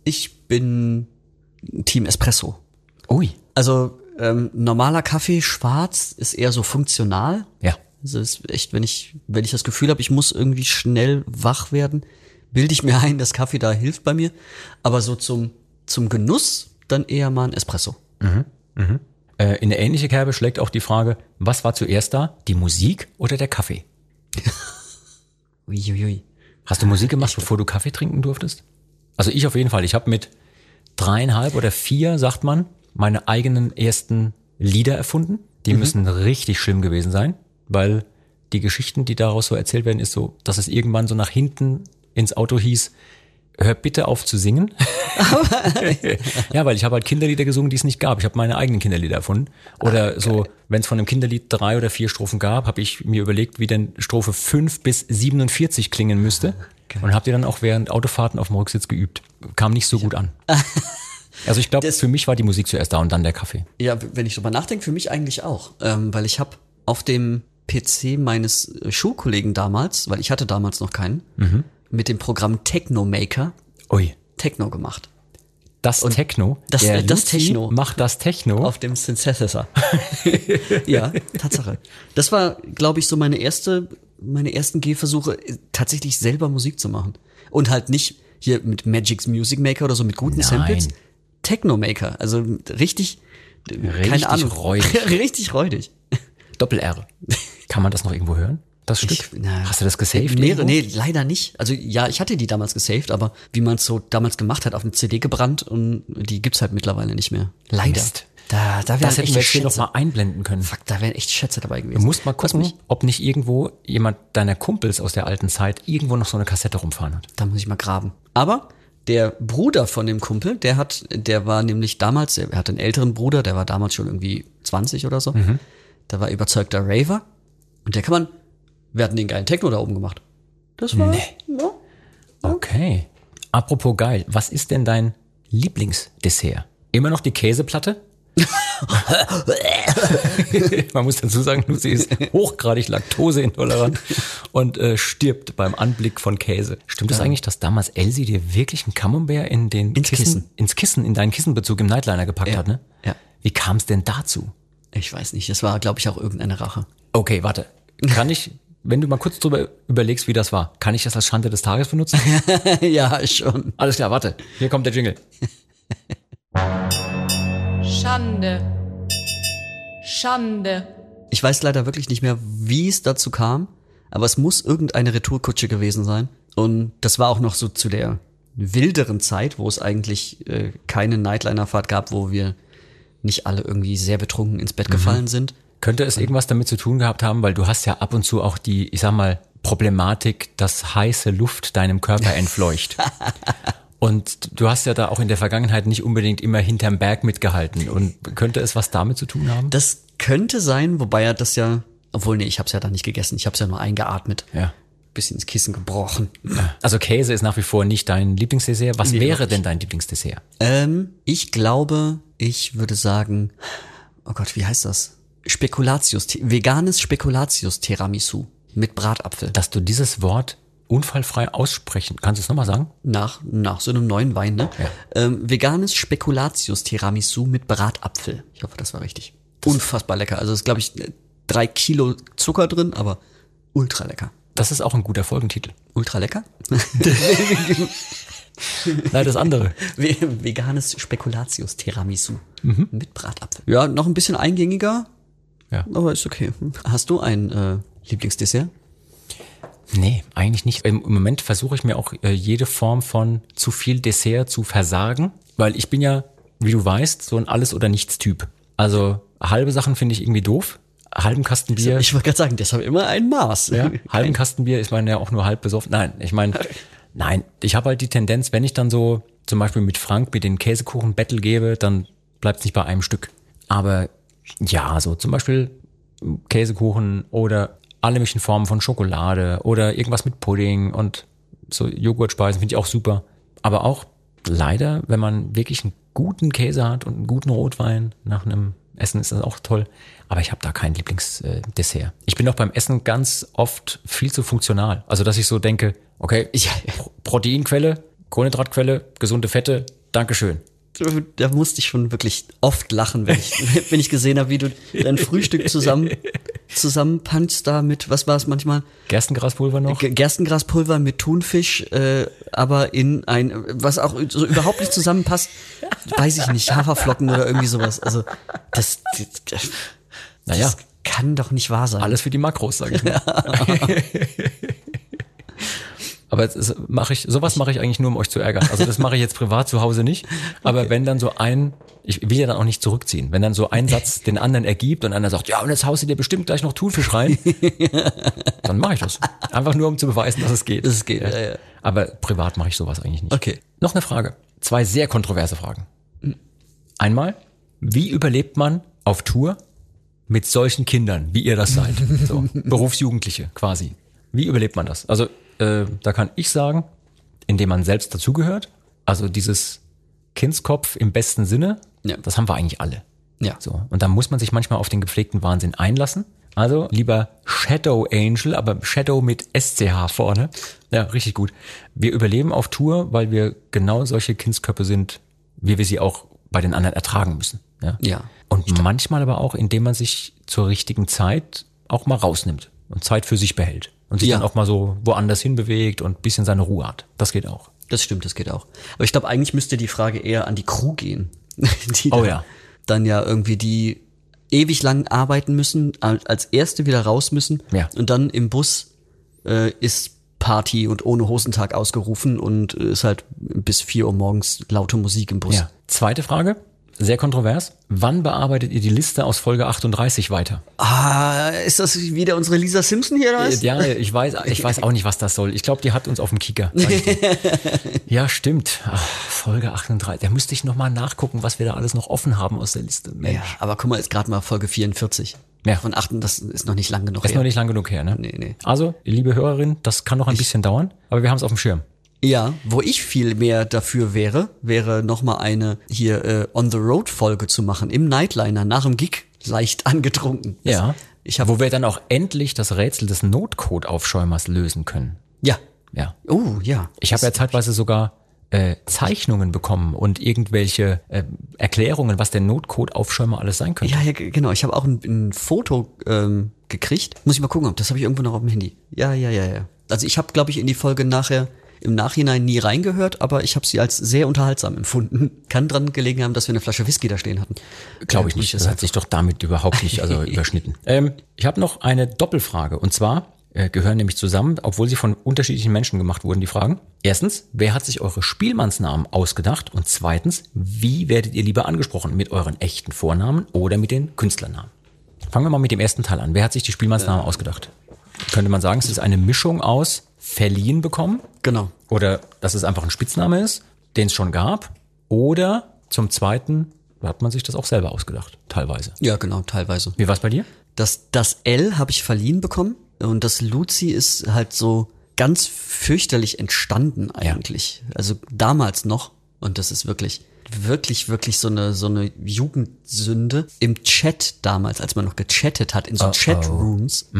Ich bin Team Espresso. Ui. Also ähm, normaler Kaffee schwarz ist eher so funktional. Ja. Also ist echt, wenn ich, wenn ich das Gefühl habe, ich muss irgendwie schnell wach werden, bilde ich mir ein, dass Kaffee da hilft bei mir. Aber so zum, zum Genuss dann eher mal ein Espresso. Äh, in eine ähnliche Kerbe schlägt auch die Frage, was war zuerst da? Die Musik oder der Kaffee? Uiuiui. Hast du Musik gemacht, bevor du Kaffee trinken durftest? Also ich auf jeden Fall. Ich habe mit dreieinhalb oder vier, sagt man, meine eigenen ersten Lieder erfunden. Die müssen richtig schlimm gewesen sein, weil die Geschichten, die daraus so erzählt werden, ist so, dass es irgendwann so nach hinten ins Auto hieß, hör bitte auf zu singen. ja, weil ich habe halt Kinderlieder gesungen, die es nicht gab. Ich habe meine eigenen Kinderlieder erfunden. Oder so, wenn es von einem Kinderlied drei oder vier Strophen gab, habe ich mir überlegt, wie denn Strophe 5 bis 47 klingen müsste. Und habe die dann auch während Autofahrten auf dem Rücksitz geübt. Kam nicht so gut an. Also ich glaube, für mich war die Musik zuerst da und dann der Kaffee. Ja, wenn ich drüber nachdenke, für mich eigentlich auch. Ähm, weil ich habe auf dem PC meines äh, Schulkollegen damals, weil ich hatte damals noch keinen, mit dem Programm Technomaker Ui. Techno gemacht. Das Techno. das- der das Luzi Techno. Macht das Techno. Auf dem Synthesizer. ja, Tatsache. Das war, glaube ich, so meine erste, meine ersten Gehversuche, äh, tatsächlich selber Musik zu machen. Und halt nicht hier mit Magic's Music Maker oder so mit guten Nein. Samples. Technomaker. Also richtig, Richtig keine Ahnung. räudig. richtig räudig. Doppel-R. Kann man das noch irgendwo hören? Das Stück? Ich- na, Hast du das gesaved? Mehrere, irgendwo? nee, leider nicht. Also ja, ich hatte die damals gesaved, aber wie man es so damals gemacht hat, auf eine CD gebrannt und die gibt's halt mittlerweile nicht mehr. Leider. Mist. Da, da Das hätten wir jetzt noch mal einblenden können. Fuck, da wären echt Schätze dabei gewesen. Du musst mal gucken, ob nicht irgendwo jemand deiner Kumpels aus der alten Zeit irgendwo noch so eine Kassette rumfahren hat. Da muss ich mal graben. Aber der Bruder von dem Kumpel, der hat, der war nämlich damals, er hatte einen älteren Bruder, der war damals schon irgendwie 20 oder so. Mhm. Der war überzeugter Raver. Und der kann man, wir hatten den geilen Techno da oben gemacht. Das war, ja, Okay. Apropos geil, was ist denn dein Lieblingsdessert? Immer noch die Käseplatte? Man muss dazu sagen, Lucy ist hochgradig laktoseintolerant und äh, stirbt beim Anblick von Käse. Stimmt es eigentlich, dass damals Elsie dir wirklich ein Camembert in den Ins Kissen. ins Kissen, in deinen Kissenbezug im Nightliner gepackt Ja. hat, ne? Ja. Wie kam es denn dazu? Ich weiß nicht, das war, glaube ich, auch irgendeine Rache. Okay, warte. Kann ich, wenn du mal kurz drüber überlegst, wie das war, kann ich das als Schande des Tages benutzen? ja, schon. Alles klar, warte. Hier kommt der Jingle. Schande. Schande. Ich weiß leider wirklich nicht mehr, wie es dazu kam, aber es muss irgendeine Retourkutsche gewesen sein. Und das war auch noch so zu der wilderen Zeit, wo es eigentlich äh, keine Nightliner-Fahrt gab, wo wir nicht alle irgendwie sehr betrunken ins Bett gefallen sind. Könnte es irgendwas damit zu tun gehabt haben, weil du hast ja ab und zu auch die, ich sag mal, Problematik, dass heiße Luft deinem Körper entfleucht. Und du hast ja da auch in der Vergangenheit nicht unbedingt immer hinterm Berg mitgehalten. Und könnte es was damit zu tun haben? Das könnte sein, wobei er das ja, obwohl nee, ich habe es ja da nicht gegessen, ich habe es ja nur eingeatmet, Ja. Bisschen ins Kissen gebrochen. Also Käse ist nach wie vor nicht dein Lieblingsdessert. Was Nee, wäre denn dein Lieblingsdessert? Ähm, ich glaube, ich würde sagen, oh Gott, wie heißt das? Spekulatius, veganes Spekulatius Tiramisu mit Bratapfel. Dass du dieses Wort unfallfrei aussprechen. Kannst du es nochmal sagen? Nach, nach so einem neuen Wein, ne? Ja. Ähm, veganes Spekulatius Tiramisu mit Bratapfel. Ich hoffe, das war richtig. Unfassbar lecker. Also ist, glaube ich, drei Kilo Zucker drin, aber ultra lecker. Das ist auch ein guter Folgentitel. Ultra lecker? Nein, das andere. Ve- Veganes Spekulatius Tiramisu mit Bratapfel. Ja, noch ein bisschen eingängiger, Ja. aber ist okay. Hast du ein äh, Lieblingsdessert? Nee, eigentlich nicht. Im im Moment versuche ich mir auch äh, jede Form von zu viel Dessert zu versagen, weil ich bin ja, wie du weißt, so ein Alles- oder Nichts-Typ. Also halbe Sachen finde ich irgendwie doof. Halben Kasten Bier. Ich wollte gerade sagen, das haben immer ein Maß. Ja, halben Kasten Bier ist man ja auch nur halb besoffen. Nein, ich meine, nein, ich habe halt die Tendenz, wenn ich dann so zum Beispiel mit Frank mit den Käsekuchen Battle gebe, dann bleibt es nicht bei einem Stück. Aber ja, so zum Beispiel Käsekuchen oder alle möglichen Formen von Schokolade oder irgendwas mit Pudding und so Joghurtspeisen finde ich auch super. Aber auch leider, wenn man wirklich einen guten Käse hat und einen guten Rotwein nach einem Essen ist das auch toll. Aber ich habe da kein Lieblingsdessert. Ich bin auch beim Essen ganz oft viel zu funktional. Also dass ich so denke, okay. Pro- Proteinquelle, Kohlenhydratquelle, gesunde Fette, Dankeschön. Da musste ich schon wirklich oft lachen, wenn ich, wenn ich gesehen habe, wie du dein Frühstück zusammen zusammenpanzt da mit, was war es manchmal? Gerstengraspulver noch? Ge- Gerstengraspulver mit Thunfisch, äh, aber in ein, was auch so überhaupt nicht zusammenpasst, weiß ich nicht, Haferflocken oder irgendwie sowas. Also das, das, das Naja. kann doch nicht wahr sein. Alles für die Makros, sage ich mal. Aber das mache ich, sowas mache ich eigentlich nur, um euch zu ärgern. Also das mache ich jetzt privat zu Hause nicht. Aber wenn dann so ein, ich will ja dann auch nicht zurückziehen, wenn dann so ein Satz den anderen ergibt und einer sagt, ja, und jetzt haust du dir bestimmt gleich noch Thunfisch rein, dann mache ich das. Einfach nur, um zu beweisen, dass es geht. Dass es geht, ja, ja. Aber privat mache ich sowas eigentlich nicht. Okay. Noch eine Frage. Zwei sehr kontroverse Fragen. Einmal, wie überlebt man auf Tour mit solchen Kindern, wie ihr das seid? So, Berufsjugendliche quasi. Wie überlebt man das? Also, äh, da kann ich sagen, indem man selbst dazugehört. Also dieses Kindskopf im besten Sinne, Ja. das haben wir eigentlich alle. Ja. So. Und da muss man sich manchmal auf den gepflegten Wahnsinn einlassen. Also lieber Shadow Angel, aber Shadow mit SCH vorne. Ja, richtig gut. Wir überleben auf Tour, weil wir genau solche Kindsköpfe sind, wie wir sie auch bei den anderen ertragen müssen. Ja. Ja. Und manchmal aber auch, indem man sich zur richtigen Zeit auch mal rausnimmt und Zeit für sich behält. Und sich Ja. dann auch mal so woanders hinbewegt und ein bisschen seine Ruhe hat. Das geht auch. Das stimmt, das geht auch. Aber ich glaube, eigentlich müsste die Frage eher an die Crew gehen. Die Oh dann, ja. Dann ja irgendwie die ewig lang arbeiten müssen, als erste wieder raus müssen. Ja. Und dann im Bus äh, ist Party und ohne Hosentag ausgerufen und äh, ist halt bis 4 Uhr morgens laute Musik im Bus. Ja. Zweite Frage, sehr kontrovers. Wann bearbeitet ihr die Liste aus Folge 38 weiter? Ah, ist das wieder unsere Lisa Simpson hier? Oder? Ja, ich weiß, ich weiß auch nicht, was das soll. Ich glaube, die hat uns auf dem Kicker. ich ja, stimmt. Ach, Folge 38. Da müsste ich noch mal nachgucken, was wir da alles noch offen haben aus der Liste. Mensch. Ja, aber guck mal, ist gerade mal Folge 44. Ja. Von 8, das ist noch nicht lang genug. Ist her. noch nicht lang genug her, ne? Nee, nee. Also, liebe Hörerin, das kann noch ein bisschen dauern, aber wir haben es auf dem Schirm. Ja, wo ich viel mehr dafür wäre, wäre nochmal eine hier äh, On the Road Folge zu machen, im Nightliner, nach dem Gig, leicht angetrunken. Das- Ja. Ich habe, Wo wir dann auch endlich das Rätsel des Notcode-Aufschäumers lösen können. ja. Ja. Oh, ja. Ich habe ja zeitweise sogar äh, Zeichnungen bekommen und irgendwelche äh, Erklärungen, was der Notcode-Aufschäumer alles sein könnte. Ja, ja, genau. Ich habe auch ein, ein Foto ähm, gekriegt. Muss ich mal gucken, ob das habe ich irgendwo noch auf dem Handy. Ja, ja, ja, ja. Also ich habe, glaube ich, in die Folge nachher im Nachhinein nie reingehört, aber ich habe sie als sehr unterhaltsam empfunden. Kann dran gelegen haben, dass wir eine Flasche Whisky da stehen hatten. Glaube ich Muss nicht. das hat sich doch damit überhaupt nicht also überschnitten. Ähm, ich habe noch eine Doppelfrage. Und zwar äh, gehören nämlich zusammen, obwohl sie von unterschiedlichen Menschen gemacht wurden, die Fragen. Erstens, wer hat sich eure Spielmannsnamen ausgedacht? Und zweitens, wie werdet ihr lieber angesprochen? Mit euren echten Vornamen oder mit den Künstlernamen? Fangen wir mal mit dem ersten Teil an. Wer hat sich die Spielmannsnamen ausgedacht? Könnte man sagen, es ist eine Mischung aus verliehen bekommen Genau. oder dass es einfach ein Spitzname ist, den es schon gab. Oder zum Zweiten hat man sich das auch selber ausgedacht, teilweise. Ja, genau, teilweise. Wie war's bei dir? Das, das L habe ich verliehen bekommen und das Luzi ist halt so ganz fürchterlich entstanden eigentlich. Also damals noch und das ist wirklich wirklich wirklich so eine so eine Jugendsünde im Chat damals, als man noch gechattet hat in so Chatrooms,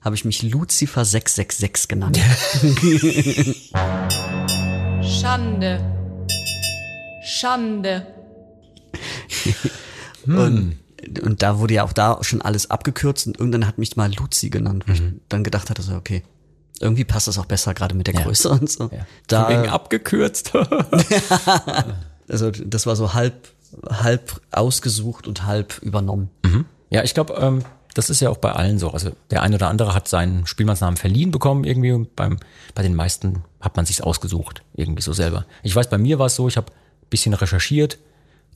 habe ich mich Lucifer 666 genannt. Schande. Schande. Und, und da wurde ja auch da schon alles abgekürzt und irgendwann hat mich mal Luzi genannt, wo ich dann gedacht hatte so okay, irgendwie passt das auch besser gerade mit der Größe und so. Da wegen Da, abgekürzt. also das war so halb halb ausgesucht und halb übernommen. ja, ich glaube, ähm, das ist ja auch bei allen so. Also der eine oder andere hat seinen Spielmannsnamen verliehen bekommen irgendwie und beim, bei den meisten hat man sich's ausgesucht, irgendwie so selber. Ich weiß, bei mir war es so, ich habe ein bisschen recherchiert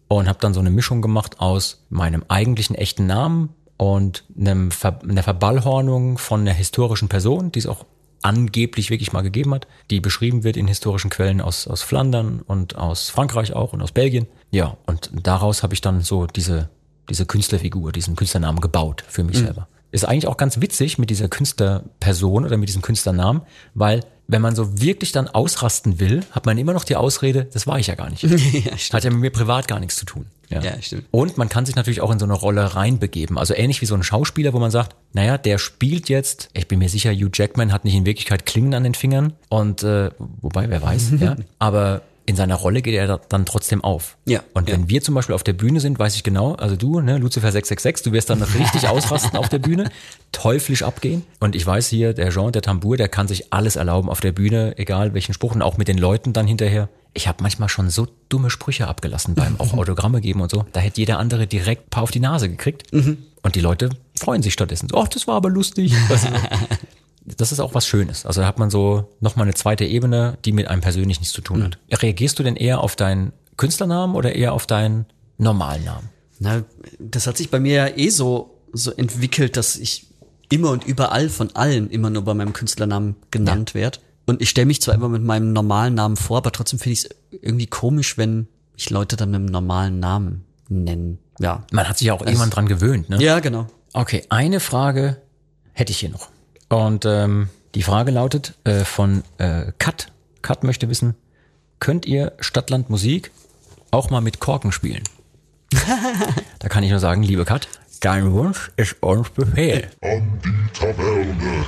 und habe dann so eine Mischung gemacht aus meinem eigentlichen echten Namen und einem Ver einer Verballhornung von einer historischen Person, die es auch angeblich wirklich mal gegeben hat, die beschrieben wird in historischen Quellen aus, aus Flandern und aus Frankreich auch und aus Belgien. Ja, und daraus habe ich dann so diese, diese Künstlerfigur, diesen Künstlernamen gebaut für mich selber. Ist eigentlich auch ganz witzig mit dieser Künstlerperson oder mit diesem Künstlernamen, weil wenn man so wirklich dann ausrasten will, hat man immer noch die Ausrede, das war ich ja gar nicht. ja. Hat ja mit mir privat gar nichts zu tun. Ja. Ja, stimmt. Und man kann sich natürlich auch in so eine Rolle reinbegeben. Also ähnlich wie so ein Schauspieler, wo man sagt, naja, der spielt jetzt, ich bin mir sicher, Hugh Jackman hat nicht in Wirklichkeit Klingen an den Fingern. Und äh, wobei, wer weiß, ja. Aber in seiner Rolle geht er da- dann trotzdem auf. Ja, Und wenn ja. wir zum Beispiel auf der Bühne sind, weiß ich genau, also du, ne, Lucifer 666, du wirst dann richtig ausrasten auf der Bühne, teuflisch abgehen. Und ich weiß hier, der Jean, der Tambour, der kann sich alles erlauben auf der Bühne, egal welchen Spruch und auch mit den Leuten dann hinterher. Ich habe manchmal schon so dumme Sprüche abgelassen beim auch Autogramme geben und so. Da hätte jeder andere direkt ein paar auf die Nase gekriegt. Und die Leute freuen sich stattdessen. So, ach, das war aber lustig. Das, das ist auch was Schönes. Also da hat man so nochmal eine zweite Ebene, die mit einem persönlich nichts zu tun hat. Reagierst du denn eher auf deinen Künstlernamen oder eher auf deinen normalen Namen? Na, das hat sich bei mir ja eh so, so entwickelt, dass ich immer und überall von allen immer nur bei meinem Künstlernamen genannt werd. Und ich stelle mich zwar immer mit meinem normalen Namen vor, aber trotzdem finde ich es irgendwie komisch, wenn ich Leute dann mit einem normalen Namen nennen. Ja. Man hat sich ja auch irgendwann dran gewöhnt, ne? Ja, genau. Okay, eine Frage hätte ich hier noch. Und ähm, die Frage lautet äh, von äh, Kat. Kat möchte wissen, könnt ihr Stadtland Musik auch mal mit Korken spielen? da kann ich nur sagen, liebe Kat, dein Wunsch ist uns Befehl. an die Taverne.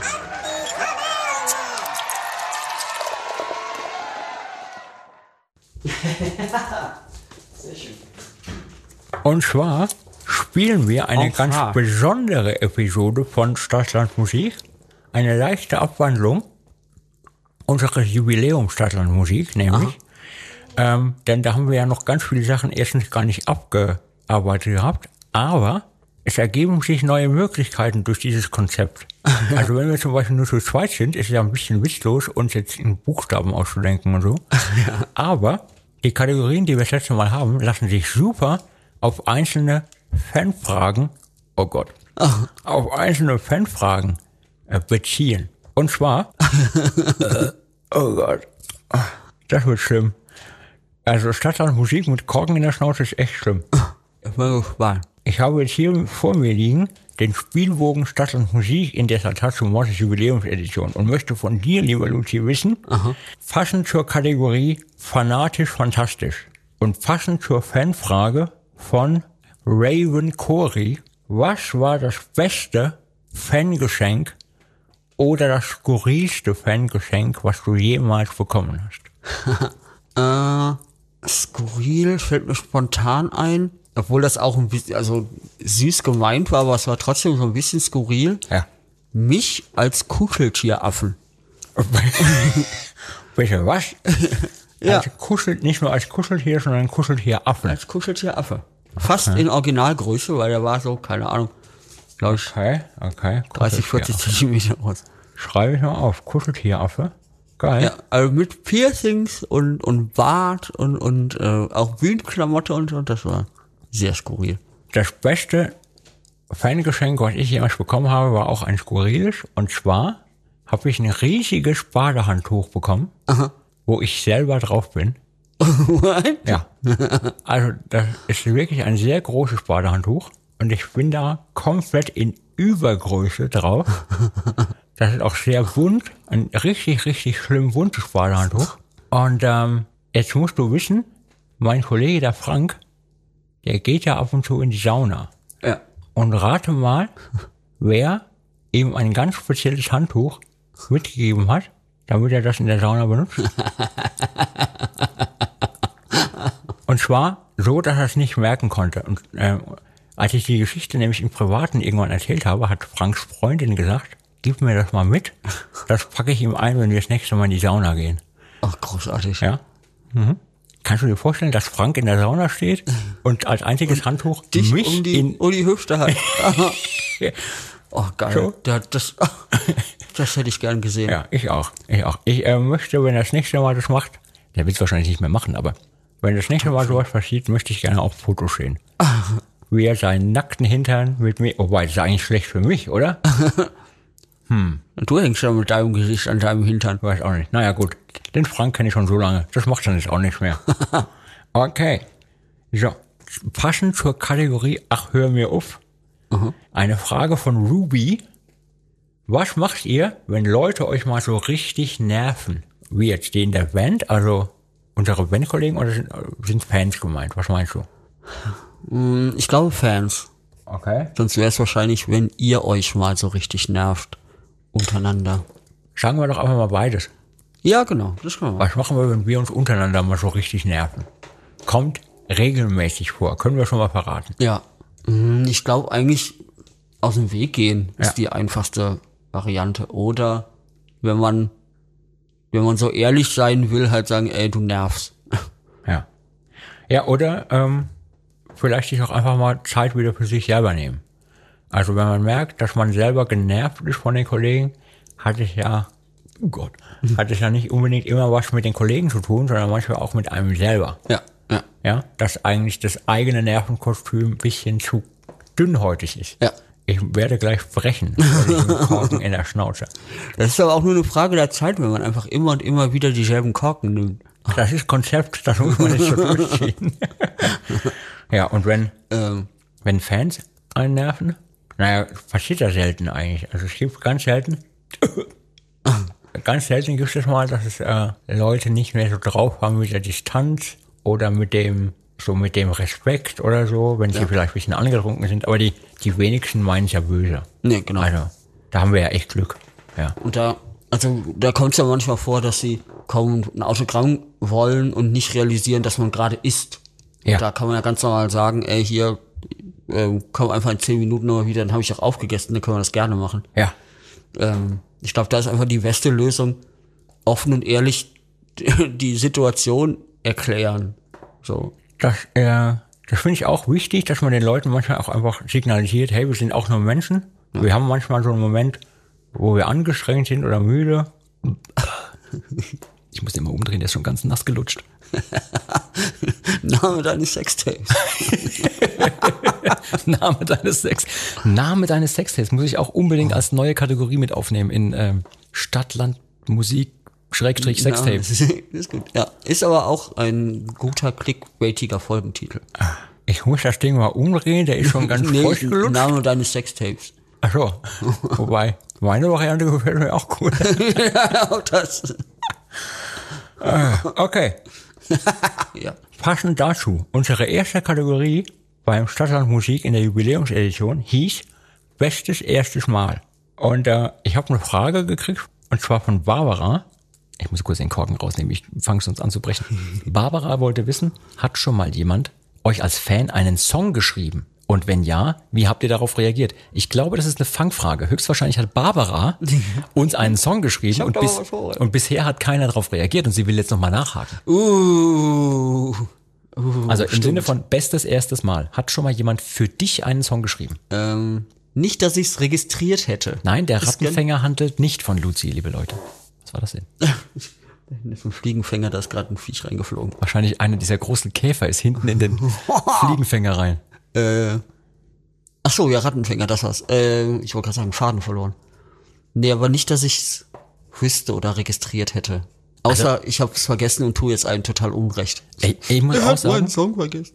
Und zwar spielen wir eine En ganz besondere Episode von Stadtland Musik. Eine leichte Abwandlung unseres Jubiläums Musik, nämlich. Ähm, denn da haben wir ja noch ganz viele Sachen erstens gar nicht abgearbeitet gehabt, aber es ergeben sich neue Möglichkeiten durch dieses Konzept. Also wenn wir zum Beispiel nur zu zweit sind, ist es ja ein bisschen witzlos, uns jetzt in Buchstaben auszudenken und so. Aber die Kategorien, die wir das letzte Mal haben, lassen sich super auf einzelne Fanfragen, oh Gott, auf einzelne Fanfragen beziehen. Und zwar, äh, oh Gott, das wird schlimm. Also Stadtland Musik mit Korken in der Schnauze ist echt schlimm. Ich bin gespannt. Ich habe jetzt hier vor mir liegen den Spielbogen Stadt und Musik in der Satatsu Mortis Jubiläumsedition und möchte von dir, lieber Luzi, wissen, passend zur Kategorie fanatisch fantastisch und passend zur Fanfrage von Raven Corey, was war das beste Fangeschenk oder das skurrilste Fangeschenk, was du jemals bekommen hast? Äh, skurril fällt mir spontan ein. Obwohl das auch ein bisschen, also süß gemeint war, aber es war trotzdem so ein bisschen skurril. Ja. Mich als Kuscheltieraffen. Bitte, was? Ja. Also kuschelt nicht nur als Kuscheltier, sondern Kuscheltieraffen. Als Kuscheltieraffe. Fast in Originalgröße, weil der war so, keine Ahnung, glaube ich, Okay, okay. 30, 40 Kuscheltieraffe. Zentimeter groß. Schreibe ich mal auf. Kuscheltieraffe. Geil. Ja, also mit Piercings und, und Bart und, und äh, auch Bühnenklamotte und so, das war sehr skurril. Das beste Fangeschenk, was ich jemals bekommen habe, war auch ein skurriles. Und zwar habe ich ein riesiges Badehandtuch bekommen, wo ich selber drauf bin. Ja. Also das ist wirklich ein sehr großes Badehandtuch und ich bin da komplett in Übergröße drauf. Das ist auch sehr bunt, ein richtig, richtig schlimm buntes Badehandtuch. Und ähm, jetzt musst du wissen, mein Kollege der Frank, der geht ja ab und zu in die Sauna. Ja. Und rate mal, wer ihm ein ganz spezielles Handtuch mitgegeben hat, damit er das in der Sauna benutzt. Und zwar so, dass er es nicht merken konnte. Und ähm, als ich die Geschichte nämlich im Privaten irgendwann erzählt habe, hat Franks Freundin gesagt, gib mir das mal mit. Das packe ich ihm ein, wenn wir das nächste Mal in die Sauna gehen. Ach, großartig. Ja? Mhm. Kannst du dir vorstellen, dass Frank in der Sauna steht und als einziges Handtuch Dich mich um die, in um die Hüfte hat. Oh, geil. So? Der, das, das hätte ich gern gesehen. Ja, ich auch. Ich auch. Ich äh, möchte, wenn das nächste Mal das macht, der wird es wahrscheinlich nicht mehr machen, aber wenn das nächste Mal sowas passiert, möchte ich gerne auch Fotos sehen. Wie er seinen nackten Hintern mit mir, wobei, das ist eigentlich schlecht für mich, oder? Und du hängst ja mit deinem Gesicht an deinem Hintern. Weiß auch nicht. Naja, gut. Den Frank kenne ich schon so lange. Das macht dann jetzt auch nicht mehr. Okay. So. Passend zur Kategorie Ach, hör mir auf. Eine Frage von Ruby. Was macht ihr, wenn Leute euch mal so richtig nerven? Wie jetzt die in der Band, also unsere Bandkollegen oder sind, sind Fans gemeint? Was meinst du? Hm, Ich glaube Fans. Okay. Sonst wäre es wahrscheinlich, wenn ihr euch mal so richtig nervt. Untereinander. Sagen wir doch einfach mal beides. Ja, genau. Das können wir machen. Was machen wir, wenn wir uns untereinander mal so richtig nerven? Kommt regelmäßig vor. Können wir schon mal verraten. Ja. Hm, Ich glaube eigentlich aus dem Weg gehen ist Ja. die einfachste Variante. Oder wenn man, wenn man so ehrlich sein will, halt sagen, ey, du nervst. Ja. Ja, oder ähm, vielleicht sich auch einfach mal Zeit wieder für sich selber nehmen. Also wenn man merkt, dass man selber genervt ist von den Kollegen, hat es ja, oh Gott, hat es ja nicht unbedingt immer was mit den Kollegen zu tun, sondern manchmal auch mit einem selber. Ja, ja, Ja, dass eigentlich das eigene Nervenkostüm ein bisschen zu dünnhäutig ist. ja. Ich werde gleich brechen, Korken in der Schnauze. Das ist aber auch nur eine Frage der Zeit, wenn man einfach immer und immer wieder dieselben Korken nimmt. Das ist Konzept, das muss man nicht so durchziehen. Ja, und wenn, Ähm, wenn Fans einen nerven, naja, passiert ja selten eigentlich. Also es gibt ganz selten, ganz selten gibt es mal, dass es äh, Leute nicht mehr so drauf haben mit der Distanz oder mit dem, so mit dem Respekt oder so, wenn sie vielleicht ein bisschen angetrunken sind. Aber die, die wenigsten meinen es ja böse. nee, genau. Also, da haben wir ja echt Glück. Ja. Und da, also da kommt es ja manchmal vor, dass sie kaum ein Autogramm wollen und nicht realisieren, dass man gerade isst. Ja. Da kann man ja ganz normal sagen, ey, hier, ähm, komm einfach in zehn Minuten nochmal wieder, dann habe ich auch aufgegessen, dann können wir das gerne machen. Ja. Ähm, ich glaube, da ist einfach die beste Lösung, offen und ehrlich die Situation erklären. So. Das, äh, das finde ich auch wichtig, dass man den Leuten manchmal auch einfach signalisiert, hey, wir sind auch nur Menschen. Wir haben manchmal so einen Moment, wo wir angestrengt sind oder müde. Ich muss den mal umdrehen, der ist schon ganz nass gelutscht. Name deines Sextapes. Name deines Sex. Name deines Sextapes muss ich auch unbedingt als neue Kategorie mit aufnehmen in ähm, Stadtland Musik Schrägstrich Ja, Sextape. das ist, ist gut. Ja, ist aber auch ein guter clickbaitiger Folgentitel. Ich muss das Ding mal umdrehen, der ist schon ganz Nee, feucht gelutscht. Name deines Sextapes. Ach so. Wobei, meine Variante gefällt mir auch gut. ja, auch das. Okay. Ja. Passend dazu, unsere erste Kategorie beim Stadtland Musik in der Jubiläumsedition hieß Bestes erstes Mal. Und äh, ich habe eine Frage gekriegt, und zwar von Barbara. Ich muss kurz den Korken rausnehmen, ich fange sonst an zu brechen. Barbara wollte wissen, hat schon mal jemand euch als Fan einen Song geschrieben? Und wenn ja, wie habt ihr darauf reagiert? Ich glaube, das ist eine Fangfrage. Höchstwahrscheinlich hat Barbara uns einen Song geschrieben und, bis, und bisher hat keiner darauf reagiert und sie will jetzt nochmal nachhaken. Uh. Also im Sinne von bestes erstes Mal. Hat schon mal jemand für dich einen Song geschrieben? Ähm, nicht, dass ich es registriert hätte. Nein, der Das Rattenfänger handelt nicht von Luzi, liebe Leute. Was war das denn? Vom Fliegenfänger, da ist gerade ein Viech reingeflogen. Wahrscheinlich einer dieser großen Käfer ist hinten in den Fliegenfänger rein. Äh, ach so, ja, Rattenfänger, das war's. Äh, ich wollte gerade sagen, Faden verloren. Nee, aber nicht, dass ich's wüsste oder registriert hätte. Außer ich habe es vergessen und tue jetzt einen total Unrecht. Ey, ich muss auch sagen, Song vergessen.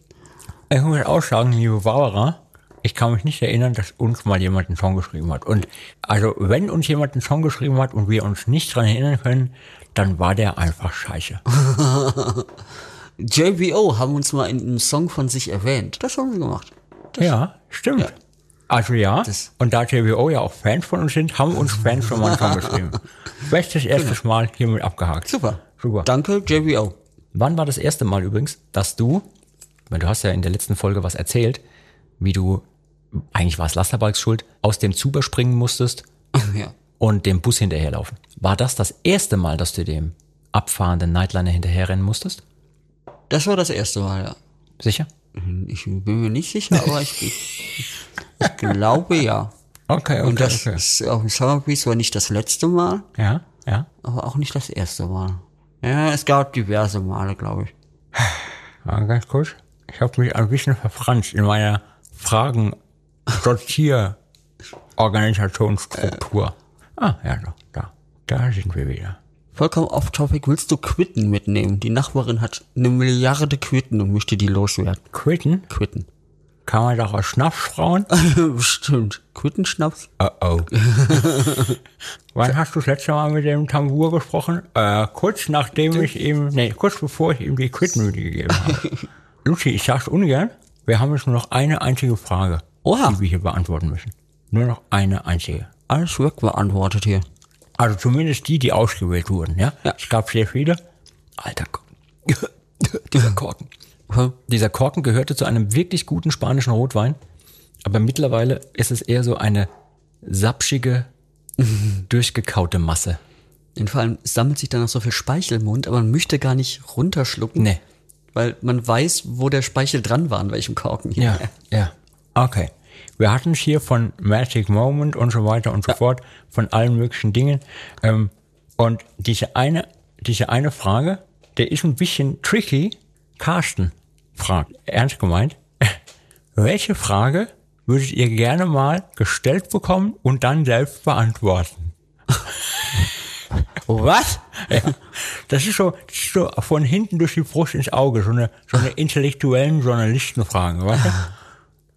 ich muss auch sagen, liebe Barbara, ich kann mich nicht erinnern, dass uns mal jemand einen Song geschrieben hat. Und also, wenn uns jemand einen Song geschrieben hat und wir uns nicht dran erinnern können, dann war der einfach scheiße. JBO haben uns mal in einem Song von sich erwähnt. Das haben wir gemacht. Ja, stimmt. Ja. Also ja, Das- und da JBO ja auch Fans von uns sind, haben uns Fans einen Song geschrieben. Bestes erstes Mal hiermit abgehakt. Super. Super. Danke, JBO. Wann war das erste Mal übrigens, dass du, weil du hast ja in der letzten Folge was erzählt, wie du, eigentlich war es Lasterbalks schuld, aus dem Zuber springen musstest ja. und dem Bus hinterherlaufen. War das das erste Mal, dass du dem abfahrenden Nightliner hinterherrennen musstest? Das war das erste Mal, ja. Sicher? Ich bin mir nicht sicher, aber ich, ich, ich glaube ja. Okay, okay, Und das okay. ist auf dem Summer Breeze war nicht das letzte Mal, Ja, ja. aber auch nicht das erste Mal. Ja, es gab diverse Male, glaube ich. Ja, ganz kurz. Ich habe mich ein bisschen verfranst in meiner Fragen-Sortier-Organisationsstruktur. ah, ja, so, da. Da sind wir wieder. Vollkommen off-topic, willst du Quitten mitnehmen? Die Nachbarin hat eine Milliarde Quitten und möchte die loswerden. Quitten? Quitten. Kann man daraus Schnaps brauen? Stimmt. Quittenschnaps? Oh oh. Wann hast du das letzte Mal mit dem Tambour gesprochen? Äh, kurz nachdem ich ihm, nee, kurz bevor ich ihm die Quittenmühle gegeben habe. Lucy, ich sag's ungern. Wir haben jetzt nur noch eine einzige Frage, Oha. die wir hier beantworten müssen. Nur noch eine einzige. Alles wegbeantwortet hier. Also zumindest die, die ausgewählt wurden, ja? Ja. Es gab sehr viele. Alter, dieser Korken. Hm? Dieser Korken gehörte zu einem wirklich guten spanischen Rotwein, aber mittlerweile ist es eher so eine sapschige, durchgekaute Masse. Und vor allem sammelt sich dann noch so viel Speichel im Mund, aber man möchte gar nicht runterschlucken. Nee. Weil man weiß, wo der Speichel dran war, an welchem Korken. hier. Ja, ja. Okay. Wir hatten es hier von Magic Moment und so weiter und so fort, von allen möglichen Dingen. Ähm, und diese eine, diese eine Frage, der ist ein bisschen tricky. Carsten fragt, ernst gemeint, welche Frage würdet ihr gerne mal gestellt bekommen und dann selbst beantworten? Was? Ja, das ist so, das ist so von hinten durch die Brust ins Auge, so eine, so eine intellektuellen Journalistenfrage, weißt du?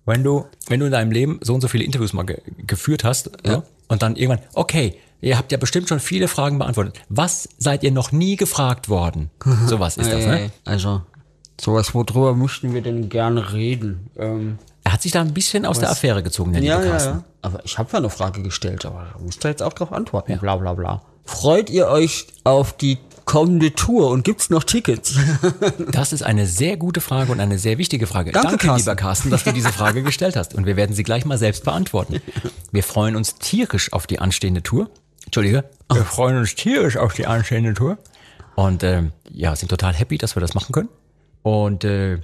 Wenn du, wenn du in deinem Leben so und so viele Interviews mal ge geführt hast, ja. und dann irgendwann, okay, ihr habt ja bestimmt schon viele Fragen beantwortet. Was seid ihr noch nie gefragt worden? Sowas ist das, ne? Also, sowas, worüber möchten wir denn gerne reden? Ähm, Er hat sich da ein bisschen aus der Affäre gezogen, der ja, liebe ja, Carsten. ja. Aber ich habe ja eine Frage gestellt, aber da müsst ihr jetzt auch drauf antworten. Bla bla bla. Freut ihr euch auf die kommende Tour und gibt's noch Tickets? Das ist eine sehr gute Frage und eine sehr wichtige Frage. Danke, Carsten. lieber Carsten, dass du diese Frage gestellt hast. Und wir werden sie gleich mal selbst beantworten. Wir freuen uns tierisch auf die anstehende Tour. Entschuldige. Wir freuen uns tierisch auf die anstehende Tour. Und ähm, ja, sind total happy, dass wir das machen können. Und äh,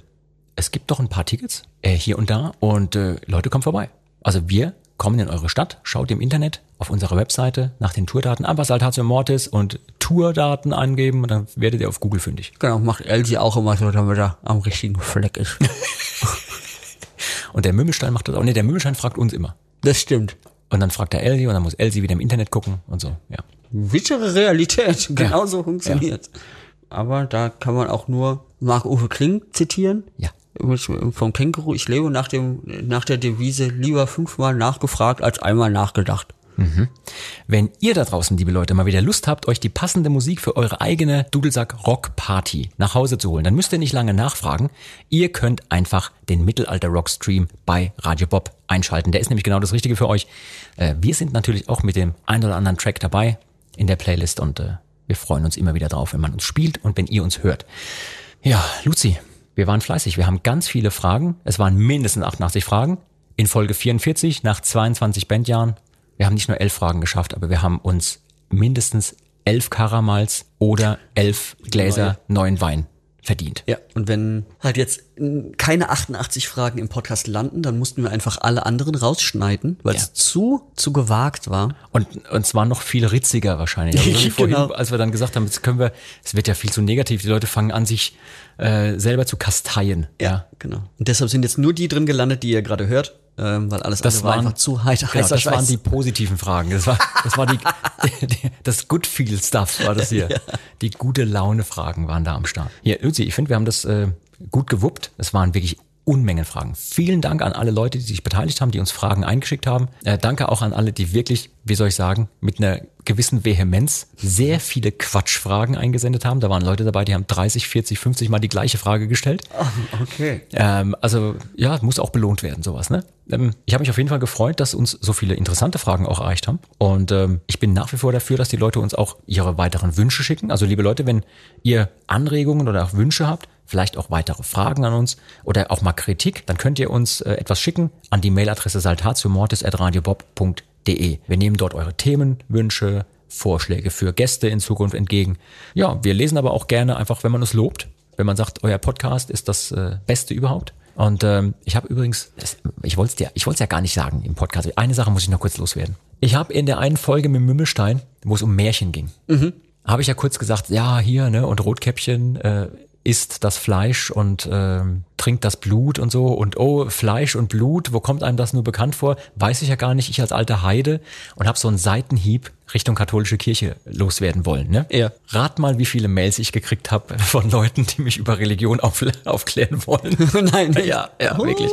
es gibt noch ein paar Tickets äh, hier und da. Und äh, Leute, kommt vorbei. Also wir kommen in eure Stadt, schaut im Internet auf unserer Webseite nach den Tourdaten, einfach Saltatio Mortis und Tourdaten angeben und dann werdet ihr auf Google fündig. genau, macht Elsie auch immer so, damit er am richtigen Fleck ist. Und der Mümmelstein macht das auch. Nee, der Mümmelstein fragt uns immer. Das stimmt. Und dann fragt er Elsie und dann muss Elsie wieder im Internet gucken und so, ja. Bittere Realität. Genau so funktioniert. Aber da kann man auch nur Marc-Uwe Kling zitieren. Ja. Vom Känguru. Ich lebe nach dem, nach der Devise lieber fünfmal nachgefragt als einmal nachgedacht. Wenn ihr da draußen, liebe Leute, mal wieder Lust habt, euch die passende Musik für eure eigene Dudelsack Rock Party nach Hause zu holen, dann müsst ihr nicht lange nachfragen. Ihr könnt einfach den Mittelalter Rock Stream bei Radio Bob einschalten. Der ist nämlich genau das Richtige für euch. Äh, Wir sind natürlich auch mit dem ein oder anderen Track dabei in der Playlist und äh, wir freuen uns immer wieder drauf, wenn man uns spielt und wenn ihr uns hört. Ja, Luzi, wir waren fleißig. Wir haben ganz viele Fragen. Es waren mindestens 88 Fragen. In Folge 44 nach 22 Bandjahren. Wir haben nicht nur elf Fragen geschafft, aber wir haben uns mindestens elf Karamals oder elf Gläser neuen Wein verdient. Ja. Und wenn halt jetzt keine 88 Fragen im Podcast landen, dann mussten wir einfach alle anderen rausschneiden, weil es Ja. zu, zu gewagt war. Und, und zwar noch viel ritziger wahrscheinlich. Also so wie vorhin, Genau. als wir dann gesagt haben, jetzt können wir, es wird ja viel zu negativ, die Leute fangen an, sich äh, selber zu kasteien. Ja. Genau. Und deshalb sind jetzt nur die drin gelandet, die ihr gerade hört, ähm, weil alles Das andere war waren einfach zu heiter, Genau, das waren die positiven Fragen. Das war, das war die, das Good Feel Stuff war das hier. Die gute Laune Fragen waren da am Start. Hier, Luzi, ich finde, wir haben das äh, gut gewuppt. Es waren wirklich Unmengen Fragen. Vielen Dank an alle Leute, die sich beteiligt haben, die uns Fragen eingeschickt haben. Äh, danke auch an alle, die wirklich, wie soll ich sagen, mit einer gewissen Vehemenz sehr viele Quatschfragen eingesendet haben. Da waren Leute dabei, die haben 30, 40, 50 Mal die gleiche Frage gestellt. Okay. Ähm, also ja, muss auch belohnt werden, sowas. Ne? Ähm, ich habe mich auf jeden Fall gefreut, dass uns so viele interessante Fragen auch erreicht haben. Und ähm, ich bin nach wie vor dafür, dass die Leute uns auch ihre weiteren Wünsche schicken. Also liebe Leute, wenn ihr Anregungen oder auch Wünsche habt, vielleicht auch weitere Fragen an uns oder auch mal Kritik, dann könnt ihr uns äh, etwas schicken an die Mailadresse saltatiomortis.radiobob.de. Wir nehmen dort eure Themen, Wünsche, Vorschläge für Gäste in Zukunft entgegen. Ja, wir lesen aber auch gerne einfach, wenn man uns lobt, wenn man sagt, euer Podcast ist das äh, Beste überhaupt, Und ähm, ich habe übrigens, das, ich wollte es dir, ich wollte es ja gar nicht sagen im Podcast. Eine Sache muss ich noch kurz loswerden. Ich habe in der einen Folge mit Mümmelstein, wo es um Märchen ging, habe ich ja kurz gesagt, ja hier ne und Rotkäppchen äh, isst das Fleisch und ähm, trinkt das Blut und so und oh Fleisch und Blut, wo kommt einem das nur bekannt vor? Weiß ich ja gar nicht. Ich als alter Heide und habe so einen Seitenhieb Richtung katholische Kirche loswerden wollen. Ne? Ja. Rat mal, wie viele Mails ich gekriegt habe von Leuten, die mich über Religion auf, aufklären wollen. Nein. Ja, ja, wirklich.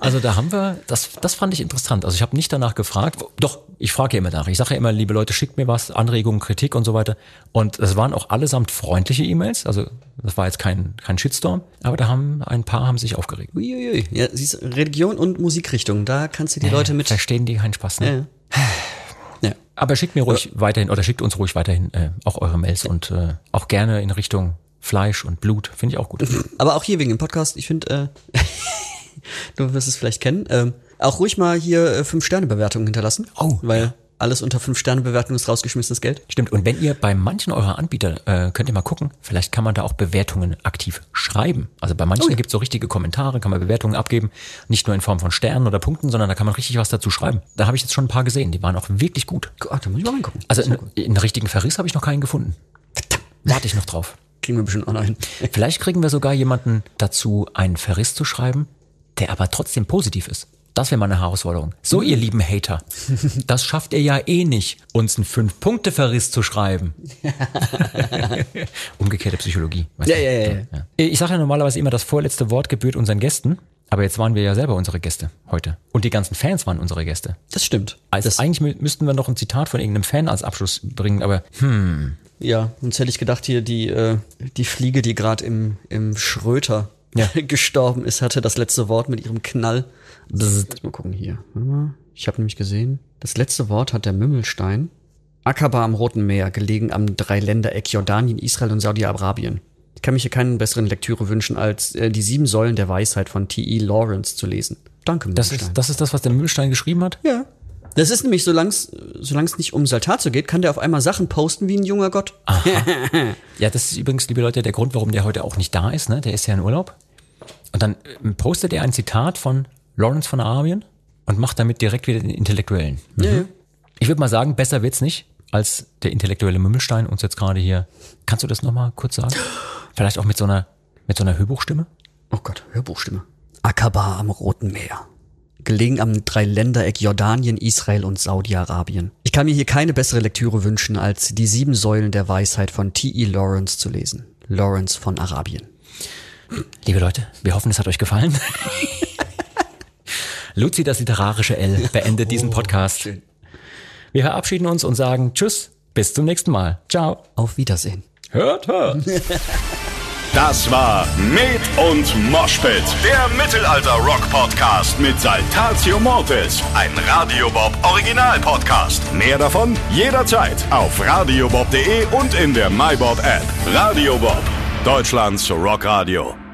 Also da haben wir, das, das fand ich interessant. Also ich habe nicht danach gefragt. Doch, ich frage ja immer nach. Ich sage ja immer, liebe Leute, schickt mir was, Anregungen, Kritik und so weiter. Und es waren auch allesamt freundliche E-Mails. Also das war jetzt kein, kein Shitstorm. Aber da haben ein paar haben sich aufgeregt. Uiuiui. Ja, siehst du, Religion und Musikrichtung, da kannst du die Leute mit. Verstehen die keinen Spaß, ne? Ja. ja. Aber schickt mir ruhig weiterhin, oder schickt uns ruhig weiterhin äh, auch eure Mails und äh, auch gerne in Richtung Fleisch und Blut. Finde ich auch gut. Aber auch hier wegen dem Podcast, ich finde, äh, du wirst es vielleicht kennen, ähm, auch ruhig mal hier äh, Fünf-Sterne-Bewertungen hinterlassen. Oh, Weil alles unter Fünf-Sterne-Bewertung ist rausgeschmissenes Geld. Stimmt. Und wenn ihr bei manchen eurer Anbieter, äh, könnt ihr mal gucken, vielleicht kann man da auch Bewertungen aktiv schreiben. Also bei manchen Oh ja. gibt's so richtige Kommentare, kann man Bewertungen abgeben. Nicht nur in Form von Sternen oder Punkten, sondern da kann man richtig was dazu schreiben. Da habe ich jetzt schon ein paar gesehen, die waren auch wirklich gut. Gott, da muss ich mal reingucken. Also in, in richtigen Verriss habe ich noch keinen gefunden. Warte ich noch drauf. Kriegen wir bestimmt auch noch hin. Vielleicht kriegen wir sogar jemanden dazu, einen Verriss zu schreiben, der aber trotzdem positiv ist. Das wäre mal eine Herausforderung. So, ihr lieben Hater, das schafft ihr ja eh nicht, uns einen Fünf-Punkte-Verriss zu schreiben. Umgekehrte Psychologie. Ja, ja, ja, ja. Ich sage ja normalerweise immer, das vorletzte Wort gebührt unseren Gästen. Aber jetzt waren wir ja selber unsere Gäste heute. Und die ganzen Fans waren unsere Gäste. Das stimmt. Also das, eigentlich mü- müssten wir noch ein Zitat von irgendeinem Fan als Abschluss bringen, aber hm, ja, sonst hätte ich gedacht, hier die, äh, die Fliege, die gerade im, im Schröter Ja. gestorben ist, hatte das letzte Wort mit ihrem Knall. Lass mal gucken hier. Warte mal. Ich habe nämlich gesehen, das letzte Wort hat der Mümmelstein. Akaba am Roten Meer, gelegen am Dreiländereck Jordanien, Israel und Saudi-Arabien. Ich kann mich hier keinen besseren Lektüre wünschen, als äh, die sieben Säulen der Weisheit von T.E. Lawrence zu lesen. Danke, das Mümmelstein. ist, das ist das, was der Müllstein geschrieben hat? Ja. Das ist nämlich, solange es nicht um Saltazo geht, kann der auf einmal Sachen posten wie ein junger Gott. Ja, das ist übrigens, liebe Leute, der Grund, warum der heute auch nicht da ist. Ne? Der ist ja in Urlaub. Und dann ähm, postet er ein Zitat von Lawrence von Arabien und macht damit direkt wieder den Intellektuellen. Mhm. Ja, ja. Ich würde mal sagen, besser wird's nicht, als der intellektuelle Mümmelstein uns jetzt gerade hier. Kannst du das nochmal kurz sagen? Vielleicht auch mit so einer, mit so einer Hörbuchstimme? Oh Gott, Hörbuchstimme. Akaba am Roten Meer. Gelegen am Dreiländereck Jordanien, Israel und Saudi-Arabien. Ich kann mir hier keine bessere Lektüre wünschen, als die sieben Säulen der Weisheit von T.E. Lawrence zu lesen. Lawrence von Arabien. Liebe Leute, wir hoffen, es hat euch gefallen. Luzi, das literarische L, beendet diesen Podcast. Wir verabschieden uns und sagen Tschüss, bis zum nächsten Mal. Ciao. Auf Wiedersehen. Hört, hört. Das war Med und Moshpit, der Mittelalter-Rock-Podcast mit Saltatio Mortis, ein Radiobob Original-Podcast. Mehr davon jederzeit auf radiobob.de und in der MyBob-App. Radio Bob, Deutschlands Rockradio.